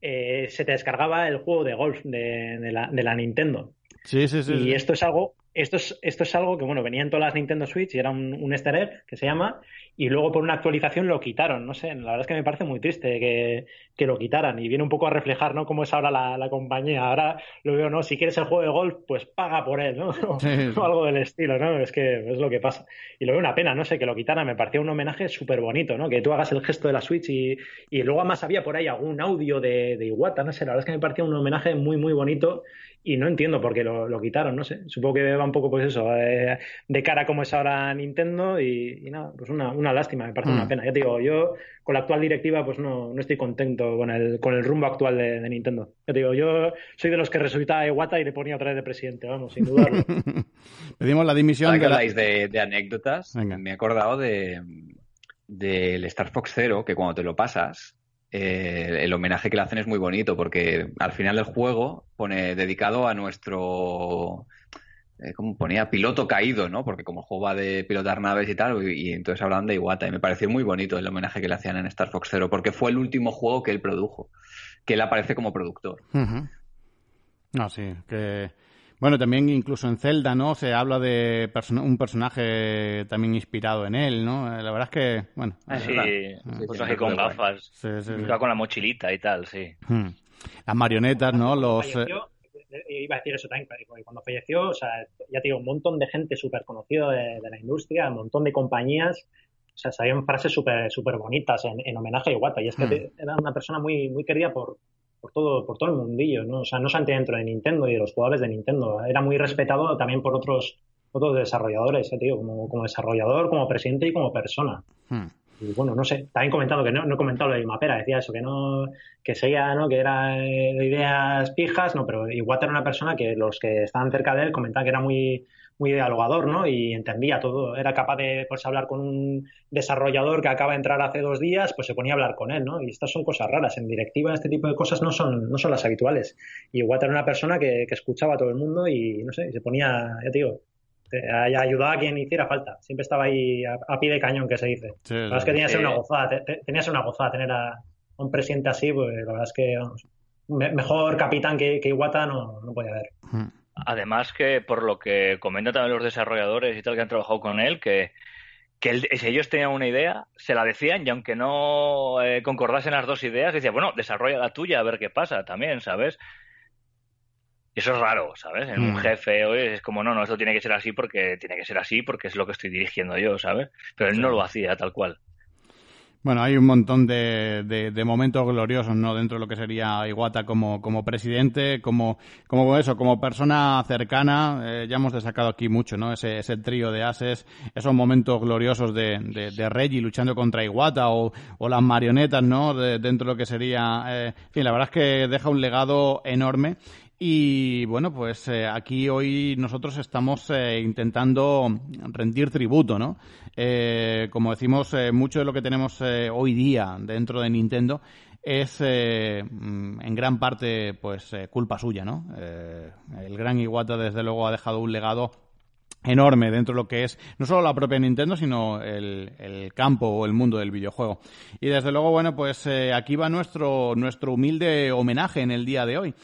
eh, se te descargaba el juego de golf de, de, la, de la Nintendo. Sí, sí, sí. Y esto es algo esto es, esto es algo que, bueno, venía en todas las Nintendo Switch y era un, un easter egg que se llama, y luego por una actualización lo quitaron. No sé, la verdad es que me parece muy triste que, que lo quitaran y viene un poco a reflejar, ¿no? Cómo es ahora la, la, compañía. Ahora lo veo, ¿no? Si quieres el juego de golf, pues paga por él, ¿no? [LAUGHS] o algo del estilo, ¿no? Es que es lo que pasa. Y lo veo una pena, no sé, que lo quitaran. Me parecía un homenaje súper bonito, ¿no? Que tú hagas el gesto de la Switch y, y luego además había por ahí algún audio de, de Iwata, no sé, la verdad es que me parecía un homenaje muy, muy bonito y no entiendo por qué lo, lo, quitaron, no sé. Supongo que va un poco, pues eso, de, de cara como es ahora Nintendo y, y nada, pues una, una, lástima, me parece mm. una pena. Ya te digo, yo con la actual directiva pues no, no estoy contento con el, con el rumbo actual de, de, Nintendo. Ya te digo, yo soy de los que resucitaba a Iwata y le ponía otra vez de presidente, vamos, sin dudarlo. [LAUGHS] Pedimos la dimisión. de que habláis de, de, anécdotas, Venga. me he acordado de del Star Fox Zero, que cuando te lo pasas, eh, el homenaje que le hacen es muy bonito porque al final del juego pone dedicado a nuestro eh, como ponía piloto caído, ¿no? Porque como el juego va de pilotar naves y tal, y, entonces hablan de Iwata y me pareció muy bonito el homenaje que le hacían en Star Fox Zero porque fue el último juego que él produjo, que él aparece como productor. Uh. No, sí, que bueno, también incluso en Zelda, ¿no? Se habla de person un personaje también inspirado en él, ¿no? La verdad es que, bueno. Ah, sí, un personaje con gafas. Sí, sí, sí. con la mochilita y tal, sí. Hmm. Las marionetas, ¿no? Los... Falleció, iba a decir eso también, cuando falleció, o sea, ya te digo, un montón de gente súper conocida de, de, la industria, un montón de compañías, o sea, salían frases súper super bonitas en, en, homenaje a Iwata, y es que hmm. era una persona muy, muy querida por, por todo, por todo el mundillo, ¿no? O sea, no solamente dentro de Nintendo y de los jugadores de Nintendo, era muy respetado también por otros, otros desarrolladores, ¿eh, tío? Como, como desarrollador, como presidente y como persona. Hmm. Y bueno, no sé, también comentando que no, no he comentado lo de Mapera, decía eso, que no, que seguía, ¿no? Que era de ideas pijas, no, pero Iwata era una persona que los que estaban cerca de él comentaban que era muy, muy dialogador, ¿no? Y entendía todo. Era capaz de pues, hablar con un desarrollador que acaba de entrar hace dos días, pues se ponía a hablar con él, ¿no? Y estas son cosas raras. En directiva este tipo de cosas no son, no son las habituales. Y Water era una persona que, que escuchaba a todo el mundo y, no sé, se ponía, ya te digo, ayudaba a quien hiciera falta. Siempre estaba ahí a, a pie de cañón, que se dice. Sí, la verdad es que tenía que ser una gozada. Te, te, tenía que ser una gozada tener a un presidente así, pues la verdad es que vamos, mejor capitán que, que Iwata no, no podía haber. Además que por lo que comentan también los desarrolladores y tal que han trabajado con él, que, que él, si ellos tenían una idea, se la decían y aunque no eh, concordasen las dos ideas, decía, bueno, desarrolla la tuya a ver qué pasa también, ¿sabes? Y eso es raro, ¿sabes? En mm. un jefe oye, es como, no, no, esto tiene que ser así porque tiene que ser así porque es lo que estoy dirigiendo yo, ¿sabes? Pero él no lo hacía tal cual. Bueno, hay un montón de, de, de, momentos gloriosos, ¿no? Dentro de lo que sería Iwata como, como presidente, como, como eso, como persona cercana. Eh, ya hemos destacado aquí mucho, ¿no? Ese, ese trío de ases, esos momentos gloriosos de, de, de Reggie luchando contra Iwata o, o las marionetas, ¿no? dentro de lo que sería. Eh, fin, la verdad es que deja un legado enorme. Y bueno, pues eh, aquí hoy nosotros estamos eh, intentando rendir tributo, ¿no? Eh, como decimos, mucho de lo que tenemos hoy día dentro de Nintendo es mm, en gran parte pues culpa suya, ¿no? el gran Iwata desde luego ha dejado un legado enorme dentro de lo que es no solo la propia Nintendo, sino el, el campo o el mundo del videojuego. Y desde luego, bueno, pues aquí va nuestro, nuestro humilde homenaje en el día de hoy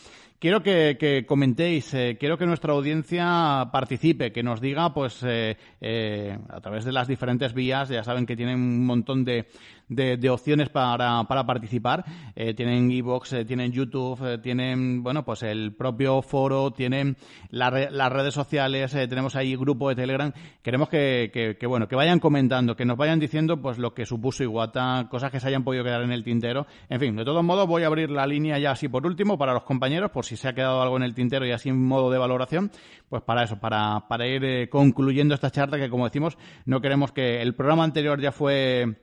quiero que, comentéis, eh, quiero que nuestra audiencia participe, que nos diga, pues, eh, eh, a través de las diferentes vías, ya saben que tienen un montón de, de, opciones para, para participar. Eh, tienen Evox, eh, tienen YouTube, eh, tienen, bueno, pues el propio foro, tienen las redes sociales, tenemos ahí grupo de Telegram. Queremos que, que, bueno, que vayan comentando, que nos vayan diciendo, pues, lo que supuso Iguata, cosas que se hayan podido quedar en el tintero. En fin, de todos modos, voy a abrir la línea ya así por último para los compañeros, por si se ha quedado algo en el tintero y así en modo de valoración, pues para eso, para, para ir concluyendo esta charla que, como decimos, no queremos que el programa anterior ya fue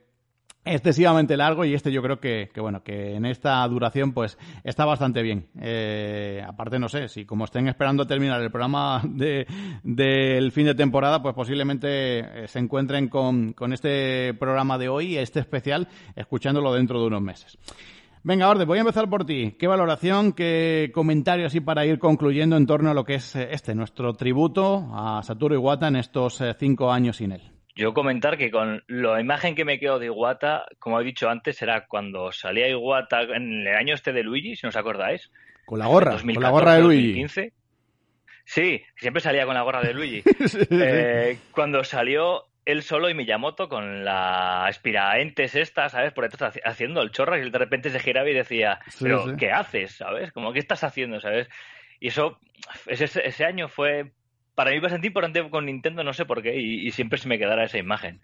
excesivamente largo y este yo creo que, bueno que en esta duración pues está bastante bien eh, aparte no sé si como estén esperando terminar el programa [LAUGHS] de del fin de temporada pues posiblemente eh, se encuentren con, con este programa de hoy este especial escuchándolo dentro de unos meses Venga, Orde, voy a empezar por ti. ¿Qué valoración, qué comentario así para ir concluyendo en torno a lo que es eh, este, nuestro tributo a Satoru Iwata en estos cinco años sin él? Yo comentar que con la imagen que me quedo de Iwata, como he dicho antes, era cuando salía Iwata en el año este de Luigi, si no os acordáis. Con la gorra, con la gorra de Luigi. Sí, siempre salía con la gorra de Luigi. [LAUGHS] Eh, cuando salió él solo y Miyamoto con la aspiraentes esta, ¿sabes? Por detrás haciendo el chorro y él de repente se giraba y decía, pero ¿qué haces? ¿Sabes? Como, ¿qué estás haciendo? ¿Sabes? Y eso, ese, ese año fue para mí bastante importante con Nintendo, no sé por qué, y, siempre se me quedará esa imagen.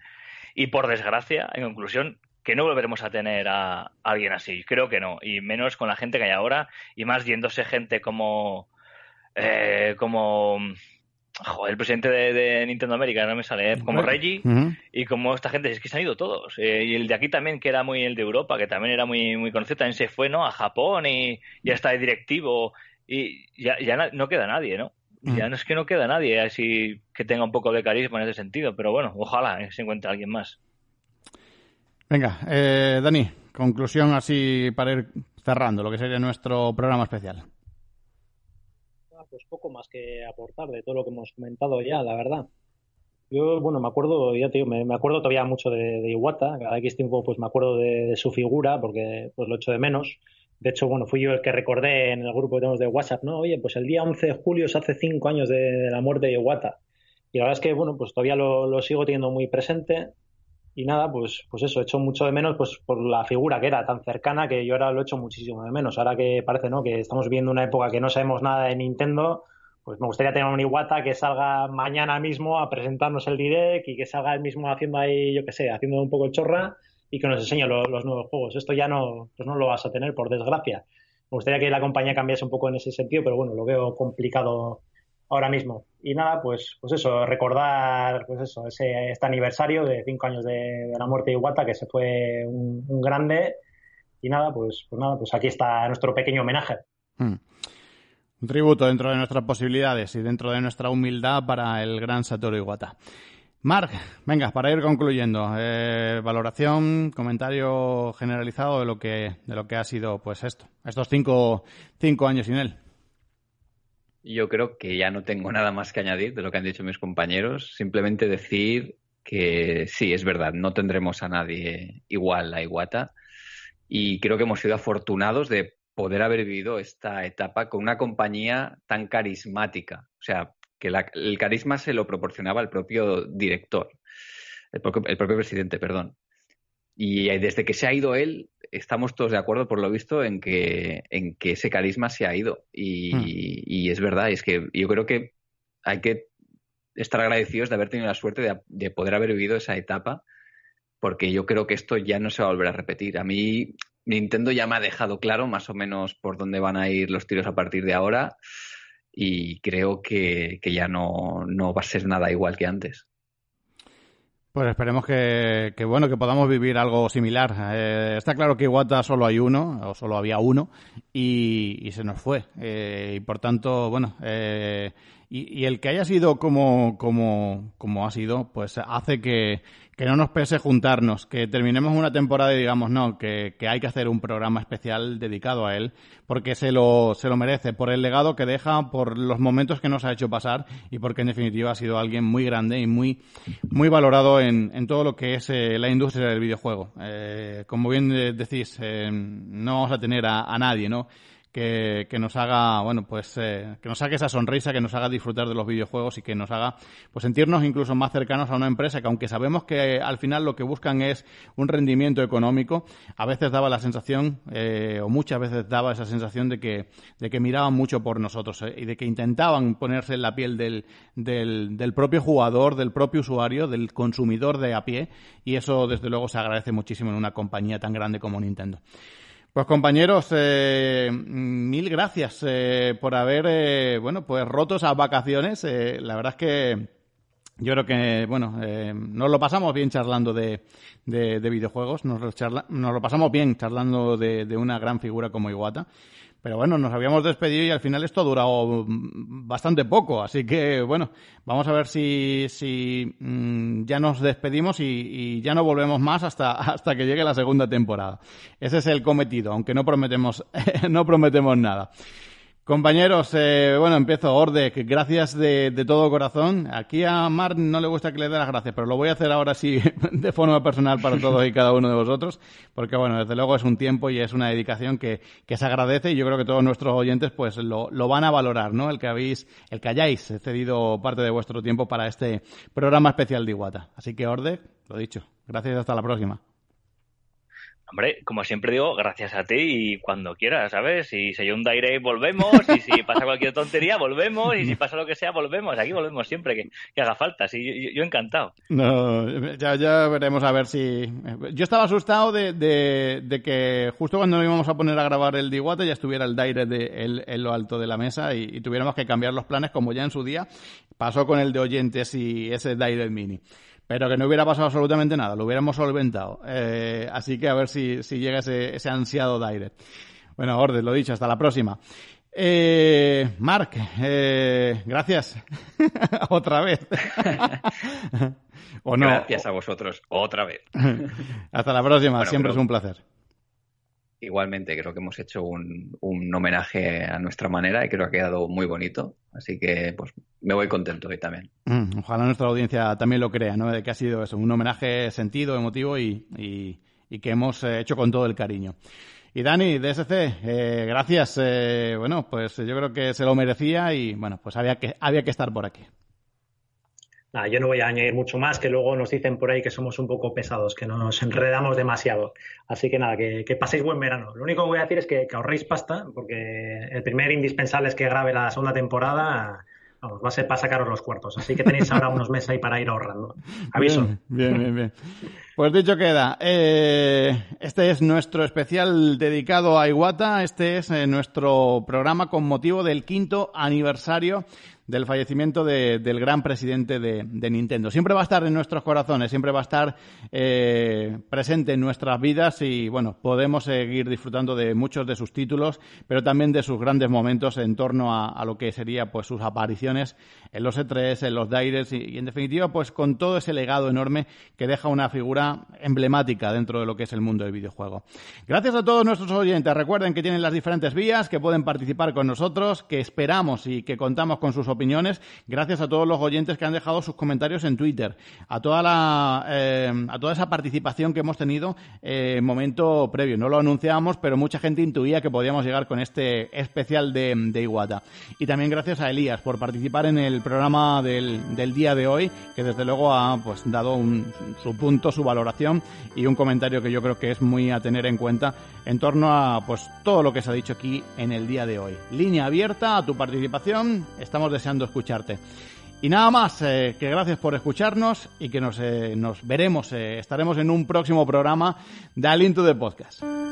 Y por desgracia, en conclusión, que no volveremos a tener a, alguien así. Creo que no. Y menos con la gente que hay ahora. Y más yéndose gente como. Eh, como. el presidente de, Nintendo América, no me sale, ¿eh? como Reggie y como esta gente, es que se han ido todos. Eh, y el de aquí también, que era muy el de Europa, que también era muy, muy conocido, también se fue, ¿no? A Japón y ya está de directivo y ya, ya no queda nadie, ¿no? Ya mm. no es que no queda nadie así que tenga un poco de carisma en ese sentido, pero bueno, ojalá eh, se encuentre alguien más. Venga, eh, Dani, conclusión así para ir cerrando lo que sería nuestro programa especial. Ah, pues poco más que aportar de todo lo que hemos comentado ya, la verdad. Yo, bueno, me acuerdo, ya te digo, me, acuerdo todavía mucho de, Iwata, cada X tiempo pues me acuerdo de, de, su figura porque pues lo echo de menos. De hecho, bueno, fui yo el que recordé en el grupo que tenemos de WhatsApp, ¿no? Oye, pues el día 11 de julio se hace cinco años de, la muerte de Iwata. Y la verdad es que, bueno, pues todavía lo, sigo teniendo muy presente. Y nada, pues, pues eso, he hecho mucho de menos pues por la figura que era tan cercana que yo ahora lo he hecho muchísimo de menos. Ahora que parece, ¿no? Que estamos viviendo una época que no sabemos nada de Nintendo, pues me gustaría tener un Iwata que salga mañana mismo a presentarnos el direct y que salga él mismo haciendo ahí, yo qué sé, haciendo un poco el chorra y que nos enseñe los nuevos juegos. Esto ya no, pues no lo vas a tener, por desgracia. Me gustaría que la compañía cambiase un poco en ese sentido, pero bueno, lo veo complicado ahora mismo. Y nada, pues, pues eso, recordar pues eso, ese, este aniversario de cinco años de, la muerte de Iwata, que se fue un, grande. Y nada, pues, pues nada, pues aquí está nuestro pequeño homenaje. Hmm. Un tributo dentro de nuestras posibilidades y dentro de nuestra humildad para el gran Satoru Iwata. Marc, venga, para ir concluyendo, eh, valoración, comentario generalizado de lo que de lo que ha sido, pues esto, estos cinco, cinco años sin él. Yo creo que ya no tengo nada más que añadir de lo que han dicho mis compañeros. Simplemente decir que sí, es verdad, no tendremos a nadie igual a Iwata. Y creo que hemos sido afortunados de poder haber vivido esta etapa con una compañía tan carismática. O sea, que el carisma se lo proporcionaba el propio director, el propio, presidente, perdón. Y desde que se ha ido él, estamos todos de acuerdo, por lo visto, en que, en que ese carisma se ha ido. Y, hmm. y es verdad, es que yo creo que hay que estar agradecidos de haber tenido la suerte de, de, poder haber vivido esa etapa, porque yo creo que esto ya no se va a volver a repetir. A mí, Nintendo ya me ha dejado claro más o menos por dónde van a ir los tiros a partir de ahora y creo que, ya no, va a ser nada igual que antes. Pues esperemos que, bueno que podamos vivir algo similar. Eh, está claro que Iwata solo hay uno, o solo había uno, y, se nos fue. Eh, y por tanto, bueno, eh, y, y, el que haya sido como, como, como ha sido, pues hace que, que no nos pese juntarnos, que terminemos una temporada y digamos, no, que, que, hay que hacer un programa especial dedicado a él, porque se lo, se lo merece, por el legado que deja, por los momentos que nos ha hecho pasar y porque en definitiva ha sido alguien muy grande y muy, muy valorado en, en todo lo que es eh, la industria del videojuego. Eh, como bien decís, eh, no vamos a tener a, a nadie, ¿no? Que, que nos haga, bueno, pues eh, que nos saque esa sonrisa, que nos haga disfrutar de los videojuegos y que nos haga pues sentirnos incluso más cercanos a una empresa que aunque sabemos que al final lo que buscan es un rendimiento económico, a veces daba la sensación, eh, o muchas veces daba esa sensación de que, de que miraban mucho por nosotros eh, y de que intentaban ponerse en la piel del, del, del propio jugador, del propio usuario, del consumidor de a pie y eso desde luego se agradece muchísimo en una compañía tan grande como Nintendo. Pues compañeros, eh, mil gracias eh, por haber, eh, bueno, pues roto esas vacaciones. la verdad es que yo creo que, bueno, nos lo pasamos bien charlando de, de, videojuegos, nos lo, nos lo, pasamos bien charlando de, de, una gran figura como Iwata. Pero bueno, nos habíamos despedido y al final esto ha durado bastante poco. Así que bueno, vamos a ver si, si mm, ya nos despedimos y, ya no volvemos más hasta, [LAUGHS] hasta que llegue la segunda temporada. Ese es el cometido, aunque no prometemos, [LAUGHS] no prometemos nada. Compañeros, eh, bueno, empiezo. Ordec, gracias de, todo corazón. Aquí a Mar no le gusta que le dé las gracias, pero lo voy a hacer ahora sí [LAUGHS] de forma personal para todos y cada uno de vosotros, porque bueno, desde luego es un tiempo y es una dedicación que, que se agradece y yo creo que todos nuestros oyentes pues lo, lo, van a valorar, ¿no? El que habéis, el que hayáis cedido parte de vuestro tiempo para este programa especial de Iguata. Así que Ordec, lo dicho. Gracias y hasta la próxima. Hombre, como siempre digo, gracias a ti y cuando quieras, ¿sabes? Si se un direct, volvemos. Y si pasa cualquier tontería, volvemos. Y si [LAUGHS] pasa lo que sea, volvemos. Aquí volvemos siempre que, haga falta. Sí, yo, encantado. No, ya, ya veremos a ver si. Yo estaba asustado de, de, que justo cuando nos íbamos a poner a grabar el Diguata ya estuviera el direct de, en lo alto de la mesa y, y, tuviéramos que cambiar los planes, como ya en su día pasó con el de oyentes y ese direct mini pero que no hubiera pasado absolutamente nada, lo hubiéramos solventado. Eh, así que a ver si, si llega ese, ese ansiado direct. Bueno, orden, lo dicho, hasta la próxima. Eh, Mark, eh, gracias. [LAUGHS] Otra vez. [LAUGHS] ¿O no? Gracias a vosotros, otra vez. [LAUGHS] hasta la próxima, siempre es un placer. Igualmente, creo que hemos hecho un, un, homenaje a nuestra manera y creo que ha quedado muy bonito. Así que, pues, me voy contento hoy también. Mm, ojalá nuestra audiencia también lo crea, ¿no? De que ha sido eso, un homenaje sentido, emotivo y, y, y que hemos eh, hecho con todo el cariño. Y Dani, DSC, eh, gracias. Eh, bueno, pues yo creo que se lo merecía y, bueno, pues había que, había que estar por aquí yo no voy a añadir mucho más, que luego nos dicen por ahí que somos un poco pesados, que nos enredamos demasiado. Así que nada, que, paséis buen verano. Lo único que voy a decir es que, ahorréis pasta, porque el primer indispensable es que grabe la segunda temporada. Vamos, va a ser para sacaros los cuartos. Así que tenéis ahora unos meses ahí para ir ahorrando. [LAUGHS] Aviso. Bien, bien, bien. Pues dicho queda, eh, este es nuestro especial dedicado a Iwata. Este es eh, nuestro programa con motivo del quinto aniversario del fallecimiento de, del gran presidente de, de, Nintendo. Siempre va a estar en nuestros corazones, siempre va a estar eh, presente en nuestras vidas y, bueno, podemos seguir disfrutando de muchos de sus títulos, pero también de sus grandes momentos en torno a, a lo que sería pues sus apariciones en los E3, en los Daires y, y, en definitiva, pues con todo ese legado enorme que deja una figura emblemática dentro de lo que es el mundo del videojuego. Gracias a todos nuestros oyentes. Recuerden que tienen las diferentes vías, que pueden participar con nosotros, que esperamos y que contamos con sus opiniones. Gracias a todos los oyentes que han dejado sus comentarios en Twitter, a toda la, eh, a toda esa participación que hemos tenido en momento previo. No lo anunciábamos, pero mucha gente intuía que podíamos llegar con este especial de, de Iguata. Y también gracias a Elías por participar en el programa del, del día de hoy, que desde luego ha pues dado un, su punto, su valoración y un comentario que yo creo que es muy a tener en cuenta en torno a pues todo lo que se ha dicho aquí en el día de hoy. Línea abierta a tu participación. Estamos deseando escucharte. Y nada más, eh, que gracias por escucharnos y que nos, eh, nos veremos, eh, estaremos en un próximo programa de Alinto de Podcast.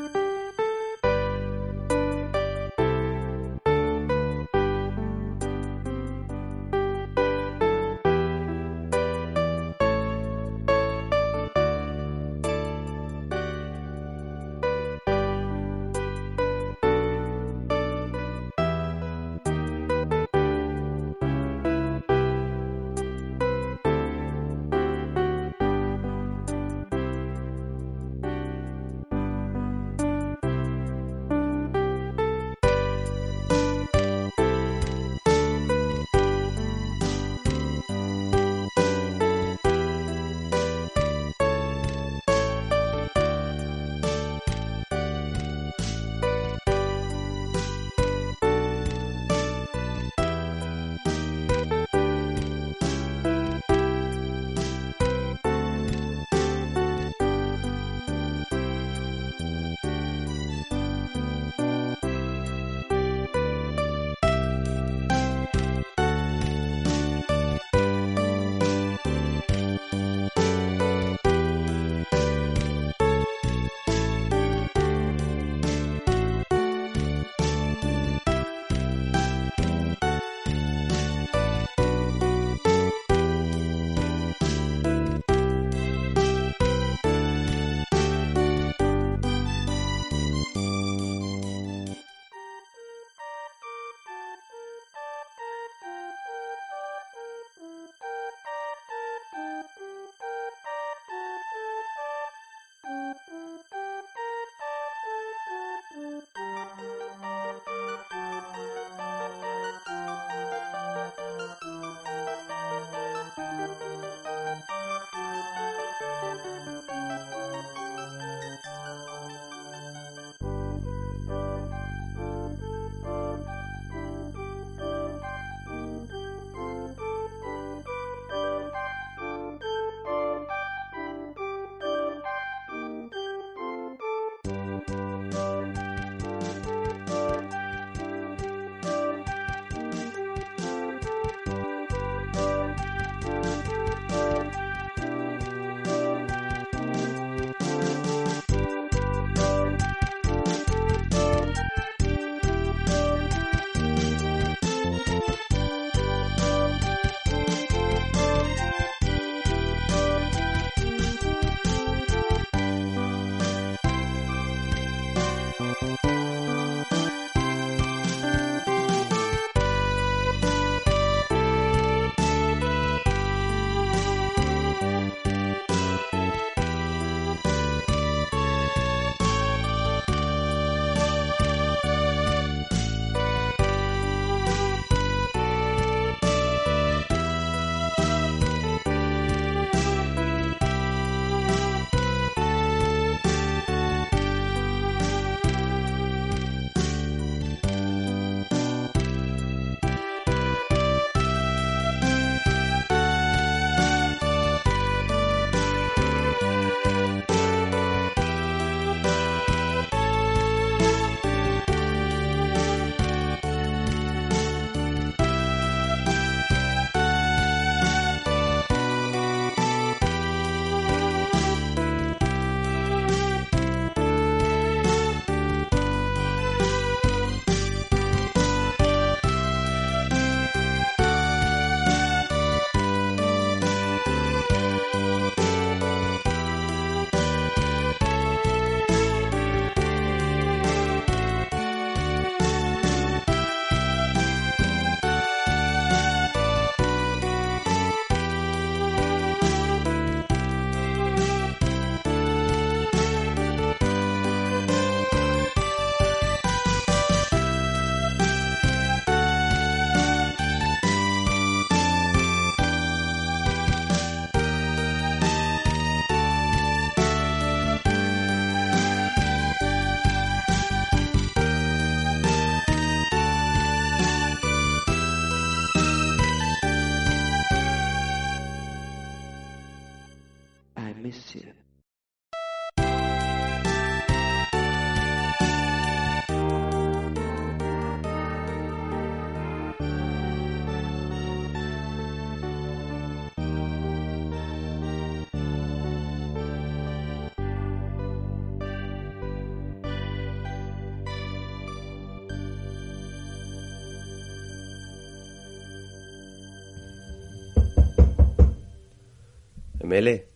Mele,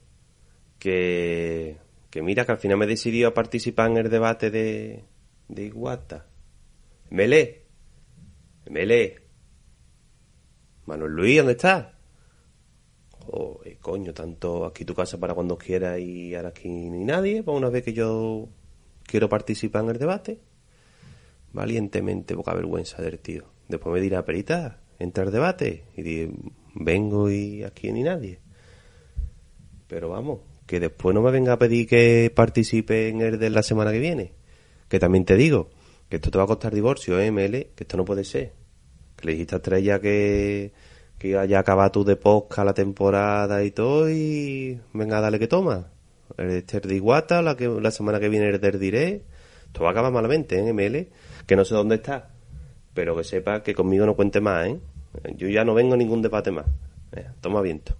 que, que mira que al final me he decidido a participar en el debate de, de Iguata. Mele, Mele, Manuel Luis, ¿dónde estás? Joder, coño, tanto aquí tu casa para cuando quieras y ahora aquí ni nadie, para una vez que yo quiero participar en el debate. Valientemente, poca vergüenza del tío. Después me dirá, perita, entra al debate. Y di, vengo y aquí ni nadie. Pero vamos, que después no me venga a pedir que participe en el de la semana que viene. Que también te digo, que esto te va a costar divorcio, ¿eh, ML? Que esto no puede ser. Que le dijiste a Estrella que, que iba ya a acabar tú de posca la temporada y todo y venga, dale que toma. El Esther de Iguata, la, que, la semana que viene el del Diré. Esto va a acabar malamente, ¿eh, ML? Que no sé dónde está. Pero que sepa que conmigo no cuente más, ¿eh? Yo ya no vengo a ningún debate más. Toma viento.